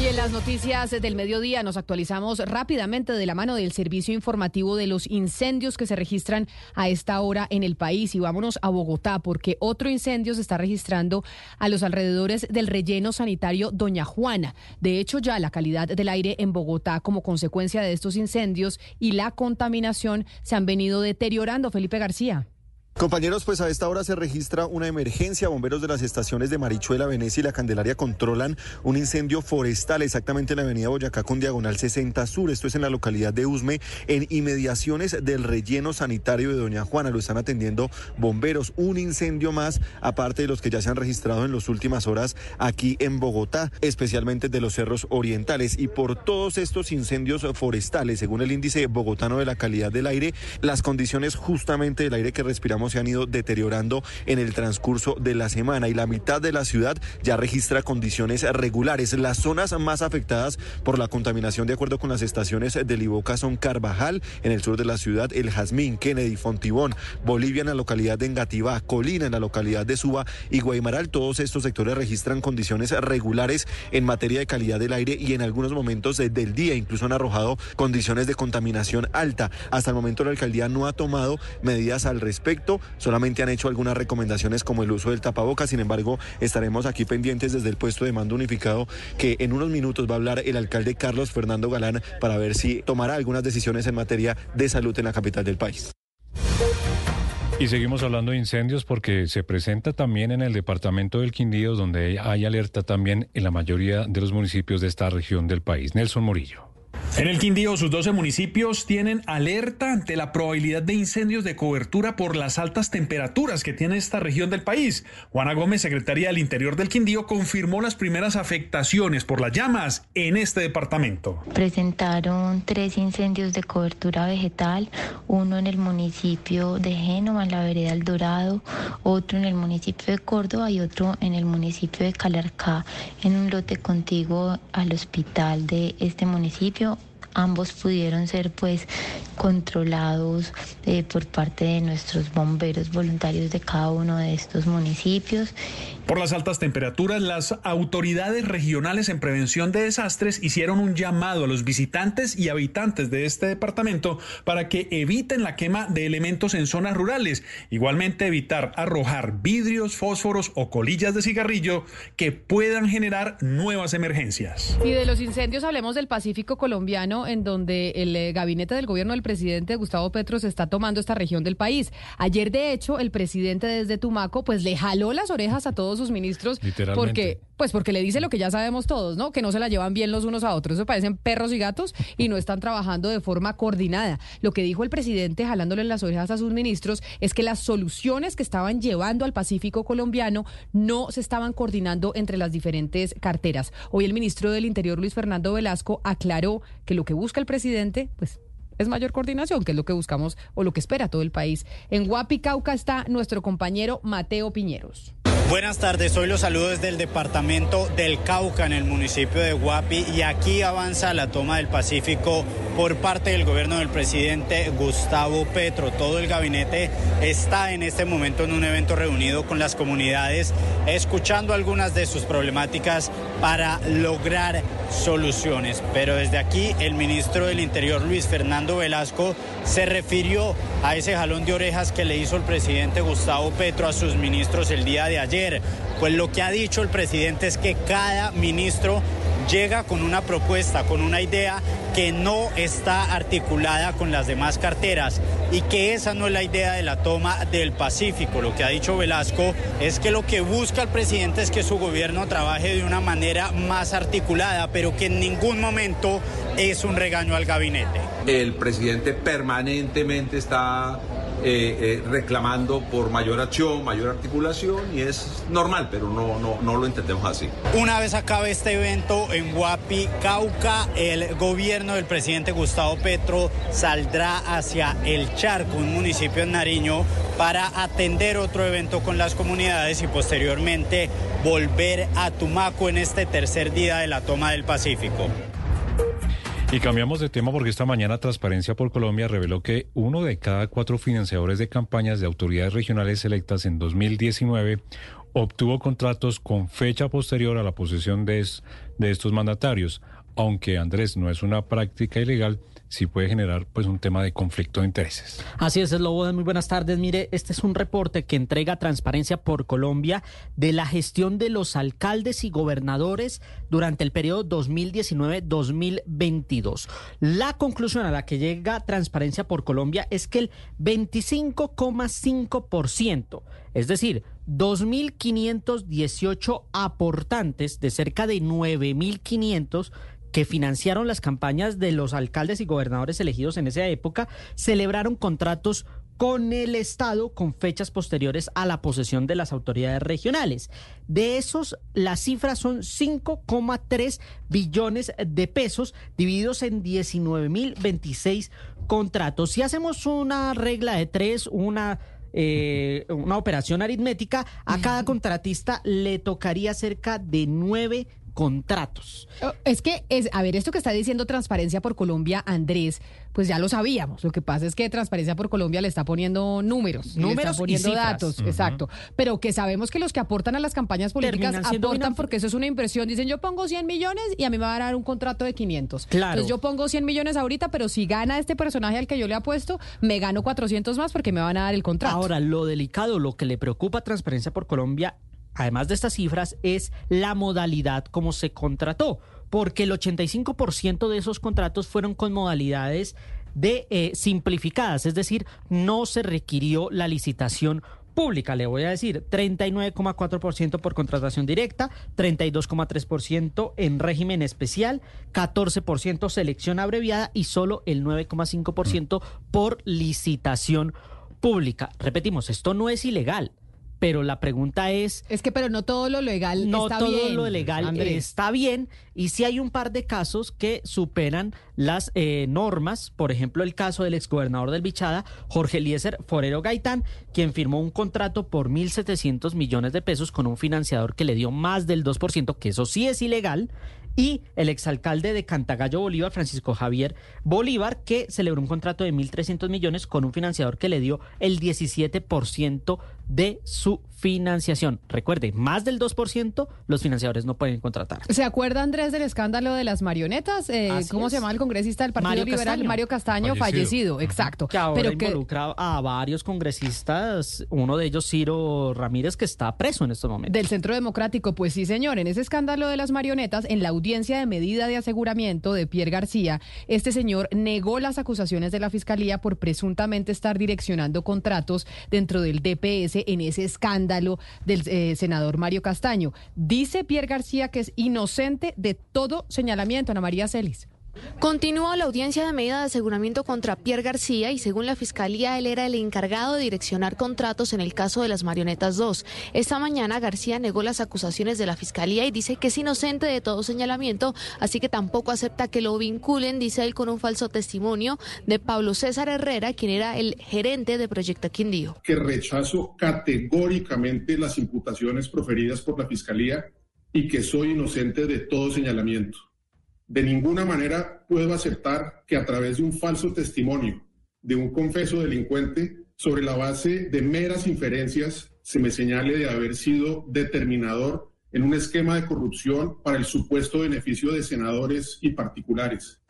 Y en las noticias del mediodía nos actualizamos rápidamente de la mano del servicio informativo de los incendios que se registran a esta hora en el país. Y vámonos a Bogotá porque otro incendio se está registrando a los alrededores del relleno sanitario Doña Juana. De hecho, ya la calidad del aire en Bogotá como consecuencia de estos incendios y la contaminación se han venido deteriorando. Felipe García.
Compañeros, pues a esta hora se registra una emergencia. Bomberos de las estaciones de Marichuela, Venecia y La Candelaria controlan un incendio forestal exactamente en la avenida Boyacá con diagonal 60 Sur. Esto es en la localidad de Usme, en inmediaciones del relleno sanitario de Doña Juana. Lo están atendiendo bomberos. Un incendio más, aparte de los que ya se han registrado en las últimas horas aquí en Bogotá, especialmente de los cerros orientales. Y por todos estos incendios forestales, según el índice bogotano de la calidad del aire, las condiciones justamente del aire que respiramos se han ido deteriorando en el transcurso de la semana y la mitad de la ciudad ya registra condiciones regulares. Las zonas más afectadas por la contaminación, de acuerdo con las estaciones del Iboca, son Carvajal, en el sur de la ciudad, El Jazmín, Kennedy, Fontibón, Bolivia en la localidad de Engativá, Colina en la localidad de Suba y Guaymaral. Todos estos sectores registran condiciones regulares en materia de calidad del aire y en algunos momentos del día incluso han arrojado condiciones de contaminación alta. Hasta el momento la alcaldía no ha tomado medidas al respecto solamente han hecho algunas recomendaciones como el uso del tapabocas, sin embargo estaremos aquí pendientes desde el puesto de mando unificado que en unos minutos va a hablar el alcalde Carlos Fernando Galán para ver si tomará algunas decisiones en materia de salud en la capital del país.
Y seguimos hablando de incendios porque se presenta también en el departamento del Quindío, donde hay alerta también en la mayoría de los municipios de esta región del país. Nelson Morillo.
En el Quindío, sus 12 municipios tienen alerta ante la probabilidad de incendios de cobertura por las altas temperaturas que tiene esta región del país. Juana Gómez, secretaria del Interior del Quindío, confirmó las primeras afectaciones por las llamas en este departamento.
Presentaron tres incendios de cobertura vegetal, uno en el municipio de Génova, en la vereda El Dorado, otro en el municipio de Córdoba y otro en el municipio de Calarcá, en un lote contiguo al hospital de este municipio ambos pudieron ser pues controlados eh, por parte de nuestros bomberos voluntarios de cada uno de estos municipios.
Por las altas temperaturas, las autoridades regionales en prevención de desastres hicieron un llamado a los visitantes y habitantes de este departamento para que eviten la quema de elementos en zonas rurales. Igualmente evitar arrojar vidrios, fósforos o colillas de cigarrillo que puedan generar nuevas emergencias.
Y de los incendios hablemos del Pacífico colombiano en donde el eh, gabinete del gobierno del presidente Gustavo Petro se está tomando esta región del país. Ayer de hecho el presidente desde Tumaco pues le jaló las orejas a todos sus ministros porque pues porque le dice lo que ya sabemos todos, ¿no? Que no se la llevan bien los unos a otros. Eso parecen perros y gatos y no están trabajando de forma coordinada. Lo que dijo el presidente jalándole las orejas a sus ministros es que las soluciones que estaban llevando al Pacífico colombiano no se estaban coordinando entre las diferentes carteras. Hoy el ministro del Interior Luis Fernando Velasco aclaró que lo que busca el presidente, pues es mayor coordinación, que es lo que buscamos o lo que espera todo el país. En Guapi, Cauca está nuestro compañero Mateo Piñeros.
Buenas tardes, hoy los saludo desde el departamento del Cauca en el municipio de Guapi y aquí avanza la toma del Pacífico por parte del gobierno del presidente Gustavo Petro. Todo el gabinete está en este momento en un evento reunido con las comunidades, escuchando algunas de sus problemáticas para lograr soluciones. Pero desde aquí el ministro del Interior Luis Fernando Velasco se refirió a ese jalón de orejas que le hizo el presidente Gustavo Petro a sus ministros el día de ayer. Pues lo que ha dicho el presidente es que cada ministro llega con una propuesta, con una idea que no está articulada con las demás carteras y que esa no es la idea de la toma del Pacífico. Lo que ha dicho Velasco es que lo que busca el presidente es que su gobierno trabaje de una manera más articulada, pero que en ningún momento es un regaño al gabinete.
El presidente permanentemente está eh, eh, reclamando por mayor acción, mayor articulación y es normal, pero no, no, no lo entendemos así.
Una vez acabe este evento en Huapi, Cauca, el gobierno del presidente Gustavo Petro saldrá hacia El Charco, un municipio en Nariño, para atender otro evento con las comunidades y posteriormente volver a Tumaco en este tercer día de la toma del Pacífico.
Y cambiamos de tema porque esta mañana Transparencia por Colombia reveló que uno de cada cuatro financiadores de campañas de autoridades regionales electas en 2019 obtuvo contratos con fecha posterior a la posesión de, de estos mandatarios. Aunque Andrés no es una práctica ilegal, sí puede generar pues un tema de conflicto de intereses.
Así es, Lobo, muy buenas tardes. Mire, este es un reporte que entrega Transparencia por Colombia de la gestión de los alcaldes y gobernadores durante el periodo 2019-2022. La conclusión a la que llega Transparencia por Colombia es que el 25,5%, es decir, 2.518 aportantes de cerca de 9.500 que financiaron las campañas de los alcaldes y gobernadores elegidos en esa época, celebraron contratos con el Estado con fechas posteriores a la posesión de las autoridades regionales. De esos, las cifras son 5,3 billones de pesos divididos en 19.026 contratos. Si hacemos una regla de tres, una... Eh, una operación aritmética, a cada contratista le tocaría cerca de 9 contratos.
Oh, es que, es, a ver, esto que está diciendo Transparencia por Colombia, Andrés, pues ya lo sabíamos. Lo que pasa es que Transparencia por Colombia le está poniendo números, números le está poniendo datos, exacto. Pero que sabemos que los que aportan a las campañas políticas aportan porque eso es una impresión. Dicen, yo pongo 100 millones y a mí me va a dar un contrato de 500. Claro. Entonces yo pongo 100 millones ahorita, pero si gana este personaje al que yo le apuesto, me gano 400 más porque me van a dar el contrato.
Ahora, lo delicado, lo que le preocupa a Transparencia por Colombia además de estas cifras, es la modalidad como se contrató, porque el 85% de esos contratos fueron con modalidades de eh, simplificadas, es decir, no se requirió la licitación pública, le voy a decir, 39,4% por contratación directa, 32,3% en régimen especial, 14% selección abreviada y solo el 9,5% por licitación pública. Repetimos, esto no es ilegal pero la pregunta es...
Es que, pero no todo lo legal
no
está
todo
bien.
lo legal está bien y si hay un par de casos que superan las eh, normas, por ejemplo el caso del exgobernador del Bichada, Jorge Eliezer Forero Gaitán, quien firmó un contrato por 1.700 millones de pesos con un financiador que le dio más del 2%, que eso sí es ilegal, y el exalcalde de Cantagallo Bolívar, Francisco Javier Bolívar, que celebró un contrato de 1.300 millones con un financiador que le dio el 17% de su financiación. Recuerde, más del 2% los financiadores no pueden contratar.
¿Se acuerda, Andrés, del escándalo de las marionetas? Eh, ¿Cómo se llama el congresista del Partido Liberal? Mario Castaño, fallecido, exacto.
Que ahora Pero involucra a varios congresistas, uno de ellos Ciro Ramírez, que está preso en estos momentos.
Del Centro Democrático, pues sí, señor. En ese escándalo de las marionetas, en la audiencia de medida de aseguramiento de Pierre García, este señor negó las acusaciones de la Fiscalía por presuntamente estar direccionando contratos dentro del DPS en ese escándalo del eh, senador Mario Castaño. Dice Pierre García que es inocente de todo señalamiento, Ana María Celis.
Continúa la audiencia de medida de aseguramiento contra Pierre García y según la Fiscalía él era el encargado de direccionar contratos en el caso de las Marionetas 2. Esta mañana García negó las acusaciones de la Fiscalía y dice que es inocente de todo señalamiento, así que tampoco acepta que lo vinculen, dice él, con un falso testimonio de Pablo César Herrera, quien era el gerente de Proyecto Quindío.
Que rechazo categóricamente las imputaciones proferidas por la Fiscalía y que soy inocente de todo señalamiento. De ninguna manera puedo aceptar que a través de un falso testimonio de un confeso delincuente, sobre la base de meras inferencias, se me señale de haber sido determinador en un esquema de corrupción para el supuesto beneficio de senadores y particulares.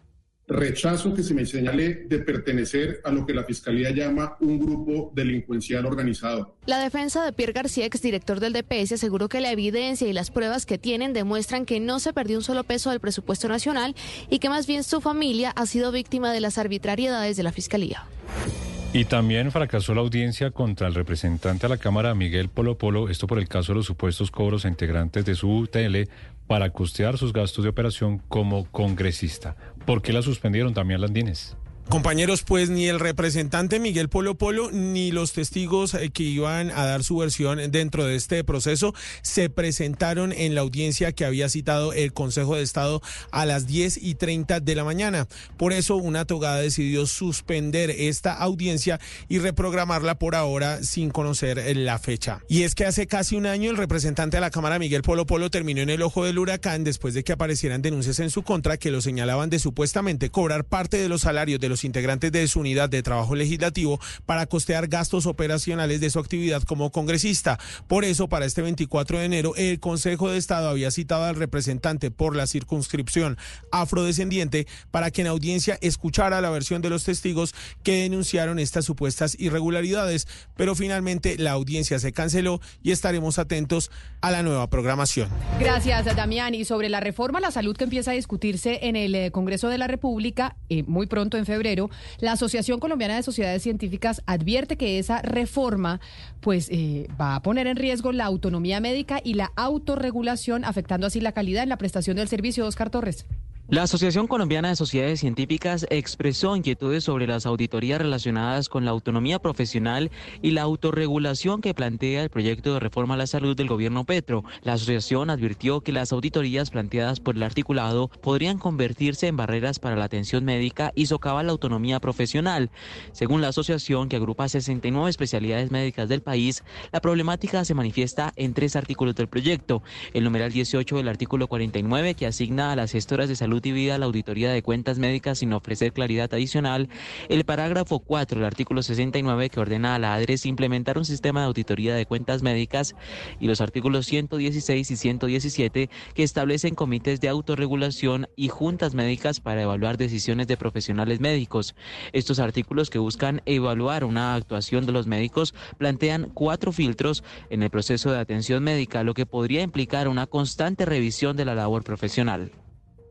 Rechazo que se me señale de pertenecer a lo que la Fiscalía llama un grupo delincuencial organizado.
La defensa de Pierre García, exdirector del DPS, aseguró que la evidencia y las pruebas que tienen demuestran que no se perdió un solo peso del presupuesto nacional y que más bien su familia ha sido víctima de las arbitrariedades de la Fiscalía.
Y también fracasó la audiencia contra el representante a la Cámara, Miguel Polo Polo, esto por el caso de los supuestos cobros a integrantes de su UTL para costear sus gastos de operación como congresista. ¿Por qué la suspendieron también Landines?
Compañeros, pues ni el representante Miguel Polo Polo ni los testigos eh, que iban a dar su versión dentro de este proceso se presentaron en la audiencia que había citado el Consejo de Estado a las 10 y 30 de la mañana. Por eso, una togada decidió suspender esta audiencia y reprogramarla por ahora sin conocer eh, la fecha. Y es que hace casi un año el representante de la Cámara, Miguel Polo Polo, terminó en el ojo del huracán después de que aparecieran denuncias en su contra que lo señalaban de supuestamente cobrar parte de los salarios de los integrantes de su unidad de trabajo legislativo para costear gastos operacionales de su actividad como congresista. Por eso, para este 24 de enero, el Consejo de Estado había citado al representante por la circunscripción afrodescendiente para que en audiencia escuchara la versión de los testigos que denunciaron estas supuestas irregularidades, pero finalmente la audiencia se canceló y estaremos atentos a la nueva programación.
Gracias, Damián. Y sobre la reforma a la salud que empieza a discutirse en el eh, Congreso de la República, eh, muy pronto en febrero, la Asociación Colombiana de Sociedades Científicas advierte que esa reforma pues eh, va a poner en riesgo la autonomía médica y la autorregulación, afectando así la calidad en la prestación del servicio. Oscar Torres.
La Asociación Colombiana de Sociedades Científicas expresó inquietudes sobre las auditorías relacionadas con la autonomía profesional y la autorregulación que plantea el proyecto de reforma a la salud del gobierno Petro. La asociación advirtió que las auditorías planteadas por el articulado podrían convertirse en barreras para la atención médica y socavar la autonomía profesional. Según la asociación, que agrupa 69 especialidades médicas del país, la problemática se manifiesta en tres artículos del proyecto. El numeral 18 del artículo 49, que asigna a las gestoras de salud y Vida la auditoría de cuentas médicas sin ofrecer claridad adicional, el parágrafo 4 del artículo 69 que ordena a la ADRES implementar un sistema de auditoría de cuentas médicas y los artículos 116 y 117 que establecen comités de autorregulación y juntas médicas para evaluar decisiones de profesionales médicos. Estos artículos que buscan evaluar una actuación de los médicos plantean cuatro filtros en el proceso de atención médica, lo que podría implicar una constante revisión de la labor profesional.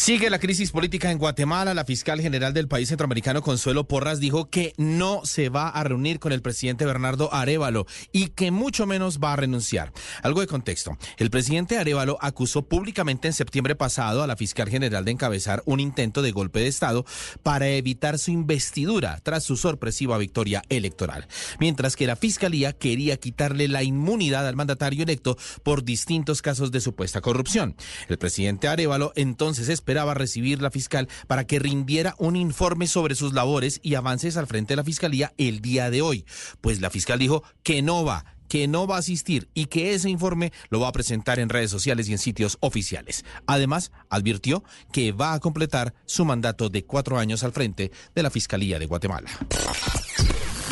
Sigue la crisis política en Guatemala. La fiscal general del país centroamericano, Consuelo Porras, dijo que no se va a reunir con el presidente Bernardo Arevalo y que mucho menos va a renunciar. Algo de contexto. El presidente Arevalo acusó públicamente en septiembre pasado a la fiscal general de encabezar un intento de golpe de Estado para evitar su investidura tras su sorpresiva victoria electoral. Mientras que la fiscalía quería quitarle la inmunidad al mandatario electo por distintos casos de supuesta corrupción. El presidente Arevalo entonces esperaba recibir la fiscal para que rindiera un informe sobre sus labores y avances al frente de la fiscalía el día de hoy. Pues la fiscal dijo que no va que no va a asistir y que ese informe lo va a presentar en redes sociales y en sitios oficiales. Además, advirtió que va a completar su mandato de cuatro años al frente de la Fiscalía de Guatemala.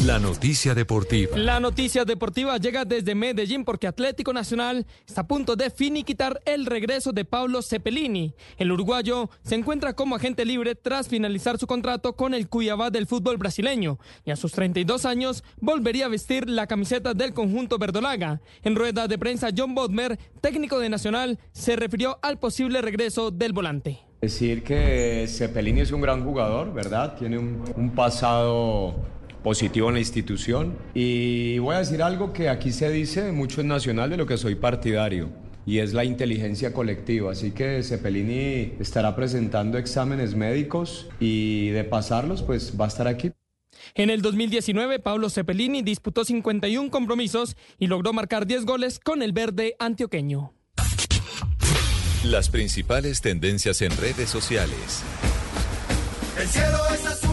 La noticia deportiva.
La noticia deportiva llega desde Medellín porque Atlético Nacional está a punto de finiquitar el regreso de Pablo Cepelini. El uruguayo se encuentra como agente libre tras finalizar su contrato con el Cuyabá del fútbol brasileño y a sus 32 años volvería a vestir la camiseta del conjunto verdolaga. En rueda de prensa, John Bodmer, técnico de Nacional, se refirió al posible regreso del volante.
Decir que Cepelini es un gran jugador, ¿verdad? Tiene un, un pasado positivo en la institución. Y voy a decir algo que aquí se dice mucho en Nacional de lo que soy partidario. Y es la inteligencia colectiva. Así que Cepelini estará presentando exámenes médicos y de pasarlos, pues va a estar aquí.
En el 2019, Pablo Cepelini disputó 51 compromisos y logró marcar 10 goles con el verde antioqueño.
Las principales tendencias en redes sociales.
El cielo es azul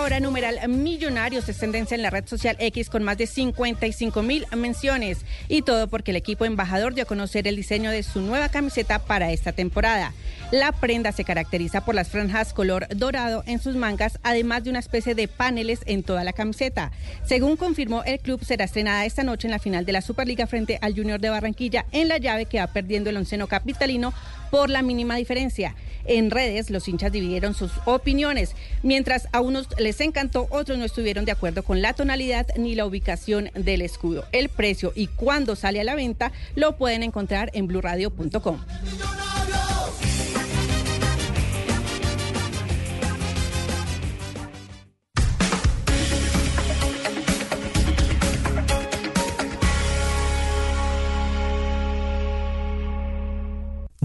esta
esta hora, numeral Millonarios es tendencia en la red social X con más de 55 mil menciones. Y todo porque el equipo embajador dio a conocer el diseño de su nueva camiseta para esta temporada. La prenda se caracteriza por las franjas color dorado en sus mangas, además de una especie de paneles en toda la camiseta. Según confirmó el club, será estrenada esta noche en la final de la Superliga frente al Junior de Barranquilla en la llave que va perdiendo el onceno capitalino por la mínima diferencia. En redes, los hinchas dividieron sus opiniones. Mientras a unos les encantó, otros no estuvieron de acuerdo con la tonalidad ni la ubicación del escudo. El precio y cuándo sale a la venta lo pueden encontrar en blurradio.com.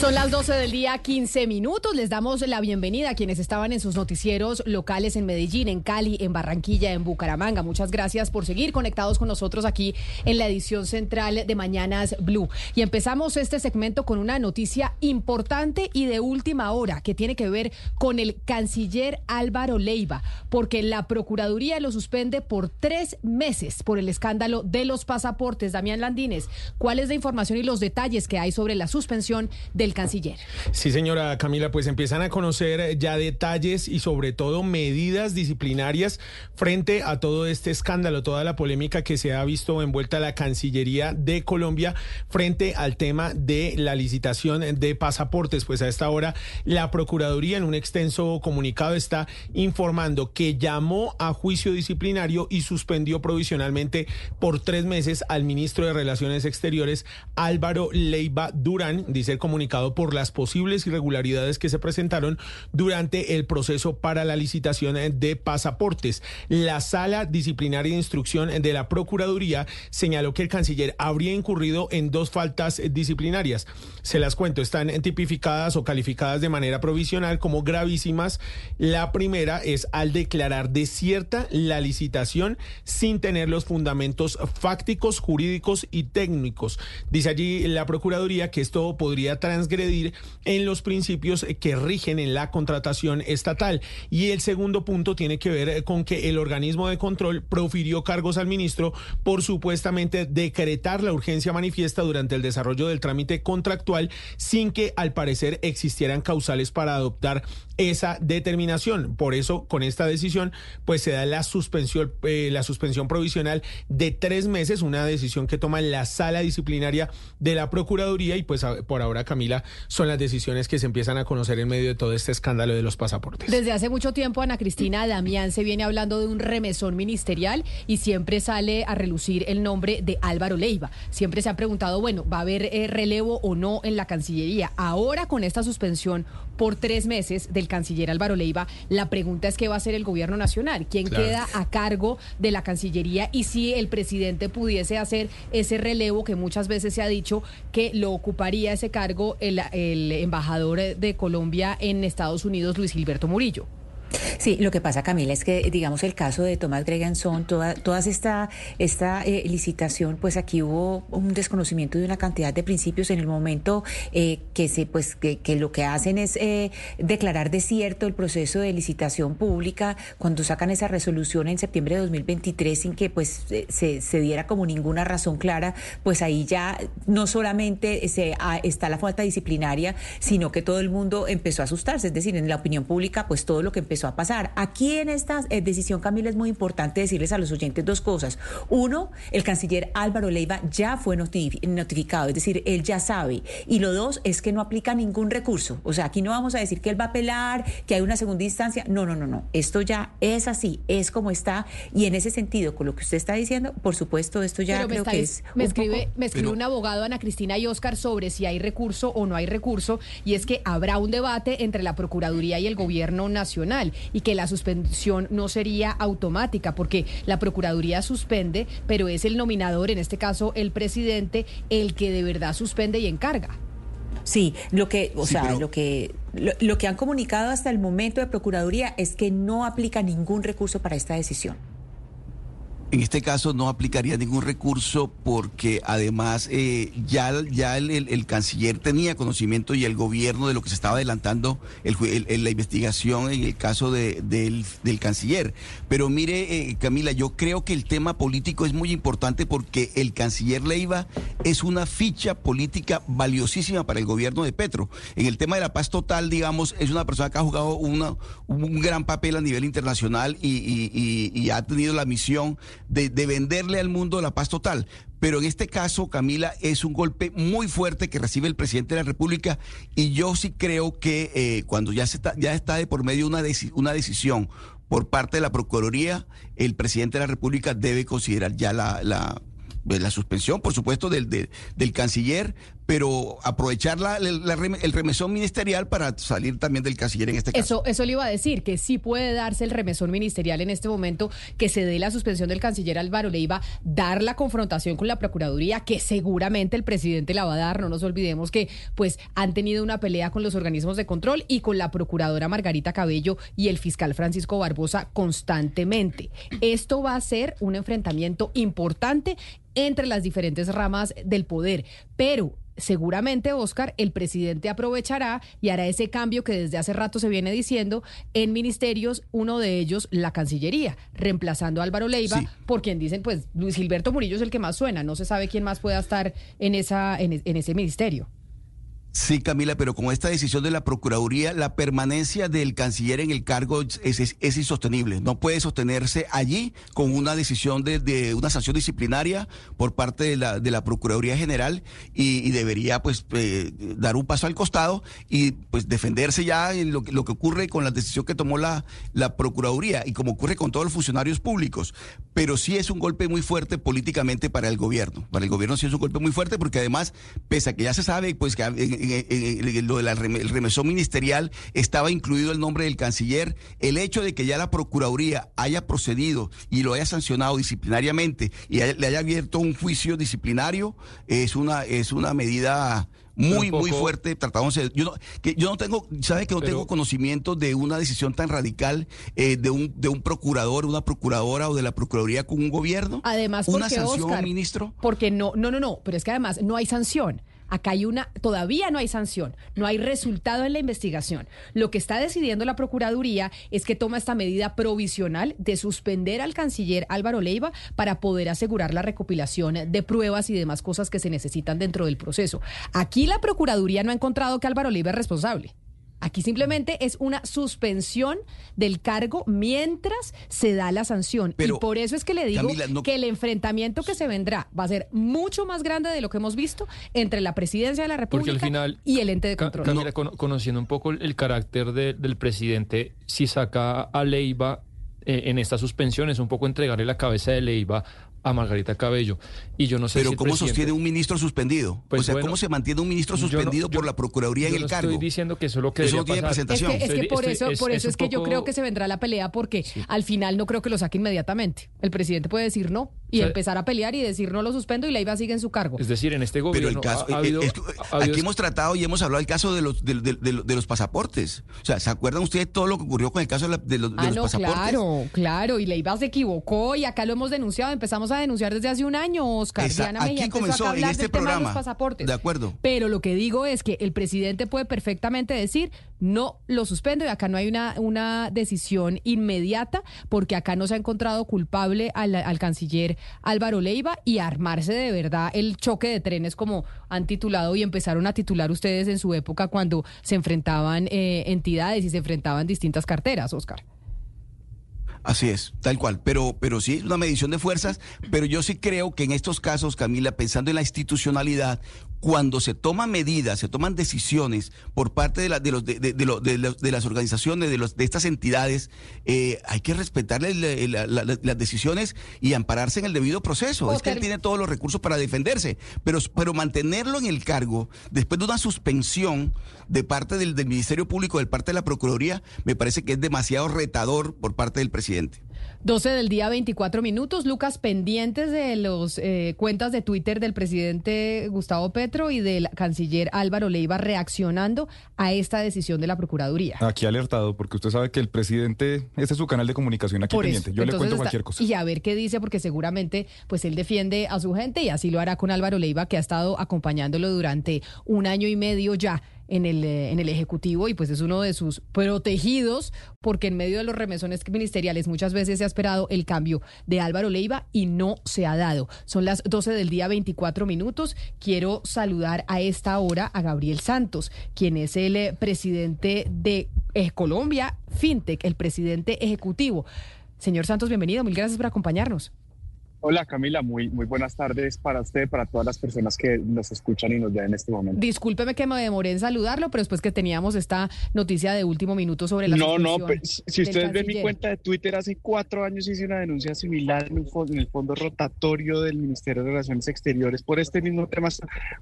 Son las 12 del día, 15 minutos. Les damos la bienvenida a quienes estaban en sus noticieros locales en Medellín, en Cali, en Barranquilla, en Bucaramanga. Muchas gracias por seguir conectados con nosotros aquí en la edición central de Mañanas Blue. Y empezamos este segmento con una noticia importante y de última hora que tiene que ver con el canciller Álvaro Leiva, porque la Procuraduría lo suspende por tres meses por el escándalo de los pasaportes. Damián Landines, ¿cuál es la información y los detalles que hay sobre la suspensión de el canciller.
Sí, señora Camila, pues empiezan a conocer ya detalles y sobre todo medidas disciplinarias frente a todo este escándalo, toda la polémica que se ha visto envuelta la Cancillería de Colombia frente al tema de la licitación de pasaportes. Pues a esta hora la Procuraduría en un extenso comunicado está informando que llamó a juicio disciplinario y suspendió provisionalmente por tres meses al ministro de Relaciones Exteriores Álvaro Leiva Durán, dice el comunicado por las posibles irregularidades que se presentaron durante el proceso para la licitación de pasaportes. La sala disciplinaria de instrucción de la Procuraduría señaló que el canciller habría incurrido en dos faltas disciplinarias. Se las cuento, están tipificadas o calificadas de manera provisional como gravísimas. La primera es al declarar desierta la licitación sin tener los fundamentos fácticos, jurídicos y técnicos. Dice allí la Procuraduría que esto podría trans transgredir en los principios que rigen en la contratación estatal. Y el segundo punto tiene que ver con que el organismo de control profirió cargos al ministro por supuestamente decretar la urgencia manifiesta durante el desarrollo del trámite contractual sin que al parecer existieran causales para adoptar esa determinación. Por eso, con esta decisión, pues se da la suspensión, eh, la suspensión provisional de tres meses, una decisión que toma la sala disciplinaria de la Procuraduría y pues por ahora, Camila, son las decisiones que se empiezan a conocer en medio de todo este escándalo de los pasaportes.
Desde hace mucho tiempo, Ana Cristina Damián se viene hablando de un remesón ministerial y siempre sale a relucir el nombre de Álvaro Leiva. Siempre se ha preguntado, bueno, ¿va a haber eh, relevo o no en la Cancillería? Ahora, con esta suspensión por tres meses del canciller Álvaro Leiva, la pregunta es qué va a hacer el gobierno nacional, quién queda a cargo de la Cancillería y si el presidente pudiese hacer ese relevo que muchas veces se ha dicho que lo ocuparía ese cargo el, embajador de Colombia en Estados Unidos, Luis Gilberto Murillo.
Sí, lo que pasa, Camila, es que, digamos, el caso de Tomás Greganzón, toda, toda esta, esta eh, licitación, pues aquí hubo un desconocimiento de una cantidad de principios en el momento eh, que se, pues, que, lo que hacen es eh, declarar desierto el proceso de licitación pública cuando sacan esa resolución en septiembre de 2023 sin que, pues, se, se diera como ninguna razón clara, pues ahí ya no solamente se, ah, está la falta disciplinaria, sino que todo el mundo empezó a asustarse, es decir, en la opinión pública, pues todo lo que empezó a pasar. Aquí en esta eh, decisión, Camila, es muy importante decirles a los oyentes dos cosas. Uno, el canciller Álvaro Leiva ya fue notificado, es decir, él ya sabe. Y lo dos es que no aplica ningún recurso. O sea, aquí no vamos a decir que él va a apelar, que hay una segunda instancia. No, no, no, no. Esto ya es así, es como está. Y en ese sentido, con lo que usted está diciendo, por supuesto, esto ya creo que es.
Me escribe, me escribe un abogado, Ana Cristina y Oscar, sobre si hay recurso o no hay recurso. Y es que habrá un debate entre la Procuraduría y el Gobierno Nacional y que la suspensión no sería automática porque la Procuraduría suspende, pero es el nominador, en este caso el presidente, el que de verdad suspende y encarga.
Sí, lo que, o sea, lo que lo, que han comunicado hasta el momento de Procuraduría es que no aplica ningún recurso para esta decisión.
En este caso no aplicaría ningún recurso porque además eh, ya, ya el, canciller tenía conocimiento y el gobierno de lo que se estaba adelantando en la investigación en el caso de, del, canciller. Pero mire, eh, Camila, yo creo que el tema político es muy importante porque el canciller Leiva es una ficha política valiosísima para el gobierno de Petro. En el tema de la paz total, digamos, es una persona que ha jugado una, un gran papel a nivel internacional y, y ha tenido la misión de, venderle al mundo la paz total. Pero en este caso, Camila, es un golpe muy fuerte que recibe el presidente de la República y yo sí creo que eh, cuando ya, se está, ya está de por medio una, una decisión por parte de la Procuraduría, el presidente de la República debe considerar ya la, la, la suspensión, por supuesto, del, del, del canciller, pero aprovechar la, el remesón ministerial para salir también del canciller en este caso.
Eso, eso le iba a decir, que sí puede darse el remesón ministerial en este momento, que se dé la suspensión del canciller Álvaro Leiva, dar la confrontación con la Procuraduría, que seguramente el presidente la va a dar, no nos olvidemos que pues han tenido una pelea con los organismos de control y con la procuradora Margarita Cabello y el fiscal Francisco Barbosa constantemente. Esto va a ser un enfrentamiento importante entre las diferentes ramas del poder, pero seguramente, Oscar, el presidente aprovechará y hará ese cambio que desde hace rato se viene diciendo en ministerios, uno de ellos la Cancillería, reemplazando a Álvaro Leiva, por quien dicen, pues Luis Gilberto Murillo es el que más suena, no se sabe quién más pueda estar en, esa, en ese ministerio.
Sí, Camila, pero con esta decisión de la Procuraduría, la permanencia del canciller en el cargo es, insostenible. No puede sostenerse allí con una decisión de, una sanción disciplinaria por parte de la, de la Procuraduría General y, debería pues eh, dar un paso al costado y pues defenderse ya en lo, lo que ocurre con la decisión que tomó la, Procuraduría y como ocurre con todos los funcionarios públicos. Pero sí es un golpe muy fuerte políticamente para el gobierno. Para el gobierno sí es un golpe muy fuerte porque además, pese a que ya se sabe pues que lo del remesón ministerial estaba incluido el nombre del canciller, el hecho de que ya la Procuraduría haya procedido y lo haya sancionado disciplinariamente y le haya abierto un juicio disciplinario es una, es una medida muy, muy fuerte. Tratamos yo no, que yo no tengo, ¿sabe que no tengo conocimiento de una decisión tan radical eh, de un de un procurador, una procuradora o de la procuraduría con un gobierno?
Además,
una sanción, ministro.
Porque no, no, no, no, pero es que además no hay sanción. Acá hay una, todavía no hay sanción, no hay resultado en la investigación. Lo que está decidiendo la Procuraduría es que toma esta medida provisional de suspender al canciller Álvaro Leiva para poder asegurar la recopilación de pruebas y demás cosas que se necesitan dentro del proceso. Aquí la Procuraduría no ha encontrado que Álvaro Leiva es responsable. Aquí simplemente es una suspensión del cargo mientras se da la sanción. y por eso es que le digo que el enfrentamiento que se vendrá va a ser mucho más grande de lo que hemos visto entre la presidencia de la República y el ente de control.
Camila, conociendo un poco el, carácter del presidente, si saca a Leiva eh, en esta suspensión es un poco entregarle la cabeza de Leiva a Margarita Cabello. Y yo no sé
Pero ¿cómo sostiene un ministro suspendido? Pues o sea, ¿cómo se mantiene un ministro suspendido por la Procuraduría en el cargo?
Estoy diciendo que eso lo que
eso tiene presentación.
Es que, por eso, por eso es, que yo creo que se vendrá la pelea porque al final no creo que lo saque inmediatamente. El presidente puede decir no y empezar a pelear y decir no lo suspendo y la IVA sigue en su cargo.
Es decir, en este gobierno
Pero el caso, aquí hemos tratado y hemos hablado del caso de los de, los pasaportes. O sea, ¿se acuerdan ustedes todo lo que ocurrió con el caso de, los, ah, pasaportes?
Claro, claro, y la IVA se equivocó y acá lo hemos denunciado, empezamos a denunciar desde hace un año, Oscar.
aquí comenzó en este programa.
pasaportes.
De acuerdo.
Pero lo que digo es que el presidente puede perfectamente decir no lo suspendo y acá no hay una, una decisión inmediata porque acá no se ha encontrado culpable al, al canciller Álvaro Leiva y armarse de verdad el choque de trenes como han titulado y empezaron a titular ustedes en su época cuando se enfrentaban eh, entidades y se enfrentaban distintas carteras, Oscar.
Así es, tal cual. Pero, pero sí, es una medición de fuerzas. Pero yo sí creo que en estos casos, Camila, pensando en la institucionalidad, cuando se toman medidas, se toman decisiones por parte de, de, los, de, de, las organizaciones, de, los, de estas entidades, eh, hay que respetarles las decisiones y ampararse en el debido proceso. Es que él tiene todos los recursos para defenderse, pero, pero mantenerlo en el cargo después de una suspensión de parte del, del Ministerio Público, de parte de la Procuraduría, me parece que es demasiado retador por parte del presidente.
12 del día, 24 minutos. Lucas, pendientes de los eh, cuentas de Twitter del presidente Gustavo Petro y del canciller Álvaro Leiva reaccionando a esta decisión de la Procuraduría.
Aquí alertado, porque usted sabe que el presidente, este es su canal de comunicación aquí
Por eso.
pendiente. Yo le cuento
está-
cualquier cosa.
Y a ver qué dice, porque seguramente pues él defiende a su gente y así lo hará con Álvaro Leiva, que ha estado acompañándolo durante un año y medio ya en el, eh, en el Ejecutivo y pues es uno de sus protegidos, porque en medio de los remesones ministeriales muchas veces se ha esperado el cambio de Álvaro Leiva y no se ha dado. Son las 12 del día, 24 minutos. Quiero saludar a esta hora a Gabriel Santos, quien es el eh, presidente de eh, Colombia FinTech, el presidente ejecutivo. Señor Santos, bienvenido. Mil gracias por acompañarnos.
Hola Camila, muy, muy buenas tardes para usted, para todas las personas que nos escuchan y nos ven en este momento.
Discúlpeme que me demoré en saludarlo, pero después que teníamos esta noticia de último minuto sobre la
No, no, pues, si ustedes ven mi cuenta de Twitter, hace cuatro años hice una denuncia similar en, el fondo rotatorio del Ministerio de Relaciones Exteriores por este mismo tema.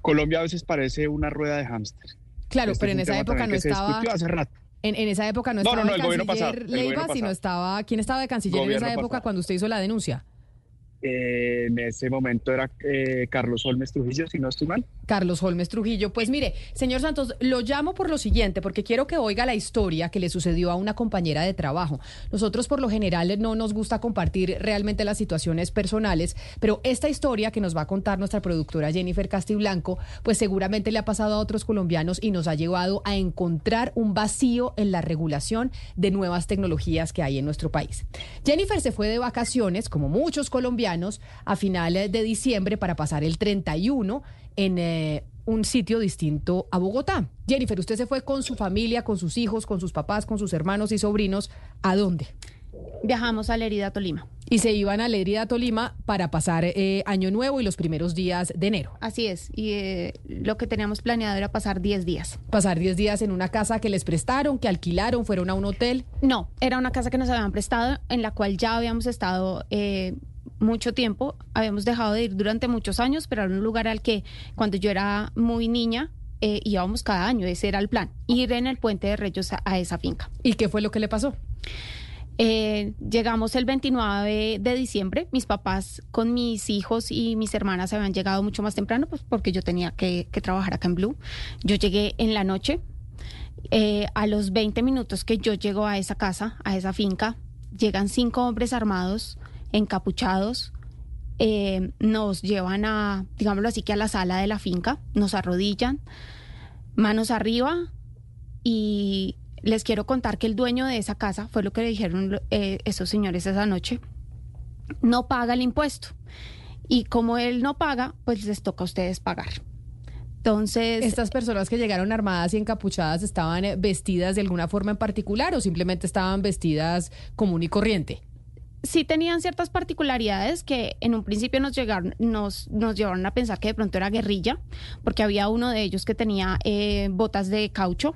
Colombia a veces parece una rueda de hámster.
Claro,
Este
pero en esa época no estaba.
hace rato.
En, en esa época no
No,
estaba
no, no,
el
el
canciller
pasado, el
Leiva,
gobierno
sino
pasado.
estaba. ¿Quién estaba de canciller en esa época
pasado.
cuando usted hizo la denuncia?
Eh, en ese momento era eh, Carlos Olmes Trujillo, si no estoy mal.
Carlos Holmes Trujillo. Pues mire, señor Santos, lo llamo por lo siguiente, porque quiero que oiga la historia que le sucedió a una compañera de trabajo. Nosotros por lo general no nos gusta compartir realmente las situaciones personales, pero esta historia que nos va a contar nuestra productora Jennifer Castiblanco, pues seguramente le ha pasado a otros colombianos y nos ha llevado a encontrar un vacío en la regulación de nuevas tecnologías que hay en nuestro país. Jennifer se fue de vacaciones, como muchos colombianos, a finales de diciembre para pasar el 31 en eh, un sitio distinto a Bogotá. Jennifer, usted se fue con su familia, con sus hijos, con sus papás, con sus hermanos y sobrinos. ¿A dónde?
Viajamos a Lerida, Tolima.
Y se iban a Lerida, Tolima, para pasar eh, Año Nuevo y los primeros días de enero.
Así es. Y eh, lo que teníamos planeado era pasar 10 días.
Pasar 10 días en una casa que les prestaron, que alquilaron, fueron a un hotel.
No, era una casa que nos habían prestado, en la cual ya habíamos estado eh, mucho tiempo. Habíamos dejado de ir durante muchos años, pero era un lugar al que cuando yo era muy niña eh, íbamos cada año. Ese era el plan. Ir en el puente de Reyes a, a esa finca.
¿Y qué fue lo que le pasó?
Eh, llegamos el 29 de diciembre. Mis papás con mis hijos y mis hermanas habían llegado mucho más temprano, pues porque yo tenía que, que trabajar acá en Blue. Yo llegué en la noche. Eh, a los 20 minutos que yo llego a esa casa, a esa finca, llegan cinco hombres armados, encapuchados. eh, nos llevan a, digámoslo así, que a la sala de la finca, nos arrodillan, manos arriba y les quiero contar que el dueño de esa casa, fue lo que le dijeron eh, esos señores esa noche, no paga el impuesto. Y como él no paga, pues les toca a ustedes pagar. Entonces...
¿Estas personas que llegaron armadas y encapuchadas estaban eh, vestidas de alguna forma en particular o simplemente estaban vestidas común y corriente?
Sí tenían ciertas particularidades que en un principio nos llegaron, nos, nos llevaron a pensar que de pronto era guerrilla, porque había uno de ellos que tenía eh, botas de caucho,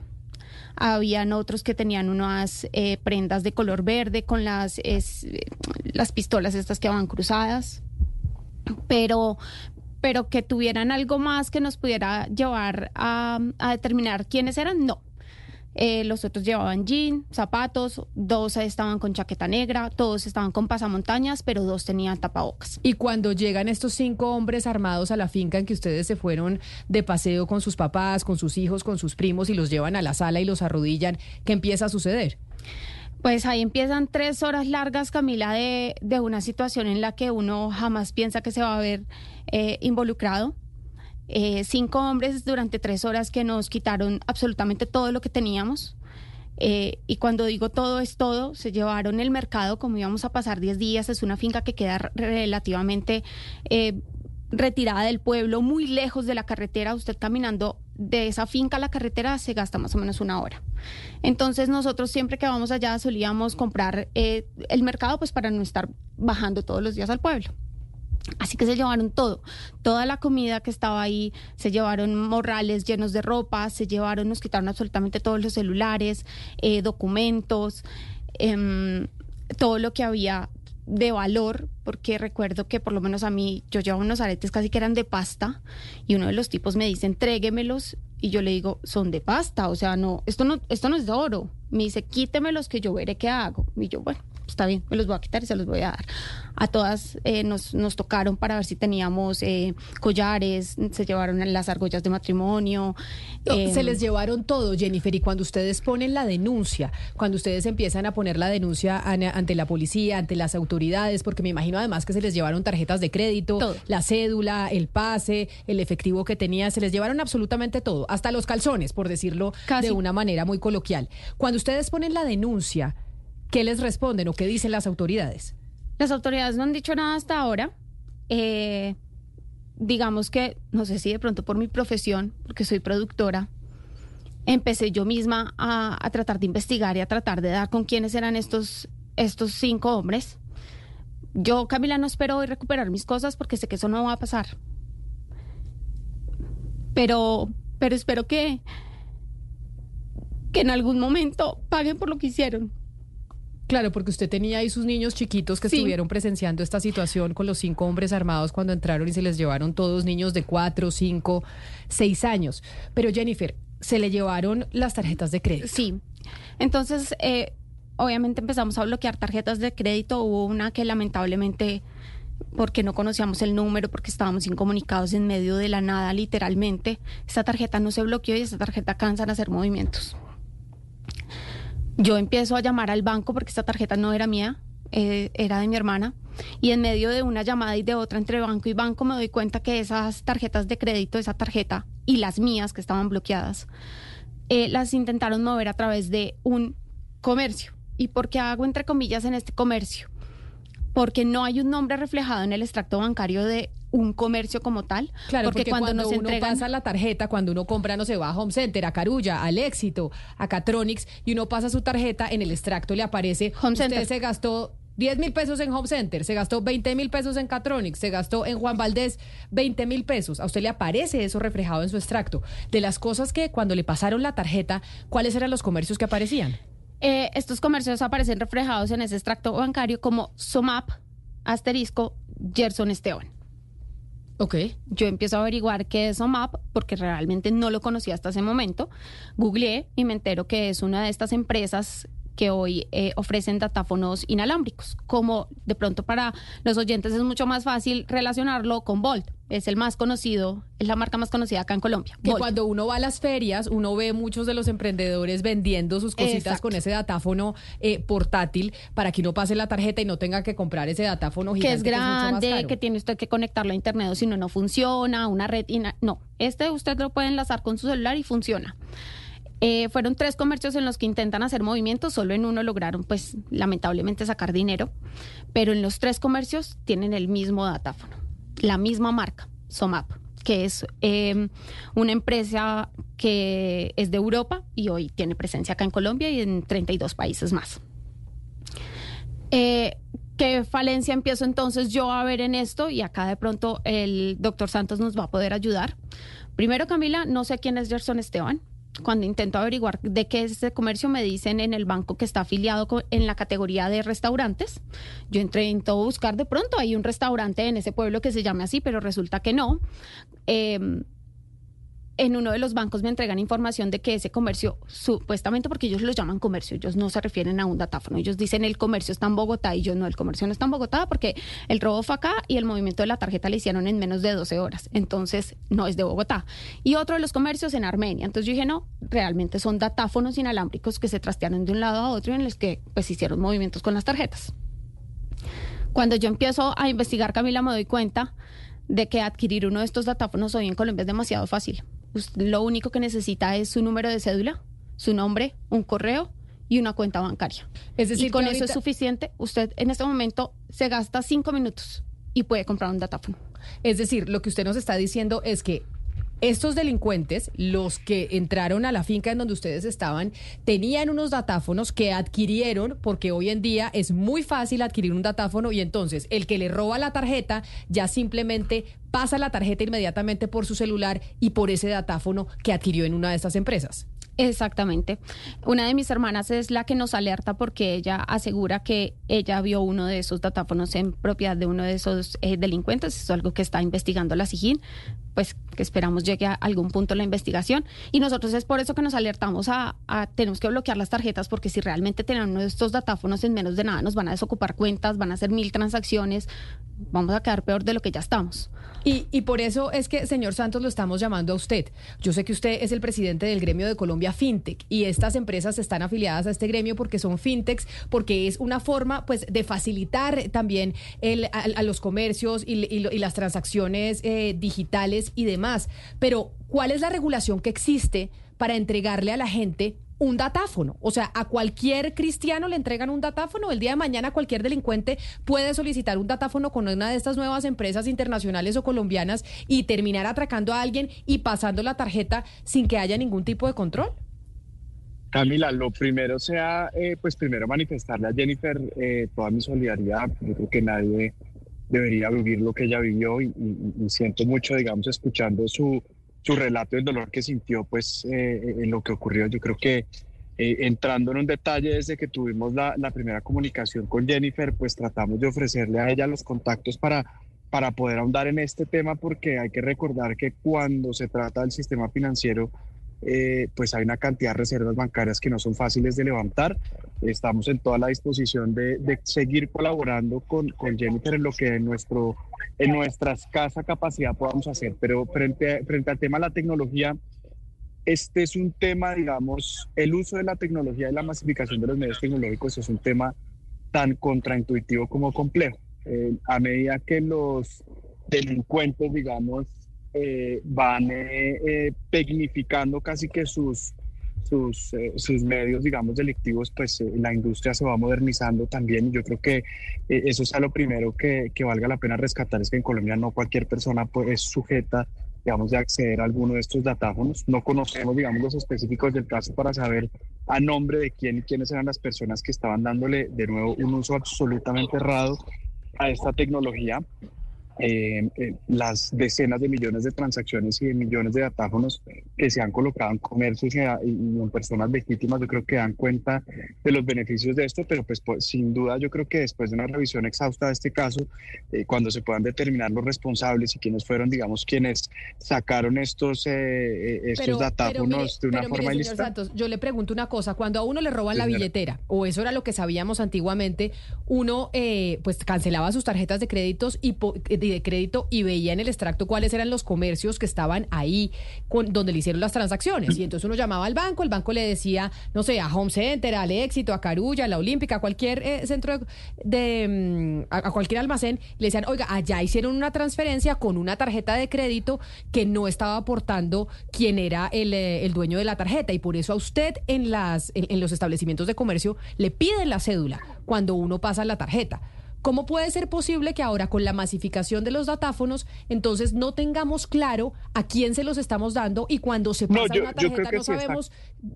habían otros que tenían unas eh, prendas de color verde con las, las pistolas estas que van cruzadas, pero, pero que tuvieran algo más que nos pudiera llevar a, a determinar quiénes eran, no. Eh, los otros llevaban jean, zapatos, dos estaban con chaqueta negra, todos estaban con pasamontañas, pero dos tenían tapabocas.
Y cuando llegan estos cinco hombres armados a la finca en que ustedes se fueron de paseo con sus papás, con sus hijos, con sus primos y los llevan a la sala y los arrodillan, ¿qué empieza a suceder?
Pues ahí empiezan tres horas largas, Camila, de, de una situación en la que uno jamás piensa que se va a ver eh, involucrado. Eh, cinco hombres durante tres horas que nos quitaron absolutamente todo lo que teníamos. Eh, y cuando digo todo es todo, se llevaron el mercado, como íbamos a pasar 10 días, es una finca que queda relativamente eh, retirada del pueblo, muy lejos de la carretera. Usted caminando de esa finca a la carretera se gasta más o menos una hora. Entonces nosotros siempre que vamos allá solíamos comprar eh, el mercado pues para no estar bajando todos los días al pueblo. Así que se llevaron todo, toda la comida que estaba ahí, se llevaron morrales llenos de ropa, se llevaron, nos quitaron absolutamente todos los celulares, eh, documentos, em, todo lo que había de valor, porque recuerdo que por lo menos a mí, yo llevaba unos aretes casi que eran de pasta, y uno de los tipos me dice, entréguemelos, y yo le digo, son de pasta, o sea, no, esto no, esto no es de oro. Me dice, quítemelos que yo veré qué hago. Y yo, bueno, está bien, me los voy a quitar y se los voy a dar. A todas eh, nos, nos tocaron para ver si teníamos eh, collares, se llevaron las argollas de matrimonio.
No, se les llevaron todo, Jennifer, y cuando ustedes ponen la denuncia, cuando ustedes empiezan a poner la denuncia an- ante la policía, ante las autoridades, porque me imagino además que se les llevaron tarjetas de crédito, la cédula, el pase, el efectivo que tenía, se les llevaron absolutamente todo, hasta los calzones, por decirlo de una manera muy coloquial. Cuando ustedes ponen la denuncia, ¿qué les responden o qué dicen las autoridades?
Las autoridades no han dicho nada hasta ahora. Eh, digamos que, no sé si de pronto por mi profesión, porque soy productora, empecé yo misma a, a tratar de investigar y a tratar de dar con quiénes eran estos, estos cinco hombres. Yo, Camila, no espero hoy recuperar mis cosas porque sé que eso no va a pasar. Pero, pero espero que, que en algún momento paguen por lo que hicieron.
Claro, porque usted tenía ahí sus niños chiquitos que
Sí.
estuvieron presenciando esta situación con los cinco hombres armados cuando entraron y se les llevaron todos niños de cuatro, cinco, seis años. Pero Jennifer, se le llevaron las tarjetas de crédito.
Sí. Entonces, eh, obviamente empezamos a bloquear tarjetas de crédito. Hubo una que lamentablemente, porque no conocíamos el número, porque estábamos incomunicados en medio de la nada, literalmente, esta tarjeta no se bloqueó y esta tarjeta cansan a hacer movimientos. Yo empiezo a llamar al banco porque esta tarjeta no era mía, eh, era de mi hermana. Y en medio de una llamada y de otra entre banco y banco me doy cuenta que esas tarjetas de crédito, esa tarjeta y las mías que estaban bloqueadas, eh, las intentaron mover a través de un comercio. ¿Y por qué hago entre comillas en este comercio? Porque no hay un nombre reflejado en el extracto bancario de un comercio como tal.
Claro,
porque, cuando, nos
uno
entregan
pasa la tarjeta, cuando uno compra, no se va a Home Center, a Carulla, al Éxito, a Catronics, y uno pasa su tarjeta, en el extracto le aparece,
Home
usted
Center.
se gastó 10 mil pesos en Home Center, se gastó 20 mil pesos en Catronics, se gastó en Juan Valdés 20 mil pesos. A usted le aparece eso reflejado en su extracto. De las cosas que cuando le pasaron la tarjeta, ¿cuáles eran los comercios que aparecían?
Eh, estos comercios aparecen reflejados en ese extracto bancario como Somap, asterisco, Gerson Esteban.
Ok.
Yo empiezo a averiguar qué es Somap porque realmente no lo conocía hasta ese momento. Googleé y me entero que es una de estas empresas que hoy eh, ofrecen datáfonos inalámbricos. Como de pronto para los oyentes es mucho más fácil relacionarlo con Volt. Es el más conocido, es la marca más conocida acá en Colombia.
Que cuando uno va a las ferias, uno ve muchos de los emprendedores vendiendo sus cositas
Exacto.
con ese datáfono eh, portátil para que uno pase la tarjeta y no tenga que comprar ese datáfono
que
gigante
es
mucho más
grande,
caro.
que tiene usted que conectarlo a internet o si no, no funciona, una red. No, este usted lo puede enlazar con su celular y funciona. Eh, fueron tres comercios en los que intentan hacer movimientos, solo en uno lograron, pues, lamentablemente sacar dinero, pero en los tres comercios tienen el mismo datáfono, la misma marca, Somap, que es eh, una empresa que es de Europa y hoy tiene presencia acá en Colombia y en 32 países más. Eh, ¿Qué falencia empiezo entonces yo a ver en esto? Y acá de pronto el doctor Santos nos va a poder ayudar. Primero, Camila, no sé quién es Gerson Esteban. Cuando intento averiguar de qué es este comercio, me dicen en el banco que está afiliado en la categoría de restaurantes. Yo intento buscar de pronto, hay un restaurante en ese pueblo que se llame así, pero resulta que no. Eh, en uno de los bancos me entregan información de que ese comercio, supuestamente porque ellos lo llaman comercio, ellos no se refieren a un datáfono, ellos dicen el comercio está en Bogotá y yo no, el comercio no está en Bogotá porque el robo fue acá y el movimiento de la tarjeta le hicieron en menos de 12 horas, entonces no es de Bogotá. Y otro de los comercios en Armenia, entonces yo dije no, realmente son datáfonos inalámbricos que se trastearon de un lado a otro y en los que pues hicieron movimientos con las tarjetas. Cuando yo empiezo a investigar, Camila, me doy cuenta de que adquirir uno de estos datáfonos hoy en Colombia es demasiado fácil. Lo único que necesita es su número de cédula, su nombre, un correo y una cuenta bancaria.
Es decir,
y con eso es suficiente. Usted en este momento se gasta cinco minutos y puede comprar un datáfono.
Es decir, lo que usted nos está diciendo es que estos delincuentes, los que entraron a la finca en donde ustedes estaban, tenían unos datáfonos que adquirieron, porque hoy en día es muy fácil adquirir un datáfono y entonces el que le roba la tarjeta ya simplemente pasa la tarjeta inmediatamente por su celular y por ese datáfono que adquirió en una de estas empresas.
Exactamente. Una de mis hermanas es la que nos alerta porque ella asegura que ella vio uno de esos datáfonos en propiedad de uno de esos eh, delincuentes. es algo que está investigando la SIGIN, pues que esperamos llegue a algún punto la investigación. Y nosotros es por eso que nos alertamos a, a tenemos que bloquear las tarjetas porque si realmente de estos datáfonos en menos de nada nos van a desocupar cuentas, van a hacer mil transacciones, vamos a quedar peor de lo que ya estamos.
Y, y por eso es que, señor Santos, lo estamos llamando a usted. Yo sé que usted es el presidente del gremio de Colombia FinTech y estas empresas están afiliadas a este gremio porque son FinTechs, porque es una forma pues de facilitar también el, a, los comercios y, y, y las transacciones eh, digitales y demás. Pero, ¿cuál es la regulación que existe para entregarle a la gente un datáfono. O sea, a cualquier cristiano le entregan un datáfono. El día de mañana cualquier delincuente puede solicitar un datáfono con una de estas nuevas empresas internacionales o colombianas y terminar atracando a alguien y pasando la tarjeta sin que haya ningún tipo de control.
Camila, lo primero sea, eh, pues primero manifestarle a Jennifer eh, toda mi solidaridad. Yo creo que nadie debería vivir lo que ella vivió y, y, y siento mucho, digamos, escuchando su, su relato del dolor que sintió pues eh, en lo que ocurrió. Yo creo que eh, entrando en un detalle desde que tuvimos la, la, primera comunicación con Jennifer, pues tratamos de ofrecerle a ella los contactos para, para poder ahondar en este tema porque hay que recordar que cuando se trata del sistema financiero, eh, pues hay una cantidad de reservas bancarias que no son fáciles de levantar. Estamos en toda la disposición de, seguir colaborando con, con, Jennifer en lo que en, nuestro, en nuestra escasa capacidad podamos hacer. Pero frente, frente al tema de la tecnología, este es un tema, digamos, el uso de la tecnología y la masificación de los medios tecnológicos es un tema tan contraintuitivo como complejo. Eh, a medida que los delincuentes, digamos, eh, van eh, eh, tecnificando casi que sus, sus, eh, sus medios, digamos, delictivos, pues eh, la industria se va modernizando también. Yo creo que eh, eso es lo primero que, que, valga la pena rescatar, es que en Colombia no cualquier persona pues, es sujeta, digamos, de acceder a alguno de estos datáfonos. No conocemos, digamos, los específicos del caso para saber a nombre de quién y quiénes eran las personas que estaban dándole de nuevo un uso absolutamente errado a esta tecnología. Eh, eh, las decenas de millones de transacciones y de millones de datáfonos que se han colocado en comercios y, y, en personas legítimas, yo creo que dan cuenta de los beneficios de esto, pero pues, pues sin duda yo creo que después de una revisión exhausta de este caso, eh, cuando se puedan determinar los responsables y quiénes fueron, digamos, quienes sacaron estos, eh, estos pero, datáfonos
pero mire,
de una forma
mire, ilícita. Santos, yo le pregunto una cosa, cuando a uno le roban sí, la billetera, o eso era lo que sabíamos antiguamente, uno pues cancelaba sus tarjetas de créditos y de de crédito y veía en el extracto cuáles eran los comercios que estaban ahí con, donde le hicieron las transacciones. Y entonces uno llamaba al banco, el banco le decía, no sé, a Home Center, al Éxito, a Carulla, a la Olímpica, a cualquier eh, centro de, mm, a, a, cualquier almacén, le decían, oiga, allá hicieron una transferencia con una tarjeta de crédito que no estaba aportando quién era el, eh, el dueño de la tarjeta. Y por eso a usted en, las, en, en los establecimientos de comercio le piden la cédula cuando uno pasa la tarjeta. ¿Cómo puede ser posible que ahora con la masificación de los datáfonos, entonces no tengamos claro a quién se los estamos dando y cuando se pasa no, yo, una tarjeta no sabemos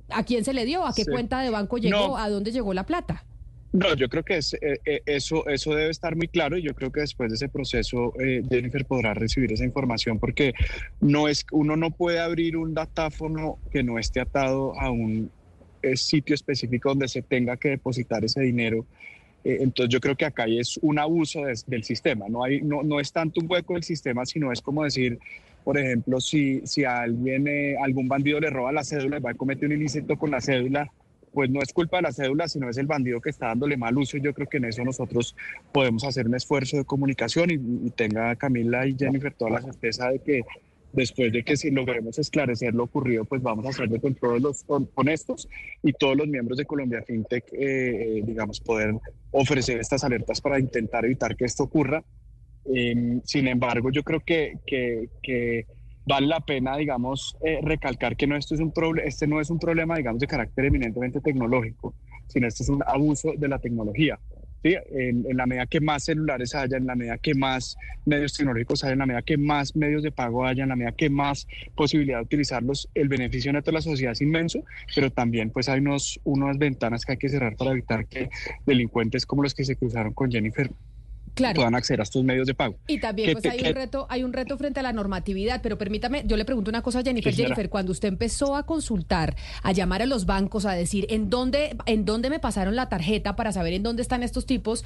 está... a quién se le dio, a qué sí. cuenta de banco llegó, no. a dónde llegó la plata?
No, yo creo que es, eh, eh, eso, eso debe estar muy claro y yo creo que después de ese proceso eh, Jennifer podrá recibir esa información porque no es, uno no puede abrir un datáfono que no esté atado a un eh, sitio específico donde se tenga que depositar ese dinero eh, entonces yo creo que acá es un abuso de, del sistema, no, hay, no, no es tanto un hueco del sistema, sino es como decir, por ejemplo, si, si a alguien, eh, algún bandido le roba la cédula y va a cometer un ilícito con la cédula, pues no es culpa de la cédula, sino es el bandido que está dándole mal uso. Yo creo que en eso nosotros podemos hacer un esfuerzo de comunicación y, y tenga Camila y Jennifer toda la certeza de que después de que si logremos esclarecer lo ocurrido, pues vamos a hacerlo con todos los honestos y todos los miembros de Colombia FinTech, eh, digamos, poder ofrecer estas alertas para intentar evitar que esto ocurra. Eh, sin embargo, yo creo que, que, que vale la pena, digamos, eh, recalcar que no, esto es un este no es un problema, digamos, de carácter eminentemente tecnológico, sino este es un abuso de la tecnología. En, en, la medida que más celulares haya, en la medida que más medios tecnológicos haya, en la medida que más medios de pago haya, en la medida que más posibilidad de utilizarlos, el beneficio neto de la sociedad es inmenso, pero también pues hay unos, unas ventanas que hay que cerrar para evitar que delincuentes como los que se cruzaron con Jennifer
Claro.
puedan acceder a estos medios de pago.
Y también pues
te-
hay
que-
un reto, hay un reto frente a la normatividad, pero permítame, yo le pregunto una cosa a Jennifer. Jennifer, cuando usted empezó a consultar, a llamar a los bancos, a decir en dónde, en dónde me pasaron la tarjeta para saber en dónde están estos tipos,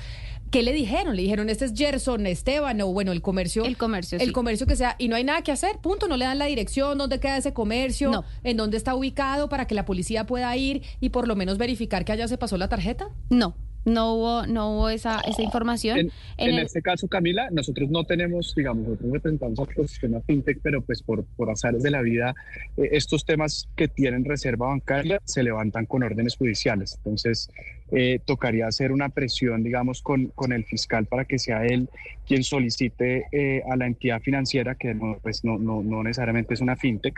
¿qué le dijeron? Le dijeron, este es Gerson, Esteban, o bueno, el comercio. El
comercio,
El
sí.
comercio que sea, y no hay nada que hacer, punto, no le dan la dirección, dónde queda ese comercio,
No.
en dónde está ubicado para que la policía pueda ir y por lo menos verificar que allá se pasó la tarjeta.
No, no hubo, no hubo esa, esa información.
En,
En
en
el-
este caso, Camila, nosotros no tenemos, digamos, nosotros representamos al ecosistema fintech, pero pues por, por azares de la vida, eh, estos temas que tienen reserva bancaria se levantan con órdenes judiciales. Entonces, eh, tocaría hacer una presión, digamos, con, con el fiscal para que sea él quien solicite eh, a la entidad financiera, que no, pues no, no, no necesariamente es una fintech,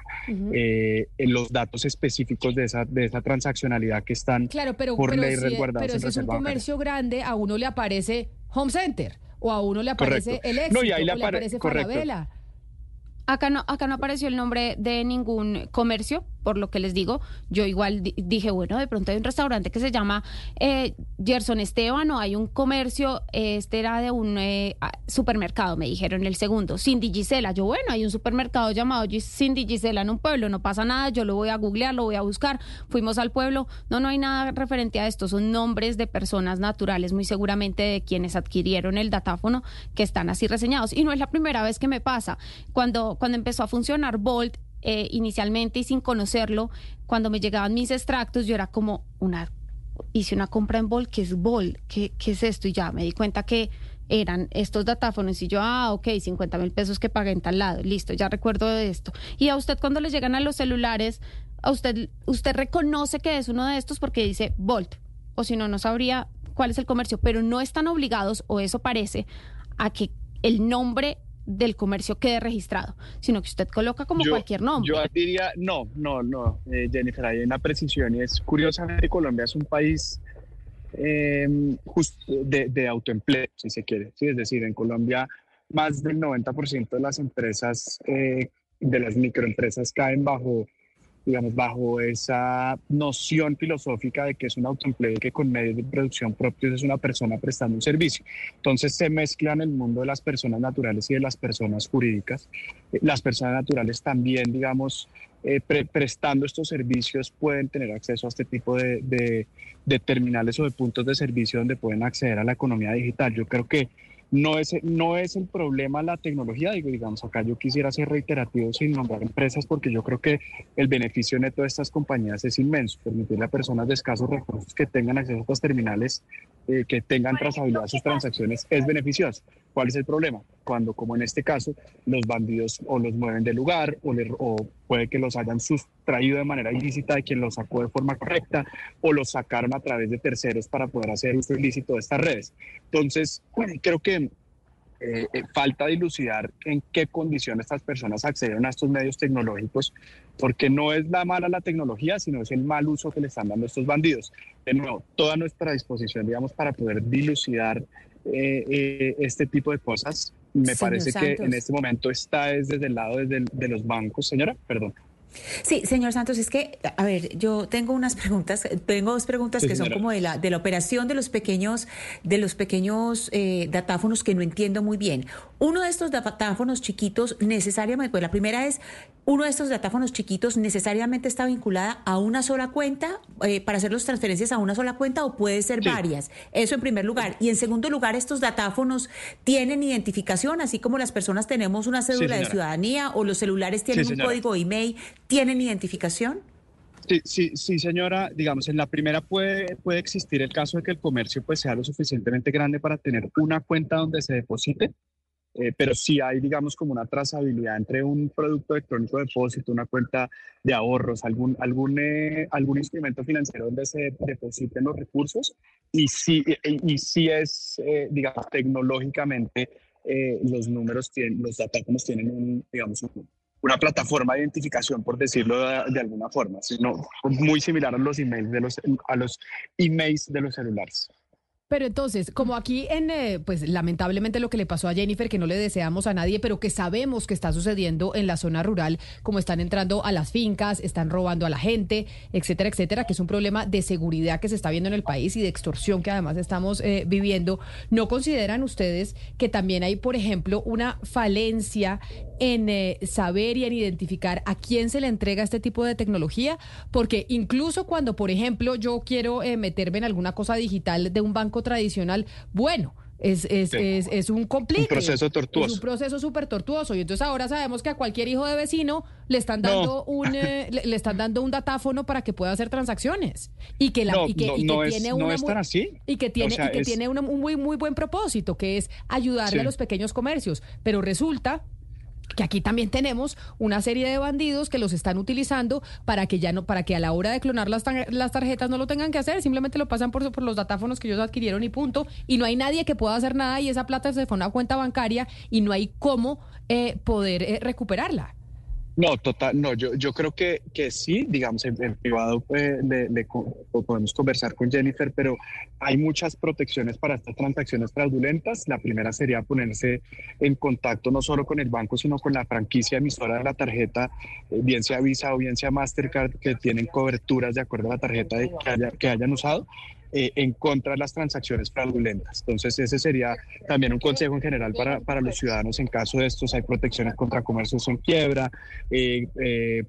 eh, en los datos específicos de esa, de esa transaccionalidad que están
Claro, pero,
por
pero
ley
si,
resguardados
pero
en
si es un
bancaria.
comercio grande, a uno le aparece Home Center o a uno le aparece
Correcto.
el
No,
éxito
y ahí le
o le
apare-
aparece. Falabella.
Acá no, acá no apareció el nombre de ningún comercio, por lo que les digo. Yo igual di- dije, bueno, de pronto hay un restaurante que se llama eh, Gerson Esteban o hay un comercio, este era de un eh, supermercado, me dijeron el segundo, Cindy Gisela. Yo, bueno, hay un supermercado llamado Cindy Gisela en un pueblo, no pasa nada, yo lo voy a googlear, lo voy a buscar. Fuimos al pueblo, no, no hay nada referente a esto, son nombres de personas naturales, muy seguramente de quienes adquirieron el datáfono que están así reseñados. Y no es la primera vez que me pasa. Cuando, cuando empezó a funcionar Bolt, eh, inicialmente y sin conocerlo, cuando me llegaban mis extractos, yo era como una, hice una compra en Bolt, ¿qué es Bolt? ¿Qué, es esto? Y ya me di cuenta que eran estos datáfonos y yo, ah, ok, 50 mil pesos que pagué en tal lado, listo, ya recuerdo esto. Y a usted cuando le llegan a los celulares, a usted, usted reconoce que es uno de estos porque dice Bolt, o si no, no sabría cuál es el comercio, pero no están obligados, o eso parece, a que el nombre del comercio quede registrado, sino que usted coloca como
Yo-
cualquier nombre.
Yo diría, no, no, no, eh, Jennifer, hay una precisión y es curiosamente Colombia es un país eh, jus- de, de autoempleo, si se quiere. ¿sí? Es decir, en Colombia más del 90% de las empresas, eh, de las microempresas caen bajo, digamos, bajo esa noción filosófica de que es un autoempleo que con medios de producción propios es una persona prestando un servicio. Entonces se mezclan el mundo de las personas naturales y de las personas jurídicas. Eh, Las personas naturales también, digamos, eh, pre- prestando estos servicios pueden tener acceso a este tipo de, de- de terminales o de puntos de servicio donde pueden acceder a la economía digital. Yo creo que no es, no es el problema la tecnología, digo, digamos, acá yo quisiera ser reiterativo sin nombrar empresas porque yo creo que el beneficio neto de estas compañías es inmenso, permitirle a personas de escasos recursos que tengan acceso a estas terminales, eh, que tengan trazabilidad de sus transacciones, es beneficioso. ¿Cuál es el problema? Cuando, como en este caso, los bandidos o los mueven del lugar o, le- o puede que los hayan sustraído de manera ilícita de quien los sacó de forma correcta o los sacaron a través de terceros para poder hacer uso ilícito de estas redes. Entonces, bueno, creo que eh, eh, falta dilucidar en qué condiciones estas personas accedieron a estos medios tecnológicos, porque no es la mala la tecnología, sino es el mal uso que le están dando estos bandidos. De nuevo, toda nuestra disposición, digamos, para poder dilucidar eh, eh, este tipo de cosas, me
Señor
parece que en este momento está es desde el lado desde el- de los bancos. Señora, perdón.
Sí, señor Santos, es que, a ver, yo tengo unas preguntas, tengo dos preguntas
Sí,
que son como de la, de la operación de los pequeños, de los pequeños eh, datáfonos que no entiendo muy bien. Uno de estos datáfonos chiquitos necesariamente, pues la primera es, uno de estos datáfonos chiquitos necesariamente está vinculada a una sola cuenta eh, para hacer las transferencias a una sola cuenta o puede ser
Sí.
varias. Eso en primer lugar. Y en segundo lugar, estos datáfonos tienen identificación, así como las personas tenemos una cédula de ciudadanía o los celulares tienen un código email, ¿tienen identificación?
Sí, sí, sí, señora. Digamos, en la primera puede, puede existir el caso de que el comercio pues, sea lo suficientemente grande para tener una cuenta donde se deposite, eh, pero sí hay, digamos, como una trazabilidad entre un producto electrónico de depósito, una cuenta de ahorros, algún, algún, eh, algún instrumento financiero donde se depositen los recursos y sí, y, y sí es, eh, digamos, tecnológicamente eh, los números tienen, los datáfonos tienen un, digamos, un- una plataforma de identificación, por decirlo de, de alguna forma, sino muy similar a los emails de los, a los emails de los celulares.
Pero entonces, como aquí en, eh, pues lamentablemente lo que le pasó a Jennifer, que no le deseamos a nadie, pero que sabemos que está sucediendo en la zona rural, como están entrando a las fincas, están robando a la gente, etcétera, etcétera, que es un problema de seguridad que se está viendo en el país y de extorsión que además estamos eh, viviendo, ¿no consideran ustedes que también hay, por ejemplo, una falencia en eh, saber y en identificar a quién se le entrega este tipo de tecnología? Porque incluso cuando, por ejemplo, yo quiero meterme en alguna cosa digital de un banco tradicional, bueno, es, es, es, es, un complique.
Un proceso tortuoso.
Es un proceso súper tortuoso. Y entonces ahora sabemos que a cualquier hijo de vecino le están dando un eh, le, le, están dando un datáfono para que pueda hacer transacciones. Y que la
no,
y que,
no,
y que
no
tiene una
así.
y que tiene,
O sea,
y que
es-
tiene una- un muy muy buen propósito, que es ayudarle
Sí.
a los pequeños comercios. Pero resulta que aquí también tenemos una serie de bandidos que los están utilizando para que ya no, para que a la hora de clonar las, las tarjetas no lo tengan que hacer, simplemente lo pasan por, por los datáfonos que ellos adquirieron y punto. Y no hay nadie que pueda hacer nada y esa plata se fue a una cuenta bancaria y no hay cómo eh, poder eh, recuperarla.
No, total, no, yo, yo creo que, que sí, digamos, en, privado eh, le- o podemos conversar con Jennifer, pero hay muchas protecciones para estas transacciones fraudulentas. La primera sería ponerse en contacto no solo con el banco, sino con la franquicia emisora de la tarjeta, eh, bien sea Visa o bien sea Mastercard, que tienen coberturas de acuerdo a la tarjeta que hayan usado. Eh, en contra de las transacciones fraudulentas. Entonces, ese sería también un consejo en general para, para los ciudadanos en caso de estos. Hay protecciones contra comercios en quiebra, eh, eh,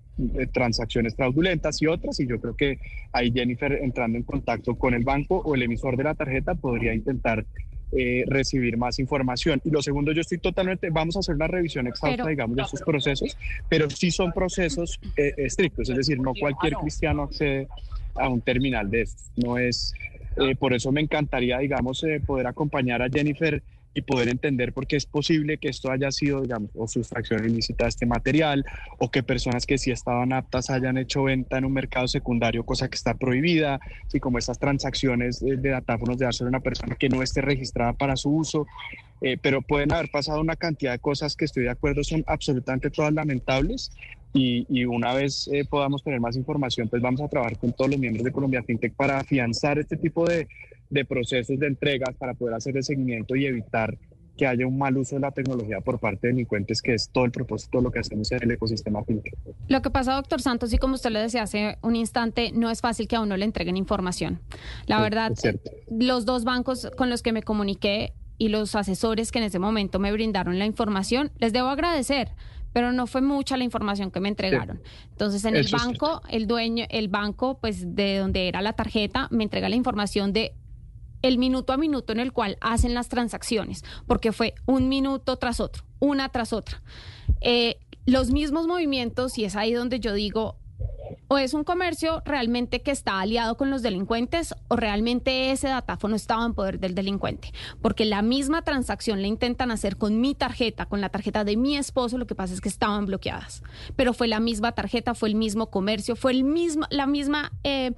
transacciones fraudulentas y otras. Y yo creo que ahí Jennifer, entrando en contacto con el banco o el emisor de la tarjeta, podría intentar eh, recibir más información. Y lo segundo, yo estoy totalmente, vamos a hacer una revisión exhausta,
Pero-
digamos, de estos procesos, pero sí son procesos eh, estrictos, es decir, no cualquier cristiano accede a un terminal de estos. No es, eh, por eso me encantaría, digamos, eh, poder acompañar a Jennifer y poder entender por qué es posible que esto haya sido, digamos, o sustracción ilícita de este material, o que personas que sí estaban aptas hayan hecho venta en un mercado secundario, cosa que está prohibida, y como estas transacciones eh, de datáfonos de dárselo a una persona que no esté registrada para su uso, eh, pero pueden haber pasado una cantidad de cosas que estoy de acuerdo son absolutamente todas lamentables y, y una vez eh, podamos tener más información, pues vamos a trabajar con todos los miembros de Colombia FinTech para afianzar este tipo de, de procesos de entregas, para poder hacer el seguimiento y evitar que haya un mal uso de la tecnología por parte de delincuentes, que es todo el propósito de lo que hacemos en el ecosistema FinTech.
Lo que pasa, doctor Santos, y como usted lo decía hace un instante, no es fácil que a uno le entreguen información. La
Sí,
verdad, los dos bancos con los que me comuniqué y los asesores que en ese momento me brindaron la información, les debo agradecer. Pero no fue mucha la información que me entregaron. Entonces, en el
Eso
banco, el dueño, el banco, pues de donde era la tarjeta, me entrega la información de el minuto a minuto en el cual hacen las transacciones, porque fue un minuto tras otro, una tras otra. Eh, los mismos movimientos, y es ahí donde yo digo, o es un comercio realmente que está aliado con los delincuentes, o realmente ese datáfono estaba en poder del delincuente, porque la misma transacción la intentan hacer con mi tarjeta, con la tarjeta de mi esposo, lo que pasa es que estaban bloqueadas, pero fue la misma tarjeta, fue el mismo comercio, fue el mismo, la misma, eh,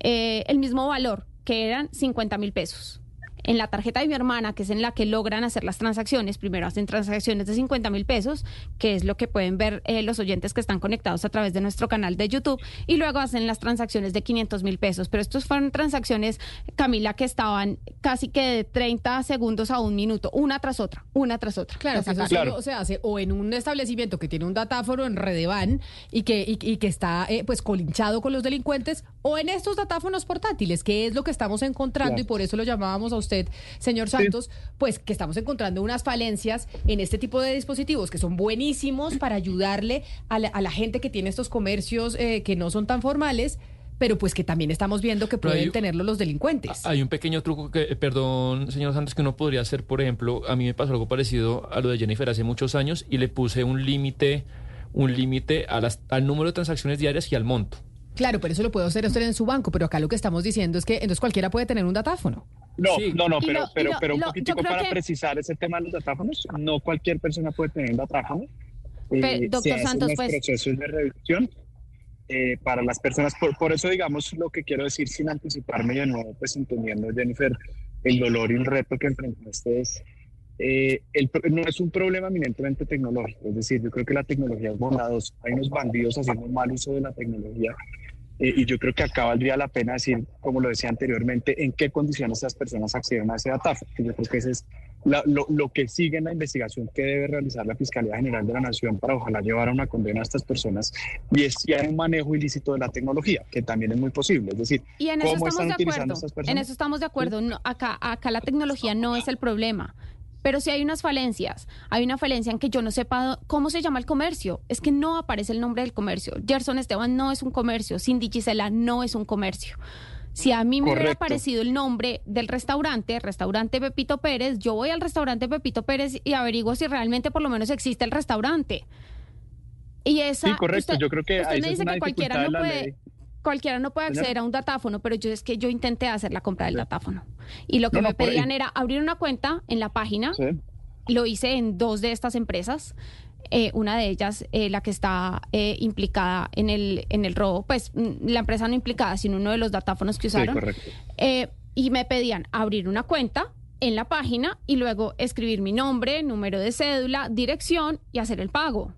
eh, el mismo valor que eran 50 mil pesos. En la tarjeta de mi hermana, que es en la que logran hacer las transacciones, primero hacen transacciones de 50 mil pesos, que es lo que pueden ver eh, los oyentes que están conectados a través de nuestro canal de YouTube, y luego hacen las transacciones de 500 mil pesos. Pero estos fueron transacciones, Camila, que estaban casi que de 30 segundos a un minuto, una tras otra, una tras otra.
Claro, que eso solo se hace o en un establecimiento que tiene un datáfono en Redevan y que, y, y que está eh, pues colinchado con los delincuentes, o en estos datáfonos portátiles, que es lo que estamos encontrando
Claro.
y por eso lo llamábamos a usted, señor Santos, pues que estamos encontrando unas falencias en este tipo de dispositivos que son buenísimos para ayudarle a la, a la gente que tiene estos comercios eh, que no son tan formales. Pero pues que también estamos viendo que
hay-
pueden tenerlo los delincuentes.
Hay un pequeño truco que, eh, perdón, señor Santos, que uno podría hacer, por ejemplo, a mí me pasó algo parecido a lo de Jennifer hace muchos años y le puse un límite, un límite a las- al número de transacciones diarias y al monto.
Claro, pero eso lo puede hacer usted en su banco, pero acá lo que estamos diciendo es que entonces cualquiera puede tener un datáfono.
No,
Sí.
no, no, pero,
lo-
pero,
lo-
pero un poquitico para
que-
precisar ese tema de los datáfonos, no cualquier persona puede tener un datáfono. Eh,
doctor Santos, pues-
procesos de revisión eh, para las personas. Por, por eso, digamos, lo que quiero decir sin anticiparme y de nuevo, pues entendiendo, Jennifer, el dolor y el reto que enfrentaste es, eh, el no es un problema eminentemente tecnológico, es decir, yo creo que la tecnología es bondadosa. Hay unos bandidos haciendo mal uso de la tecnología Eh, y yo creo que acá valdría la pena decir, como lo decía anteriormente, en qué condiciones estas personas acceden a ese datáfono. Yo creo que ese es lo, lo, que sigue en la investigación que debe realizar la Fiscalía General de la Nación para ojalá llevar a una condena a estas personas y es si hay un manejo ilícito de la tecnología, que también es muy posible. Es decir,
y en eso estamos de acuerdo. En eso estamos de acuerdo. No, acá, acá la tecnología no es el problema. Pero si hay unas falencias. Hay una falencia en que yo no sepa cómo se llama el comercio. Es que no aparece el nombre del comercio. Gerson Esteban no es un comercio. Cindy Gisela no es un comercio. Si a mí me hubiera aparecido el nombre del restaurante, restaurante Pepito Pérez, yo voy al restaurante Pepito Pérez y averiguo si realmente por lo menos existe el restaurante. Y esa,
sí, correcto. yo creo que
usted me dice que cualquiera no puede, cualquiera no puede acceder a un datáfono, pero yo es que yo intenté hacer la compra del datáfono. Y lo que me pedían era abrir una cuenta en la página. Lo hice en dos de estas empresas. Eh, una de ellas, eh, la que está eh, implicada en el, en el robo, pues mm, la empresa no implicada, sino uno de los datáfonos que usaron. y me pedían abrir una cuenta en la página y luego escribir mi nombre, número de cédula, dirección y hacer el pago.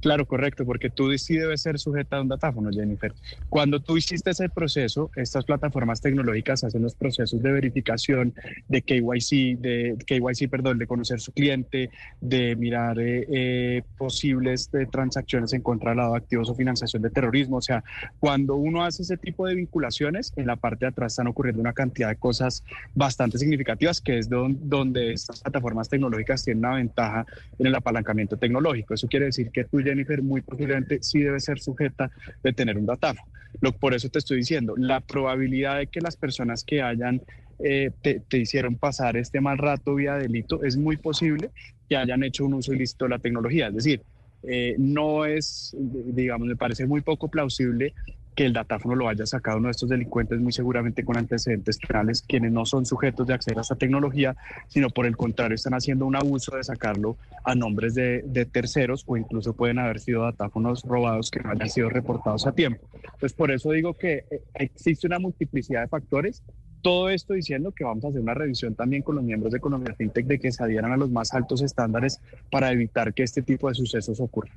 Claro, correcto, porque tú sí debes ser sujeta a un datáfono, Jennifer. Cuando tú hiciste ese proceso, estas plataformas tecnológicas hacen los procesos de verificación de KYC, de KYC, perdón, de conocer su cliente, de mirar eh, eh, posibles de transacciones en contra de lado de activos o financiación de terrorismo. O sea, cuando uno hace ese tipo de vinculaciones, en la parte de atrás están ocurriendo una cantidad de cosas bastante significativas, que es donde estas plataformas tecnológicas tienen una ventaja en el apalancamiento tecnológico. Eso quiere decir que tú, Jennifer, muy posiblemente sí debe ser sujeta de tener un datáfono. Lo, por eso te estoy diciendo, la probabilidad de que las personas que hayan eh, te, hicieron pasar este mal rato vía delito es muy posible que hayan hecho un uso ilícito de la tecnología. Es decir, eh, no es, digamos, me parece muy poco plausible que el datáfono lo haya sacado uno de estos delincuentes muy seguramente con antecedentes penales, quienes no son sujetos de acceder a esta tecnología, sino por el contrario están haciendo un abuso de sacarlo a nombres de, terceros o incluso pueden haber sido datáfonos robados que no hayan sido reportados a tiempo. Entonces, por eso digo que eh, existe una multiplicidad de factores todo esto diciendo que vamos a hacer una revisión también con los miembros de Economía FinTech de que se adhieran a los más altos estándares para evitar que este tipo de sucesos ocurran.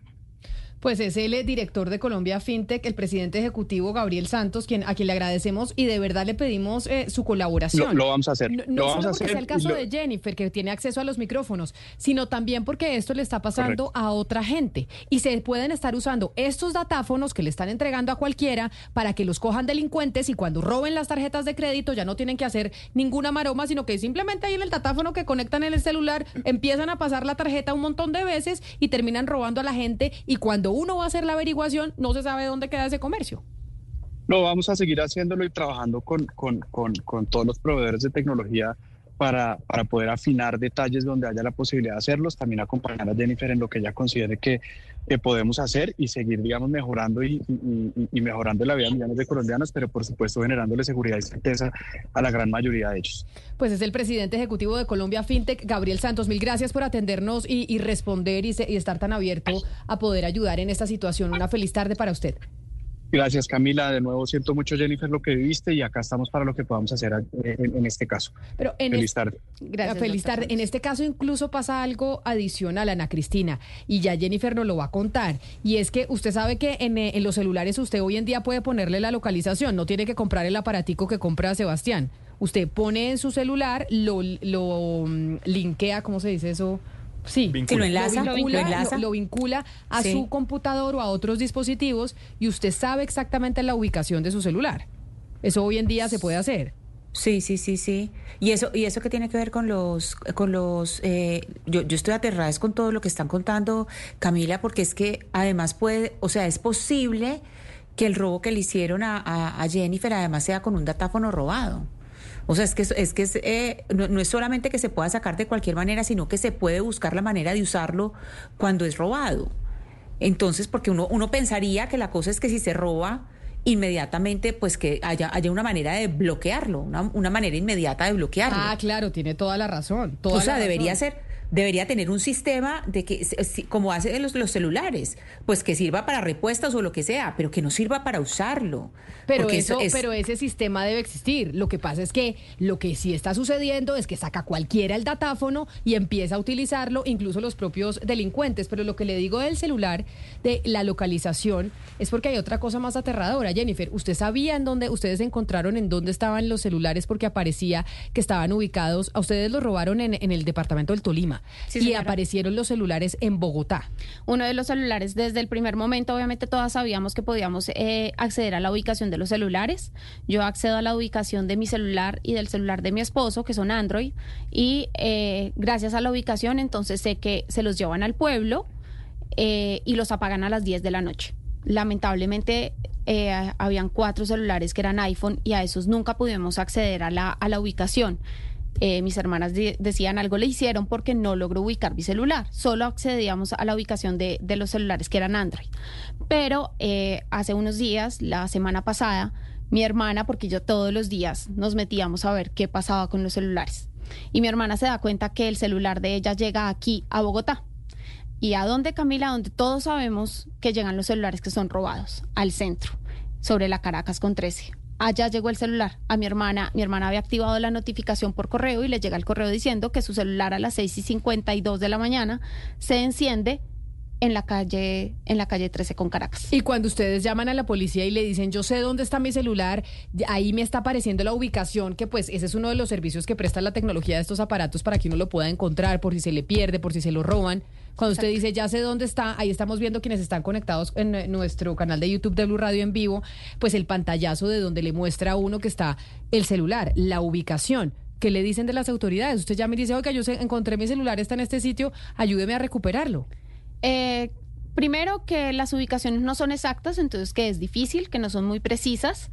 Pues es el director de Colombia FinTech, el presidente ejecutivo Gabriel Santos, quien, a quien le agradecemos y de verdad le pedimos eh, su colaboración.
Lo, vamos a hacer.
No,
lo
solo
porque
es el caso de Jennifer, que tiene acceso a los micrófonos, sino también porque esto le está pasando a otra gente. Y se pueden estar usando estos datáfonos que le están entregando a cualquiera para que los cojan delincuentes y cuando roben las tarjetas de crédito ya no tienen que hacer ninguna maroma, sino que simplemente ahí en el datáfono que conectan en el celular empiezan a pasar la tarjeta un montón de veces y terminan robando a la gente y cuando uno va a hacer la averiguación, no se sabe dónde queda ese comercio.
No, vamos a seguir haciéndolo y trabajando con, con, con, con todos los proveedores de tecnología para, para, poder afinar detalles donde haya la posibilidad de hacerlos, también acompañar a Jennifer en lo que ella considere que, que podemos hacer y seguir, digamos, mejorando y, y, mejorando la vida de millones de colombianos, pero por supuesto generándole seguridad y certeza a la gran mayoría de ellos.
Pues es el presidente ejecutivo de Colombia FinTech, Gabriel Santos. Mil gracias por atendernos y, responder y, y estar tan abierto a poder ayudar en esta situación. Una feliz tarde para usted.
Gracias Camila, de nuevo siento mucho Jennifer lo que viviste y acá estamos para lo que podamos hacer eh, en, este caso.
Pero feliz tarde. Gracias. Feliz tarde. En este caso incluso pasa algo adicional, Ana Cristina, y ya Jennifer nos lo va a contar. Y es que usted sabe que en, eh, en los celulares usted hoy en día puede ponerle la localización, no tiene que comprar el aparatico que compra Sebastián. Usted pone en su celular, lo, lo mm, linkea, ¿cómo se dice eso? Sí,
que lo enlaza,
lo vincula, lo, vincula a su computador o a otros dispositivos y usted sabe exactamente la ubicación de su celular. Eso hoy en día se puede hacer.
Sí, sí, sí, sí. Y eso, y eso que tiene que ver con los, con los, eh, yo, yo estoy aterrada con todo lo que están contando, Camila, porque es que además puede, o sea, es posible que el robo que le hicieron a, a Jennifer además sea con un datáfono robado. O sea, es que, es que eh, no, es solamente que se pueda sacar de cualquier manera, sino que se puede buscar la manera de usarlo cuando es robado. Entonces, porque uno, uno pensaría que la cosa es que si se roba inmediatamente, pues que haya, haya una manera de bloquearlo, una, manera inmediata de bloquearlo.
Ah, claro, tiene toda la razón. Toda
o sea, debería ser
debería tener un sistema de que, como hacen los, los celulares, pues que sirva para repuestas o lo que sea, pero que no sirva para usarlo.
Pero, eso, pero ese sistema debe existir. Lo que pasa es que lo que sí está sucediendo es que saca cualquiera el datáfono y empieza a utilizarlo, incluso los propios delincuentes. Pero lo que le digo del celular, de la localización, es porque hay otra cosa más aterradora. Jennifer, ¿usted sabía en dónde, ustedes encontraron en dónde estaban los celulares porque aparecía que estaban ubicados, a ustedes los robaron en, en el departamento del Tolima y aparecieron los celulares en Bogotá?
Uno de los celulares desde el primer momento, obviamente todas sabíamos que podíamos eh, acceder a la ubicación de los celulares. Yo accedo a la ubicación de mi celular y del celular de mi esposo, que son Android, y eh, gracias a la ubicación entonces sé que se los llevan al pueblo eh, y los apagan a las 10 de la noche. Lamentablemente eh, habían cuatro celulares que eran iPhone y a esos nunca pudimos acceder a la, a la ubicación. Eh, mis hermanas decían algo le hicieron porque no logró ubicar mi celular. Solo accedíamos a la ubicación de, los celulares que eran Android. Pero eh, hace unos días, la semana pasada, mi hermana, porque yo todos los días nos metíamos a ver qué pasaba con los celulares. Y mi hermana se da cuenta que el celular de ella llega aquí a Bogotá. ¿Y a dónde, Camila? Donde todos sabemos que llegan los celulares que son robados, al centro, sobre la Caracas con 13. Allá llegó el celular. A mi hermana, mi hermana había activado la notificación por correo y le llega el correo diciendo que su celular a las 6 y 52 de la mañana se enciende en la calle en la calle 13 con Caracas.
Y cuando ustedes llaman a la policía y le dicen, "Yo sé dónde está mi celular", ahí me está apareciendo la ubicación, que pues ese es uno de los servicios que presta la tecnología de estos aparatos para que uno lo pueda encontrar por si se le pierde, por si se lo roban. Cuando usted dice, "Ya sé dónde está", ahí estamos viendo quienes están conectados en eh, nuestro canal de YouTube de Blue Radio en vivo, pues el pantallazo de donde le muestra a uno que está el celular, la ubicación. ¿Qué le dicen de las autoridades? Usted ya me dice, oiga, yo encontré mi celular, está en este sitio, ayúdeme a recuperarlo.
Eh, primero que las ubicaciones no son exactas, entonces que es difícil, que no son muy precisas.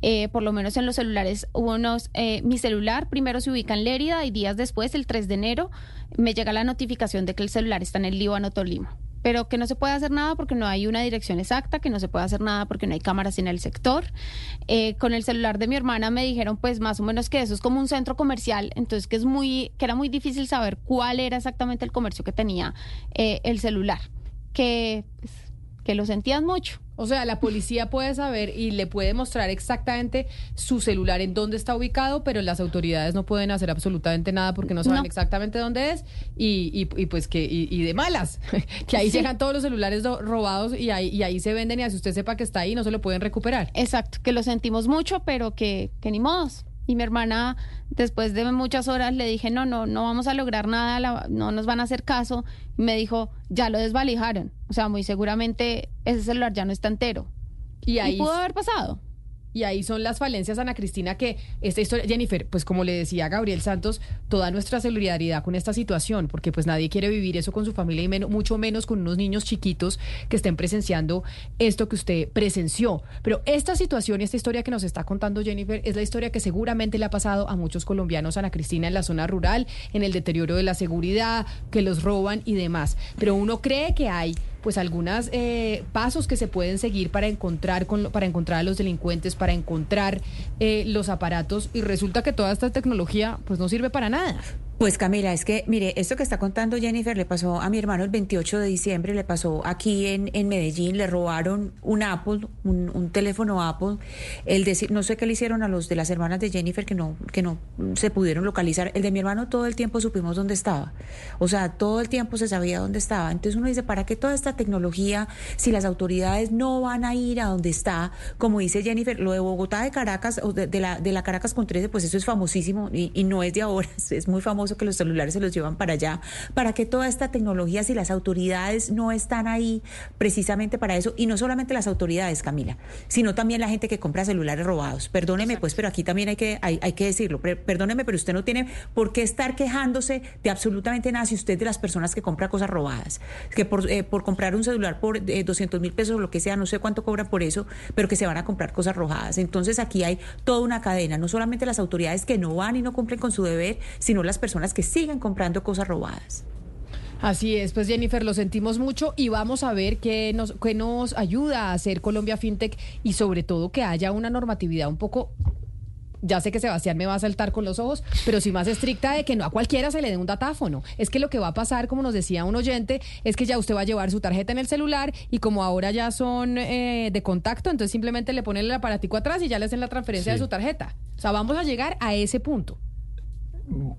Eh, por lo menos en los celulares, unos, eh, mi celular primero se ubica en Lérida y días después, el 3 de enero, me llega la notificación de que el celular está en el Líbano Tolima. Pero que no se puede hacer nada porque no hay una dirección exacta, que no se puede hacer nada porque no hay cámaras en el sector. Eh, con el celular de mi hermana me dijeron, pues más o menos que eso es como un centro comercial, entonces que es muy, que era muy difícil saber cuál era exactamente el comercio que tenía eh, el celular, que, pues, que lo sentían mucho.
O sea, la policía puede saber y le puede mostrar exactamente su celular en dónde está ubicado, pero las autoridades no pueden hacer absolutamente nada porque no saben
No.
exactamente dónde es y, y- y pues que y, y de malas, que ahí
Sí.
llegan todos los celulares do- robados y ahí, y ahí se venden y así usted sepa que está ahí no se lo pueden recuperar.
Exacto, que lo sentimos mucho, pero que, que ni modos. Y mi hermana, después de muchas horas, le dije, no, no, no vamos a lograr nada, la- no nos van a hacer caso. Y me dijo, ya lo desvalijaron. O sea, muy seguramente ese celular ya no está entero.
Y ahí
pudo haber pasado.
Y ahí son las falencias, Ana Cristina, que esta historia, Jennifer, pues como le decía Gabriel Santos, toda nuestra solidaridad con esta situación, porque pues nadie quiere vivir eso con su familia y mucho menos con unos niños chiquitos que estén presenciando esto que usted presenció. Pero esta situación esta historia que nos está contando Jennifer es la historia que seguramente le ha pasado a muchos colombianos, Ana Cristina, en la zona rural, en el deterioro de la seguridad, que los roban y demás. Pero uno cree que hay pues algunos pasos que se pueden seguir para encontrar con para encontrar a los delincuentes, para encontrar eh, los aparatos y resulta que toda esta tecnología pues no sirve para nada.
Pues Camila, es que, mire, esto que está contando Jennifer le pasó a mi hermano el 28 de diciembre, le pasó aquí en, en Medellín, le robaron un Apple, un, un teléfono Apple. El de, no sé qué le hicieron a los de las hermanas de Jennifer que no, que no se pudieron localizar. El de mi hermano todo el tiempo supimos dónde estaba. O sea, todo el tiempo se sabía dónde estaba. Entonces uno dice, ¿para qué toda esta tecnología si las autoridades no van a ir a donde está? Como dice Jennifer, lo de Bogotá de Caracas, o de, la, de la Caracas con 13, pues eso es famosísimo y, no es de ahora, es muy famoso que los celulares se los llevan para allá. ¿Para qué toda esta tecnología si las autoridades no están ahí precisamente para eso? Y no solamente las autoridades, Camila, sino también la gente que compra celulares robados. Perdóneme, pues, pero aquí también hay que, hay, hay que decirlo. Perdóneme, pero usted no tiene por qué estar quejándose de absolutamente nada si usted es de las personas que compra cosas robadas. Que por, eh, por comprar un celular por eh, 200 mil pesos o lo que sea, no sé cuánto cobran por eso, pero que se van a comprar cosas robadas. Entonces aquí hay toda una cadena, no solamente las autoridades que no van y no cumplen con su deber, sino las personas que siguen comprando cosas robadas.
Así es, pues Jennifer, lo sentimos mucho y vamos a ver qué nos, qué nos ayuda a hacer Colombia FinTech y sobre todo que haya una normatividad un poco ya sé que Sebastián me va a saltar con los ojos, pero sí más estricta de que no a cualquiera se le dé un datáfono. Es que lo que va a pasar, como nos decía un oyente, es que ya usted va a llevar su tarjeta en el celular y como ahora ya son eh, de contacto, entonces simplemente le pone el aparatico atrás y ya le hacen la transferencia de su tarjeta. O sea, vamos a llegar a ese punto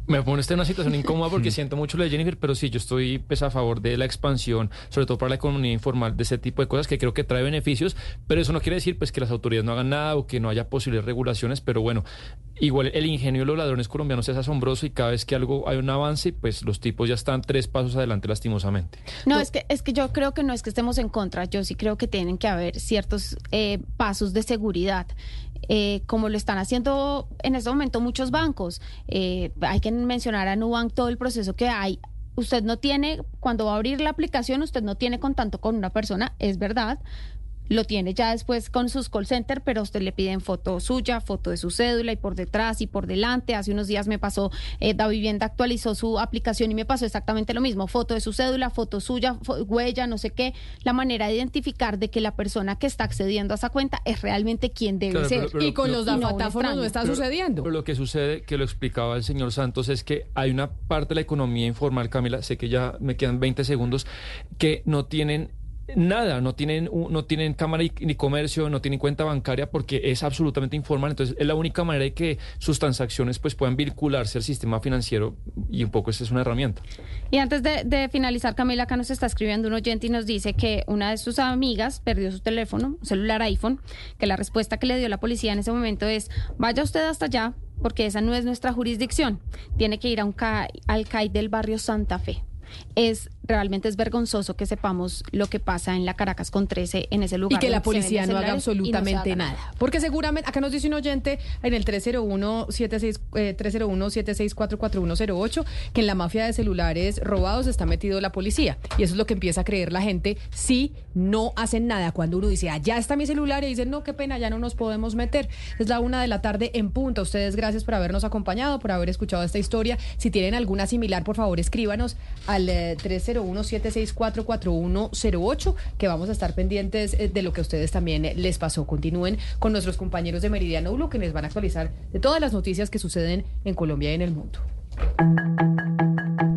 me pone usted en una situación incómoda porque siento mucho lo de Jennifer, pero sí, yo estoy pues, a favor de la expansión, sobre todo para la economía informal, de ese tipo de cosas que creo que trae beneficios, pero eso no quiere decir pues que las autoridades no hagan nada o que no haya posibles regulaciones, pero bueno, igual el ingenio de los ladrones colombianos es asombroso y cada vez que algo hay un avance, pues los tipos ya están tres pasos adelante lastimosamente.
No, es que es que yo creo que no es que estemos en contra, yo sí creo que tienen que haber ciertos eh, pasos de seguridad. Eh, como lo están haciendo en este momento muchos bancos. Eh, hay que mencionar a Nubank todo el proceso que hay. Usted no tiene, cuando va a abrir la aplicación, usted no tiene contacto con una persona, es verdad, lo tiene ya después con sus call center, pero usted le piden foto suya, foto de su cédula y por detrás y por delante. Hace unos días me pasó, eh, Da Vivienda actualizó su aplicación y me pasó exactamente lo mismo, foto de su cédula, foto suya, huella, no sé qué, la manera de identificar de que la persona que está accediendo a esa cuenta es realmente quien debe ser.
y con los datáfonos no, está sucediendo.
Pero lo que sucede, que lo explicaba el señor Santos, es que hay una parte de la economía informal, Camila, sé que ya me quedan 20 segundos, que no tienen nada, no tienen, no tienen cámara ni comercio, no tienen cuenta bancaria porque es absolutamente informal. Entonces, es la única manera de que sus transacciones pues, puedan vincularse al sistema financiero y un poco esa es una herramienta.
Y antes de, finalizar, Camila, acá nos está escribiendo un oyente y nos dice que una de sus amigas perdió su teléfono, un celular iPhone, que la respuesta que le dio la policía en ese momento es, vaya usted hasta allá porque esa no es nuestra jurisdicción. Tiene que ir a un al CAI del barrio Santa Fe es realmente es vergonzoso que sepamos lo que pasa en la Caracas con 13 en ese lugar.
Y que la policía no haga absolutamente nada. Porque seguramente, acá nos dice un oyente en el 301-7644-108 eh, que en la mafia de celulares robados está metido la policía. Y eso es lo que empieza a creer la gente si no hacen nada. Cuando uno dice, allá está mi celular y dicen, no, qué pena, ya no nos podemos meter. Es la una de la tarde en punto. Ustedes gracias por habernos acompañado, por haber escuchado esta historia. Si tienen alguna similar, por favor, escríbanos al 301-764-4108, que vamos a estar pendientes eh, de lo que a ustedes también eh, les pasó. Continúen con nuestros compañeros de Meridiano Blue, que les van a actualizar de todas las noticias que suceden en Colombia y en el mundo.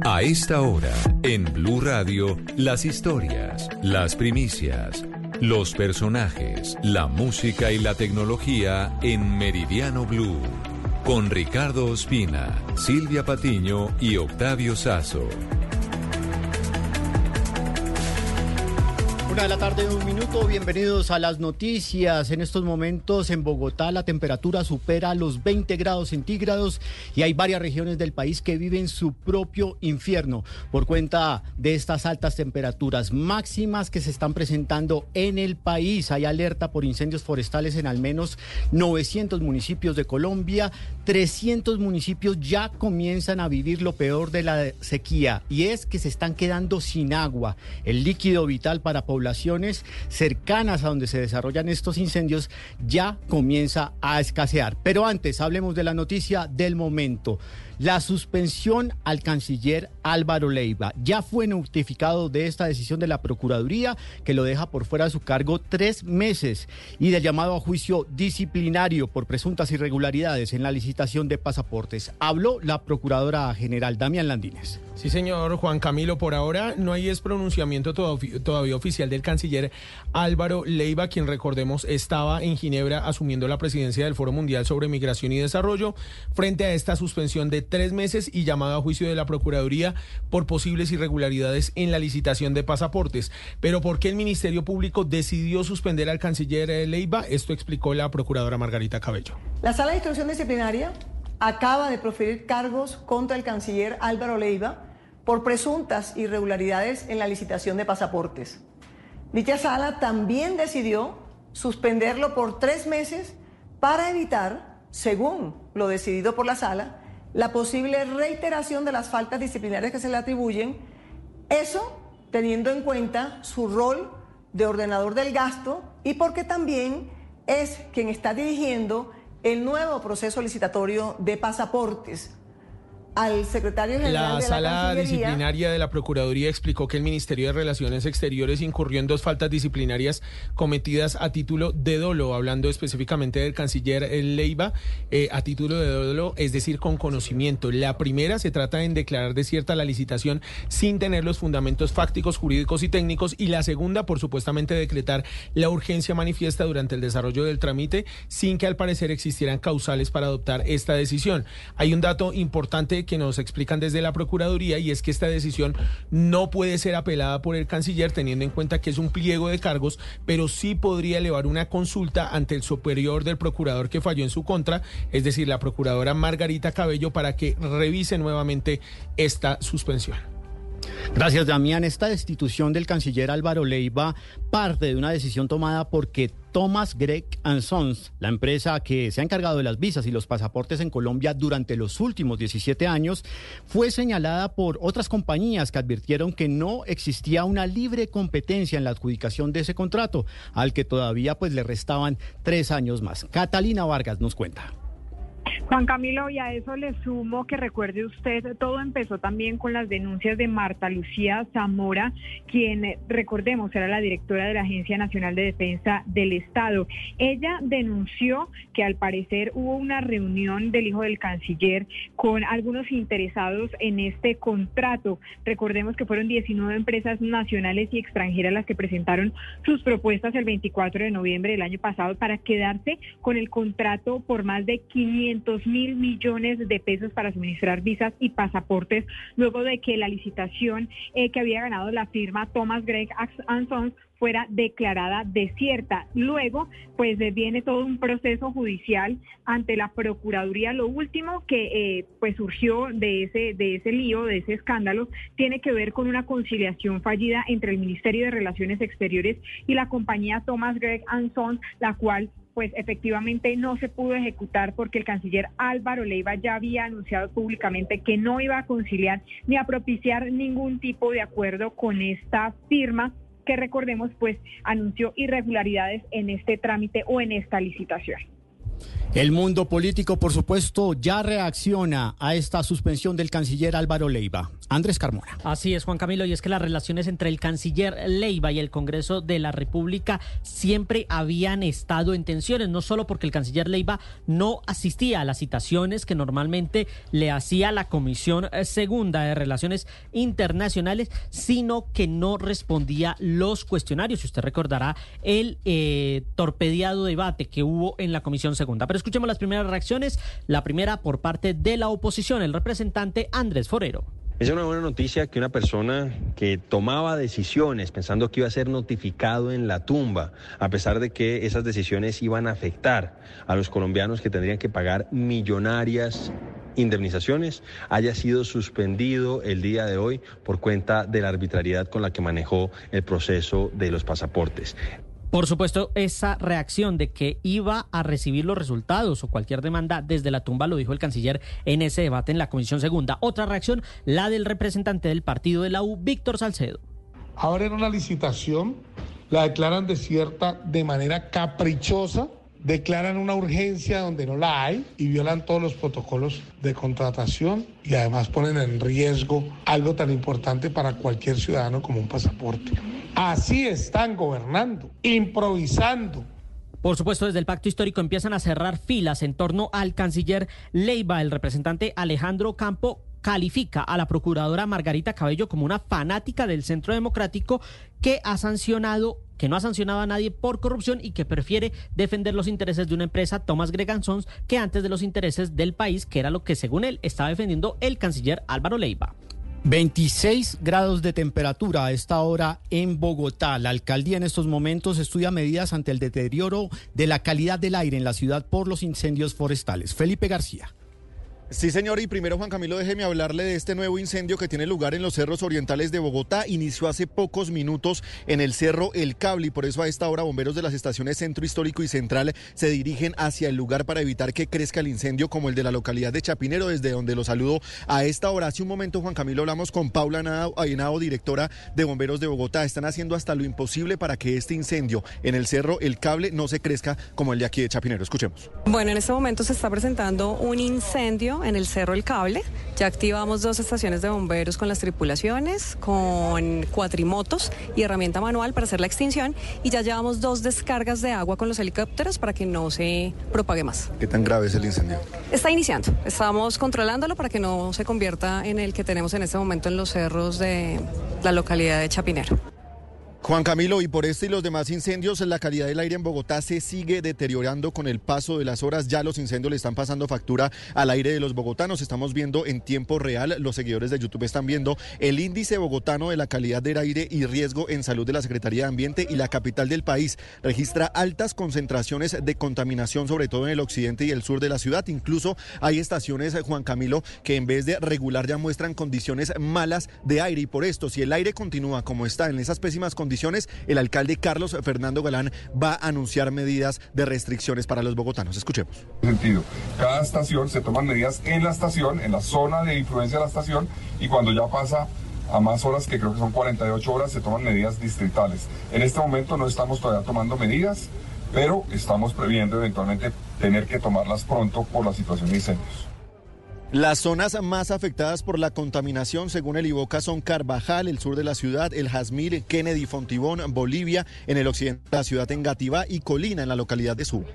A esta hora, en Blue Radio, las historias, las primicias, los personajes, la música y la tecnología en Meridiano Blue. Con Ricardo Ospina, Silvia Patiño y Octavio Sazo.
Una de la tarde, un minuto. Bienvenidos a las noticias. En estos momentos en Bogotá la temperatura supera los 20 grados centígrados y hay varias regiones del país que viven su propio infierno por cuenta de estas altas temperaturas máximas que se están presentando en el país. Hay alerta por incendios forestales en al menos 900 municipios de Colombia. 300 municipios ya comienzan a vivir lo peor de la sequía y es que se están quedando sin agua, el líquido vital para poblar poblaciones cercanas a donde se desarrollan estos incendios ya comienza a escasear. Pero antes, hablemos de la noticia del momento. La suspensión al canciller Álvaro Leiva ya fue notificado de esta decisión de la Procuraduría que lo deja por fuera de su cargo tres meses y del llamado a juicio disciplinario por presuntas irregularidades en la licitación de pasaportes. Habló la Procuradora General Damián Landines.
Sí, señor Juan Camilo, por ahora no hay es pronunciamiento todavía oficial del canciller Álvaro Leiva, quien recordemos estaba en Ginebra asumiendo la presidencia del Foro Mundial sobre Migración y Desarrollo frente a esta suspensión de tres meses y llamado a juicio de la Procuraduría por posibles irregularidades en la licitación de pasaportes. Pero ¿por qué el Ministerio Público decidió suspender al canciller Leiva? Esto explicó la Procuradora Margarita Cabello.
La Sala de Instrucción Disciplinaria acaba de proferir cargos contra el canciller Álvaro Leiva por presuntas irregularidades en la licitación de pasaportes. Dicha sala también decidió suspenderlo por tres meses para evitar, según lo decidido por la sala, la posible reiteración de las faltas disciplinarias que se le atribuyen, eso teniendo en cuenta su rol de ordenador del gasto y porque también es quien está dirigiendo el nuevo proceso licitatorio de pasaportes. Al secretario general
la
de la
sala
Cancillería.
disciplinaria de la Procuraduría explicó que el Ministerio de Relaciones Exteriores incurrió en dos faltas disciplinarias cometidas a título de dolo, hablando específicamente del canciller Leiva, eh, a título de dolo, es decir, con conocimiento. La primera se trata en declarar desierta la licitación sin tener los fundamentos fácticos, jurídicos y técnicos, y la segunda por supuestamente decretar la urgencia manifiesta durante el desarrollo del trámite sin que al parecer existieran causales para adoptar esta decisión. Hay un dato importante que nos explican desde la Procuraduría y es que esta decisión no puede ser apelada por el canciller teniendo en cuenta que es un pliego de cargos, pero sí podría elevar una consulta ante el superior del procurador que falló en su contra, es decir, la procuradora Margarita Cabello, para que revise nuevamente esta suspensión.
Gracias, Damián. Esta destitución del canciller Álvaro Leiva parte de una decisión tomada porque Thomas Gregg Sons, la empresa que se ha encargado de las visas y los pasaportes en Colombia durante los últimos 17 años, fue señalada por otras compañías que advirtieron que no existía una libre competencia en la adjudicación de ese contrato, al que todavía pues le restaban tres años más. Catalina Vargas nos cuenta.
Juan Camilo, y a eso le sumo que recuerde usted, todo empezó también con las denuncias de Marta Lucía Zamora, quien, recordemos, era la directora de la Agencia Nacional de Defensa del Estado. Ella denunció que al parecer hubo una reunión del hijo del canciller con algunos interesados en este contrato. Recordemos que fueron 19 empresas nacionales y extranjeras las que presentaron sus propuestas el 24 de noviembre del año pasado para quedarse con el contrato por más de 500 mil millones de pesos para suministrar visas y pasaportes, luego de que la licitación eh, que había ganado la firma Thomas Gregg Sons fuera declarada desierta. Luego, pues eh, viene todo un proceso judicial ante la Procuraduría. Lo último que eh, pues surgió de ese, de ese lío, de ese escándalo, tiene que ver con una conciliación fallida entre el Ministerio de Relaciones Exteriores y la compañía Thomas Gregg Sons, la cual pues efectivamente no se pudo ejecutar porque el canciller Álvaro Leiva ya había anunciado públicamente que no iba a conciliar ni a propiciar ningún tipo de acuerdo con esta firma que recordemos pues anunció irregularidades en este trámite o en esta licitación.
El mundo político, por supuesto, ya reacciona a esta suspensión del canciller Álvaro Leiva. Andrés Carmona.
Así es, Juan Camilo, y es que las relaciones entre el canciller Leiva y el Congreso de la República siempre habían estado en tensiones, no solo porque el canciller Leiva no asistía a las citaciones que normalmente le hacía la Comisión Segunda de Relaciones Internacionales, sino que no respondía los cuestionarios. Si usted recordará el eh, torpedeado debate que hubo en la Comisión Segunda. Pero escuchemos las primeras reacciones. La primera por parte de la oposición, el representante Andrés Forero.
Es una buena noticia que una persona que tomaba decisiones pensando que iba a ser notificado en la tumba, a pesar de que esas decisiones iban a afectar a los colombianos que tendrían que pagar millonarias indemnizaciones, haya sido suspendido el día de hoy por cuenta de la arbitrariedad con la que manejó el proceso de los pasaportes.
Por supuesto, esa reacción de que iba a recibir los resultados o cualquier demanda desde la tumba lo dijo el canciller en ese debate en la Comisión Segunda. Otra reacción, la del representante del partido de la U, Víctor Salcedo.
Abren una licitación, la declaran desierta de manera caprichosa declaran una urgencia donde no la hay y violan todos los protocolos de contratación y además ponen en riesgo algo tan importante para cualquier ciudadano como un pasaporte. Así están gobernando, improvisando.
Por supuesto, desde el pacto histórico empiezan a cerrar filas en torno al canciller Leiva. El representante Alejandro Campo califica a la procuradora Margarita Cabello como una fanática del Centro Democrático que ha sancionado que no ha sancionado a nadie por corrupción y que prefiere defender los intereses de una empresa, Thomas Gregansons, que antes de los intereses del país, que era lo que según él estaba defendiendo el canciller Álvaro Leiva.
26 grados de temperatura a esta hora en Bogotá. La alcaldía en estos momentos estudia medidas ante el deterioro de la calidad del aire en la ciudad por los incendios forestales. Felipe García.
Sí, señor, y primero Juan Camilo, déjeme hablarle de este nuevo incendio que tiene lugar en los cerros orientales de Bogotá. Inició hace pocos minutos en el cerro El Cable y por eso a esta hora bomberos de las estaciones Centro Histórico y Central se dirigen hacia el lugar para evitar que crezca el incendio como el de la localidad de Chapinero, desde donde lo saludo a esta hora. Hace un momento, Juan Camilo, hablamos con Paula Ayenao, directora de bomberos de Bogotá. Están haciendo hasta lo imposible para que este incendio en el cerro El Cable no se crezca como el de aquí de Chapinero. Escuchemos.
Bueno, en este momento se está presentando un incendio en el Cerro El Cable. Ya activamos dos estaciones de bomberos con las tripulaciones, con cuatrimotos y herramienta manual para hacer la extinción y ya llevamos dos descargas de agua con los helicópteros para que no se propague más.
¿Qué tan grave es el incendio?
Está iniciando, estamos controlándolo para que no se convierta en el que tenemos en este momento en los cerros de la localidad de Chapinero.
Juan Camilo, y por este y los demás incendios, la calidad del aire en Bogotá se sigue deteriorando con el paso de las horas. Ya los incendios le están pasando factura al aire de los bogotanos. Estamos viendo en tiempo real, los seguidores de YouTube están viendo el índice bogotano de la calidad del aire y riesgo en salud de la Secretaría de Ambiente y la capital del país. Registra altas concentraciones de contaminación, sobre todo en el occidente y el sur de la ciudad. Incluso hay estaciones, Juan Camilo, que en vez de regular ya muestran condiciones malas de aire. Y por esto, si el aire continúa como está en esas pésimas condiciones, el alcalde Carlos Fernando Galán va a anunciar medidas de restricciones para los bogotanos. Escuchemos.
sentido, cada estación se toman medidas en la estación, en la zona de influencia de la estación, y cuando ya pasa a más horas, que creo que son 48 horas, se toman medidas distritales. En este momento no estamos todavía tomando medidas, pero estamos previendo eventualmente tener que tomarlas pronto por la situación de incendios.
Las zonas más afectadas por la contaminación, según el IVOCA, son Carvajal, el sur de la ciudad, el Jazmir, Kennedy, Fontibón, Bolivia, en el occidente de la ciudad, en Gativá y Colina, en la localidad de Suba.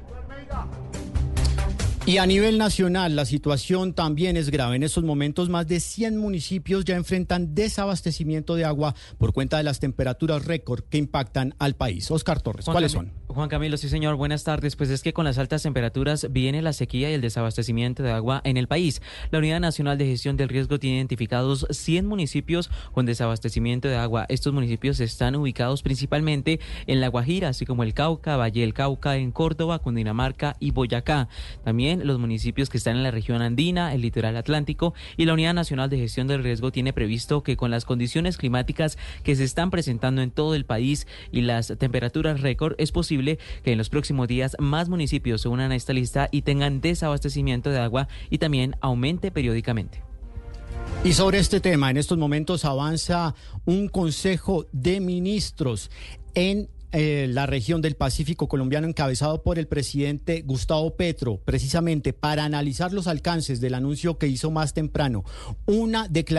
Y a nivel nacional la situación también es grave. En estos momentos más de 100 municipios ya enfrentan desabastecimiento de agua por cuenta de las temperaturas récord que impactan al país. Oscar Torres,
Juan
¿cuáles
Camilo-
son?
Juan Camilo, sí señor, buenas tardes. Pues es que con las altas temperaturas viene la sequía y el desabastecimiento de agua en el país. La Unidad Nacional de Gestión del Riesgo tiene identificados 100 municipios con desabastecimiento de agua. Estos municipios están ubicados principalmente en La Guajira, así como el Cauca, Valle del Cauca, en Córdoba, Cundinamarca y Boyacá. También los municipios que están en la región andina, el litoral atlántico y la Unidad Nacional de Gestión del Riesgo tiene previsto que con las condiciones climáticas que se están presentando en todo el país y las temperaturas récord es posible que en los próximos días más municipios se unan a esta lista y tengan desabastecimiento de agua y también aumente periódicamente.
Y sobre este tema, en estos momentos avanza un Consejo de Ministros en eh, la región del Pacífico colombiano encabezado por el presidente Gustavo Petro, precisamente para analizar los alcances del anuncio que hizo más temprano, una declaración